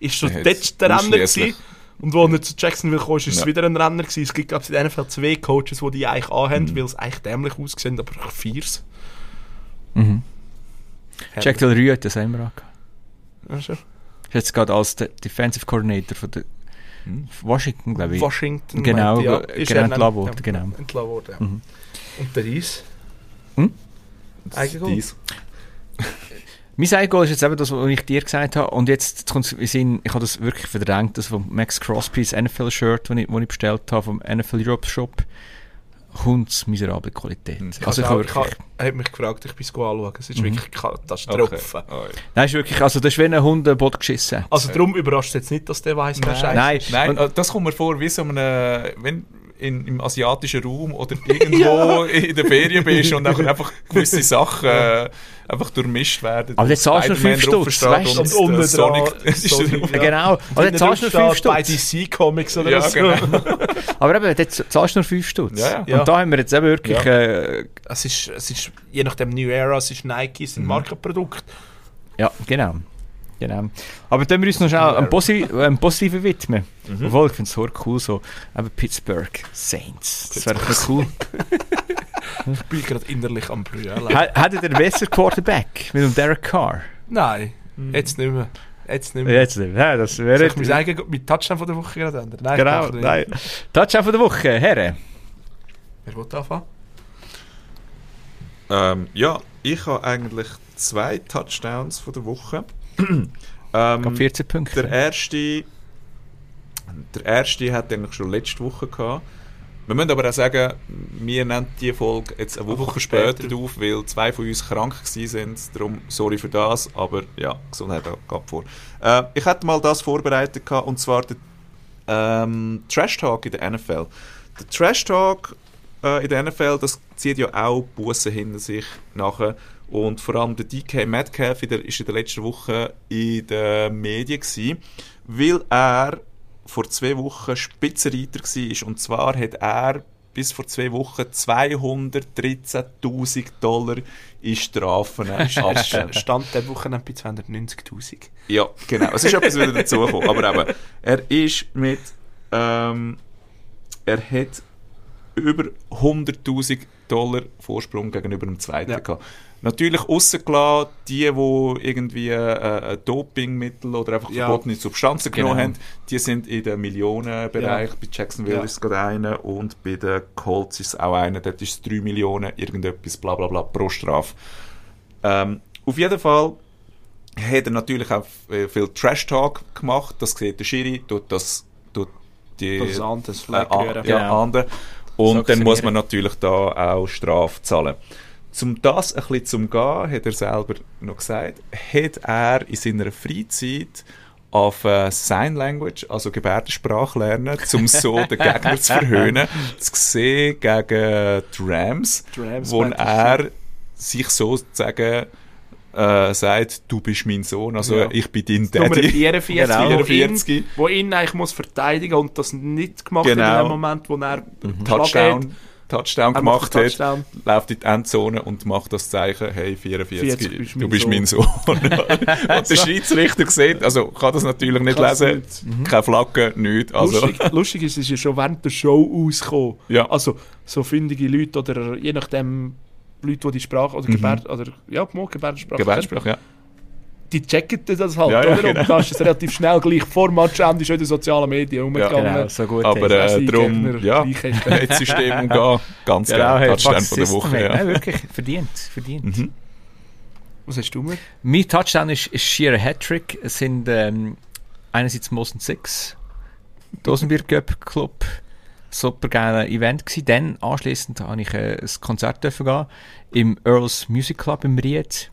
Ist so hat's dort der Renner gewesen. Und wo er zu Jacksonville kam, ist es Ja. wieder ein Renner gewesen. Es gibt, glaube ich, in der NFL zwei Coaches, die die eigentlich anhaben, Mhm. weil es eigentlich dämlich aussehen, aber auch viers. Mhm. Jack Del Rio hat das immer angehabt. Ja, schon. Ist jetzt gerade als der Defensive Coordinator von der Hm. Washington, glaube ich. Washington. Genau, meinte, ja, äh, ist genau entlassen worden, ja, genau. entlassen worden, ja. Mhm. Und der Reis? Eigengoal. Dies. Mein Eigengoal ist jetzt eben das, was ich dir gesagt habe. Und jetzt kommt es in Sinn, ich habe das wirklich verdrängt, das von Max Crosby's NFL-Shirt, das ich, ich bestellt habe, vom NFL Europe Shop. Hunds miserable Qualität. Hm. Also ich habe ich wirklich... habe mich gefragt, ich bin es anschauen. Es ist Mhm. wirklich Katastrophe. Oh, ja. Nein, ist wirklich, also das ist wie ein Hund ein Boot geschissen. Also darum überrascht es jetzt nicht, dass der weiss, wer scheiße Nein, Nein, und- äh, das kommt mir vor, wie so einem, wenn in, im asiatischen Raum oder irgendwo in der Ferien bist und dann einfach gewisse Sachen äh, einfach durchmischt werden. Aber jetzt zahlst du nur Spider-Man fünf Stutz, draufsteht weißt du? und, Und unten äh, Sonic Sonic, ja. Genau. Aber dann zahlst du nur 5 Bei Stutz. DC Comics oder Ja, so. genau. Aber eben, dort zahlst du nur 5 Stutz. Ja, ja. Ja. Und da haben wir jetzt eben wirklich... Äh, Es ist, es ist, je nachdem New Era, es ist Nike, es sind Mhm. Markenprodukte. ja, genau. Genau. Aber dann wir uns noch schnell einem, Posi einem Positiven widmen. Mhm. Obwohl, ich finde es so cool, so eben Pittsburgh Saints. Das wäre doch cool. Ich bin gerade innerlich am Brüllen. Ha- Hättet ihr besseren Quarterback mit dem Derek Carr? Nein, jetzt nicht mehr. Jetzt nicht mehr. Jetzt nicht. Ja, das wäre... ich mein eigen mit Touchdown von der Woche gerade ändern? Nein, Genau, nein. Touchdown von der Woche, Herren. Wer will anfangen? Ähm, ja, ich habe eigentlich zwei Touchdowns von der Woche. Ähm, 14 Punkte. der erste, der erste hat eigentlich schon letzte Woche gehabt. Wir müssen aber auch sagen, wir nehmen die Folge jetzt eine Woche, Woche später, später. auf, weil zwei von uns krank waren. Darum sorry für das, aber ja, Gesundheit gab vor. Äh, ich hatte mal das vorbereitet gehabt, und zwar der ähm, Trash Talk in der NFL. Der Trash Talk äh, in der NFL, das zieht ja auch Bussen hinter sich nachher. Und vor allem der DK Metcalf ist in der letzten Woche in den Medien gewesen, weil er vor zwei Wochen Spitzenreiter war. Und zwar hat er bis vor zwei Wochen 213.000 Dollar in Strafen abgegeben. Stand der Woche bei 290'000. Ja, genau. Es ist etwas wieder dazugekommen. Aber eben, er ist mit, ähm, er hat über 100.000 Dollar Vorsprung gegenüber dem zweiten Ja. gehabt. Natürlich rausgelassen, die, die irgendwie äh, ein Dopingmittel oder einfach Ja. verbotene Substanzen Genau. genommen haben, die sind in den Millionenbereich. Ja. Bei Jacksonville Ja. ist es gerade einer und bei den Colts ist es auch einer. Dort ist es 3 Millionen, irgendetwas, bla bla bla, pro Strafe. Ähm, auf jeden Fall hat er natürlich auch äh, viel Trash-Talk gemacht. Das sieht der Schiri, tut das, tut die, Das ist anders. äh, an, ja, Genau. andere. Und dann muss man natürlich da auch Strafe zahlen. Zum das ein bisschen zum Gehen, hat er selber noch gesagt, hat er in seiner Freizeit auf äh, Sign Language, also Gebärdensprache lernen, um so den Gegner zu verhöhnen, zu sehen gegen die Rams, Die Rams wo er sich sozusagen äh, sagt, du bist mein Sohn, also Ja. ich bin dein Nummer Daddy. 44, Genau. wo, 44. Ihn, wo ihn eigentlich muss verteidigen und das nicht gemacht Genau. in dem Moment, wo er Touchdown. geschlagen hat. Touchdown Er macht gemacht hat, Touchdown. läuft in die Endzone und macht das Zeichen, hey, 44, 40 bist du mein bist Sohn. mein Sohn. und der Schiedsrichter sieht, also kann das natürlich nicht Kann's lesen, nicht. keine Flagge, nichts. Also, Lustig, lustig ist, es ist ja schon während der Show ausgekommen. Ja. Also, so findige Leute oder je nachdem Leute, die die Sprache oder Gebärd oder ja, Gebärdensprache Gebärdensprache, ja. Die checken das halt, Ja, ja, oder? genau. Und dann ist es relativ schnell gleich vor Matchende schon in den sozialen Medien umgegangen. Genau, so gut. Aber äh, darum, ja, jetzt System umgehen, ganz genau, geil. hey, Touchdown von der Woche, ja. Nein, wirklich, verdient, verdient. Mhm. Was hast du mir? Mein Touchdown ist, ist schier ein Hattrick. Es sind ähm, einerseits Mosen Six, Dosenbier Cup Club, super geiler Event gewesen. Dann anschließend habe ich äh, ein Konzert dürfen gehen im Earls Music Club im Ried.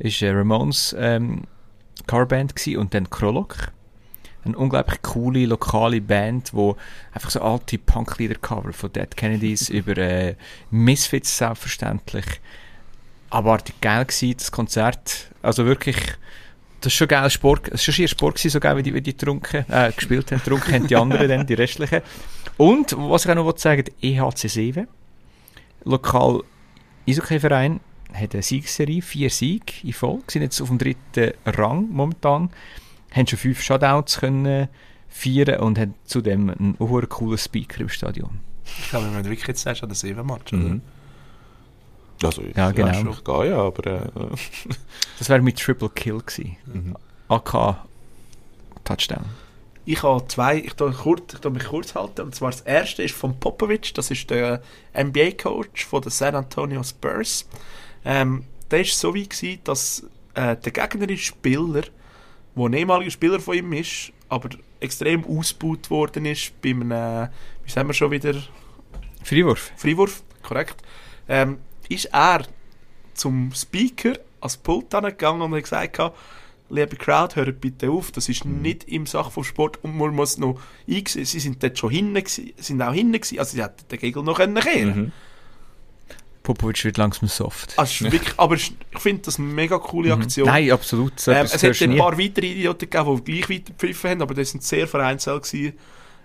Ist äh, Ramones ähm, Coverband gewesen und dann Krolok. Eine unglaublich coole lokale Band, wo einfach so alte Punklieder cover von Dead Kennedys über äh, Misfits selbstverständlich abartig geil gewesen, das Konzert. Also wirklich, das ist schon geil Sport, es ist schon schier Sport gewesen, so geil, wie die, wie die trunken, äh, gespielt haben. Trunken haben die anderen dann, die restlichen. Und, was ich auch noch wollte sagen, der EHC Seven, lokal Eishockey-Verein, hat eine Siegesserie, vier Siege in Folge, sind jetzt auf dem dritten Rang momentan, haben schon fünf Shutouts können feiern und haben zudem einen hohen coolen Speaker im Stadion. Ich glaube, wenn du wirklich jetzt sagst, an der 7-Match, Mhm. Also, Ja, genau. Ich gehe ja, aber äh, Das wäre mit Triple Kill gewesen. mhm. AK Touchdown. Ich habe zwei, ich tu kurz, ich tu mich kurz halten. Und zwar das erste ist von Popovic, das ist der NBA-Coach von den San Antonio Spurs. Ähm, der war so wie, gewesen, dass äh, der gegnerische Spieler, der ein ehemaliger Spieler von ihm ist, aber extrem ausgebaut worden ist bei einem, äh, wie sagen wir schon wieder, Freiwurf. Freiwurf, korrekt, ähm, ist er zum Speaker als Pult gegangen und hat gesagt, liebe Crowd, hört bitte auf, das ist nicht im Sach vom Sport und man muss noch einsehen, sie sind dort schon hinten, sind auch hinten gewesen, also sie hätten den Gegel noch können kehren. Mhm. Popovic wird langsam soft. also ist wirklich, aber ich finde das eine mega coole Mhm. Aktion. Nein, absolut. So Ähm, es hat ein nie. paar weitere Idioten gegeben, die gleich weiter gepfiffen haben, aber das sind sehr vereinzelt gewesen.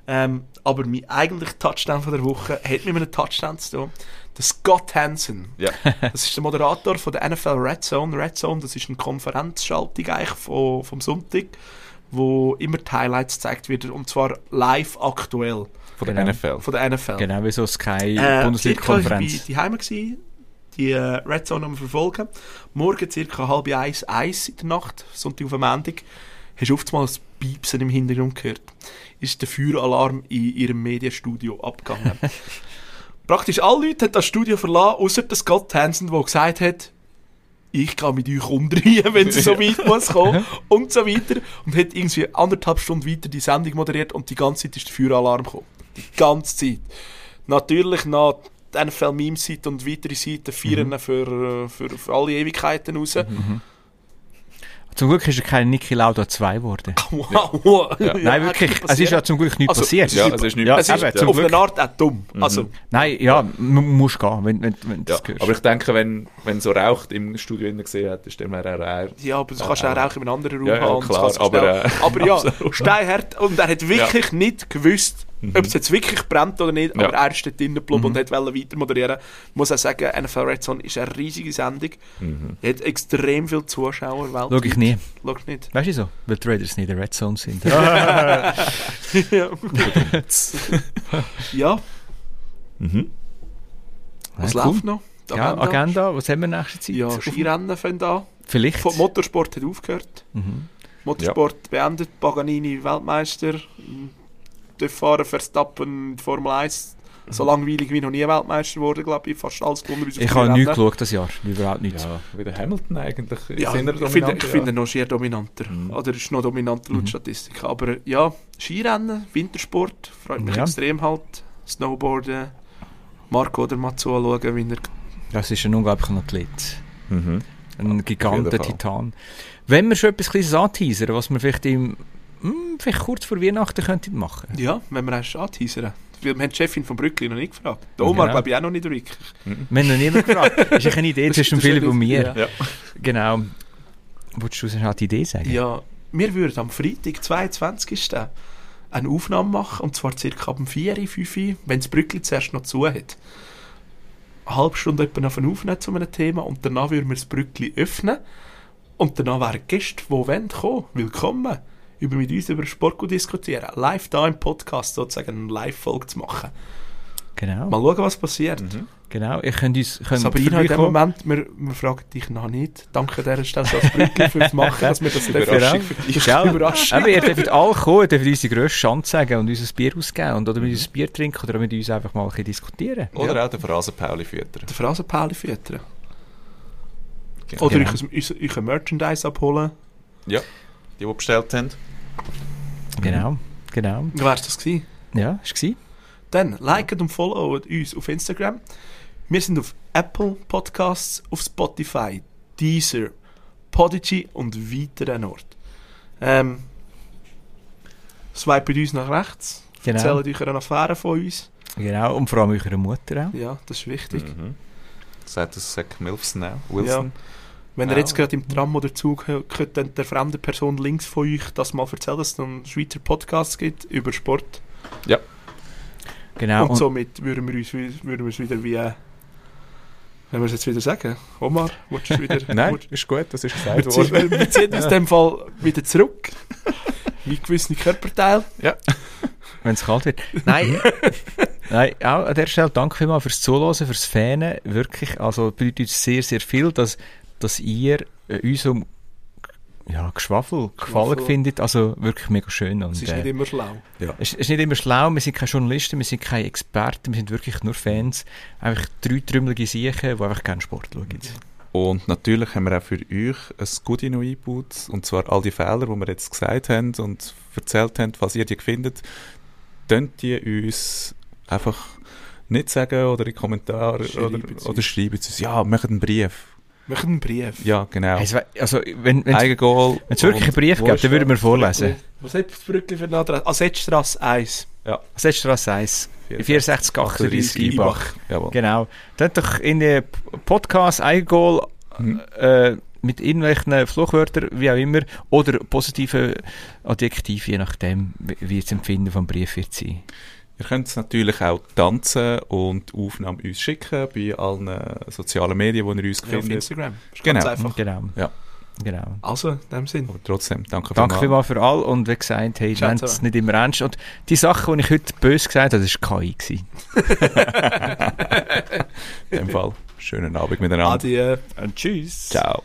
Ähm, aber mein eigentlicher Touchdown von der Woche hat mit einem Touchdown zu tun. Der Scott Hansen. Ja. Das ist der Moderator von der NFL Red Zone. Red Zone, das ist eine Konferenzschaltung eigentlich von, vom Sonntag, wo immer die Highlights gezeigt werden und zwar live aktuell Von der Genau. NFL. von der NFL. Genau wie so Sky Äh, war Bundesliga-Konferenz. die Heime die äh, Red Zone am verfolgen. Morgen circa halb eins, eins in der Nacht, Sonntag auf dem Montag, hast du oftmals Piepsen im Hintergrund gehört. Ist der Feueralarm in ihrem Medienstudio abgegangen. Praktisch alle Leute haben das Studio verlassen, außer der Scott Hansen, der gesagt hat, ich kann mit euch umdrehen, wenn es so weit muss kommen und so weiter. Und hat irgendwie anderthalb Stunden weiter die Sendung moderiert und die ganze Zeit ist der Feueralarm gekommen. Die ganze Zeit. Natürlich nach die NFL-Meme-Seite und weitere Seiten feiern Mhm. für, äh, für, für alle Ewigkeiten raus. Zum Glück ist er kein Niki Lauda 2 geworden. Wow. Ja. Nein, wirklich. Es ist ja zum Glück nichts Also, passiert. Ja, es ist nicht Ja, es ist eben, auf Glück. eine Art auch dumm. Also, Nein, ja, man muss gehen, wenn, wenn, wenn du Ja, das hörst. aber ich denke, wenn, wenn so raucht im Studio innen gesehen hättest, dann wäre er auch... ja, aber du kannst Ja, auch Rauch in einem anderen Raum Ja, ja, haben. klar, aber, äh, aber ja, steinhart. Und er hat wirklich nicht gewusst, ob es jetzt wirklich brennt oder nicht, aber Ja. er ist dort drinnen geblieben und hat wollte weiter moderieren. Ich muss auch sagen, NFL Red Zone ist eine riesige Sendung. Mhm. Er hat extrem viele Zuschauer weltweit. Schau ich nie. Schau ich nicht. Weißt du so? Weil die Raiders nicht in der Red Zone sind. ja. ja, Mhm. was Ja, cool. läuft noch? Die Ja, Agenda, was haben wir nächste Zeit? Ja, Skirennen fangen an. Vielleicht. Von- Motorsport hat aufgehört. Mhm. Motorsport beendet. Paganini Weltmeister. Der Fahrer Verstappen in die Formel 1. So langweilig wie noch nie Weltmeister geworden, glaube ich. Fast alles gewonnen. Ich habe nichts geschaut das Jahr. Überhaupt nichts. Ja, wie der Hamilton eigentlich. Ja, ich finde, ich ja. finde ihn noch schier dominanter. Mhm. Oder ist noch dominanter laut Statistik. Aber ja, Skirennen, Wintersport, freut mich Ja. extrem halt. Snowboarden, Marco oder mal zuschauen, wie er Das ist ein unglaublicher Athlet. Mhm. Ein Auf jeden Giganten-Titan. Wenn wir schon etwas Kleines anteasern, was wir vielleicht, im, hm, vielleicht kurz vor Weihnachten könnten machen Ja, wenn wir erst anteasern. Wir haben die Chefin von Brückli noch nicht gefragt. Der Omar, Genau. glaube ich, auch noch nicht wirklich. Wir haben noch niemand gefragt. Das ist eine Idee Das- zwischen Philipp eine- und mir. ja. Genau. Wolltest du auch die Idee sagen? Ja, wir würden am Freitag, 22. eine Aufnahme machen, und zwar ab dem 4, 5, wenn das Brückli zuerst noch zu hat. eine halbe Stunde etwa aufnehmen zu einem Thema und danach würden wir das Brückli öffnen und danach wären Gäste, die wollen kommen, willkommen, über mit uns über Sport gut diskutieren. Live da im Podcast sozusagen eine Live-Folge zu machen. Genau. Mal schauen, was passiert. Genau. Ihr könnt uns könnt Sabrina, in dem. Moment, wir, wir fragen dich noch nicht. Danke an dieser Stelle als Brückli fürs Machen, dass wir das. Überraschung für dich. Gell? Überraschung. Aber ihr dürft alle kommen, ihr dürft unsere grösste Chance sagen und uns ein Bier ausgeben und oder mit uns ein Bier trinken oder mit uns einfach mal ein bisschen diskutieren. Oder auch der Phrasenpauli füttern. Der Phrasenpauli füttern. Genau. Oder Genau. ich, ich, ich Merchandise abholen. Ja, die, die bestellt haben. Genau. Genau. Wie wär's das gewesen? Ja, ist gewesen. Dann liket und followt uns auf Instagram. Wir sind auf Apple Podcasts, auf Spotify, Deezer, Podigy und weiteren Orten. Ähm, swipet uns nach rechts. Genau. Erzählt euch eine Affäre von uns. Genau. Und vor allem eurer Mutter auch. Ja, das ist wichtig. Mhm. Sagt das Zach Milfson auch? Wilson? Wenn ihr Ja. jetzt gerade im Tram oder Zug hört, dann der fremde Person links von euch das mal erzählen, dass es noch einen Schweizer Podcast gibt über Sport. Genau. und Und, somit würden wir uns, würden wir es wieder wie... Äh, wenn wir es jetzt wieder sagen. Omar, willst du wieder... Nein, willst- ist gut, das ist wir, gesagt worden. wir, wir ziehen uns in dem Fall wieder zurück. Wie gewisse Körperteile. wenn es kalt wird. Nein. Nein, auch an der Stelle danke vielmals fürs Zuhören, fürs Fähnen. Wirklich, also bedeutet uns sehr, sehr viel, dass, dass ihr äh, unserem ja, Geschwafel gefallen findet. Also wirklich mega schön. Und, Es ist äh, nicht immer schlau. Es ist nicht immer schlau, wir sind keine Journalisten, wir sind keine Experten, wir sind wirklich nur Fans. Einfach drei trümmelige Siechen, die einfach gerne Sport schauen. Und natürlich haben wir auch für euch ein Goodie noch eingebaut. Und zwar all die Fehler, die wir jetzt gesagt haben und erzählt haben, falls ihr die findet, könnt ihr uns einfach nicht sagen oder in die Kommentare Schreiben oder, oder schreiben sie uns, ja, macht einen Brief. Wir machen einen Brief. Ja, genau. Also, also wenn es wirklich einen Brief gibt, dann würden wir vorlesen. Was hat das Brückli für eine Adresse? Assetstrasse 1. Setstrasse 1, 64 38 Ibach. Jawohl. Genau. Dann doch in den Podcast Eigengoal Mhm. äh, mit irgendwelchen Fluchwörtern, wie auch immer, oder positive Adjektive, je nachdem, wie- wie das Empfinden vom Brief wird sein. Ihr könnt natürlich auch tanzen und Aufnahmen uns schicken bei allen äh, sozialen Medien, wo ihr uns Ja, auf findet. Instagram. Ist Genau. Ganz einfach. Genau. Ja. Genau. Also, in dem Sinn. Aber trotzdem, danke, Danke vielmals. vielmals für all und wie gesagt, hey, nehmt es nicht immer ernst. Und die Sachen, die ich heute böse gesagt habe, das war KI. In dem Fall. Schönen Abend miteinander. Adieu. Und tschüss. Ciao.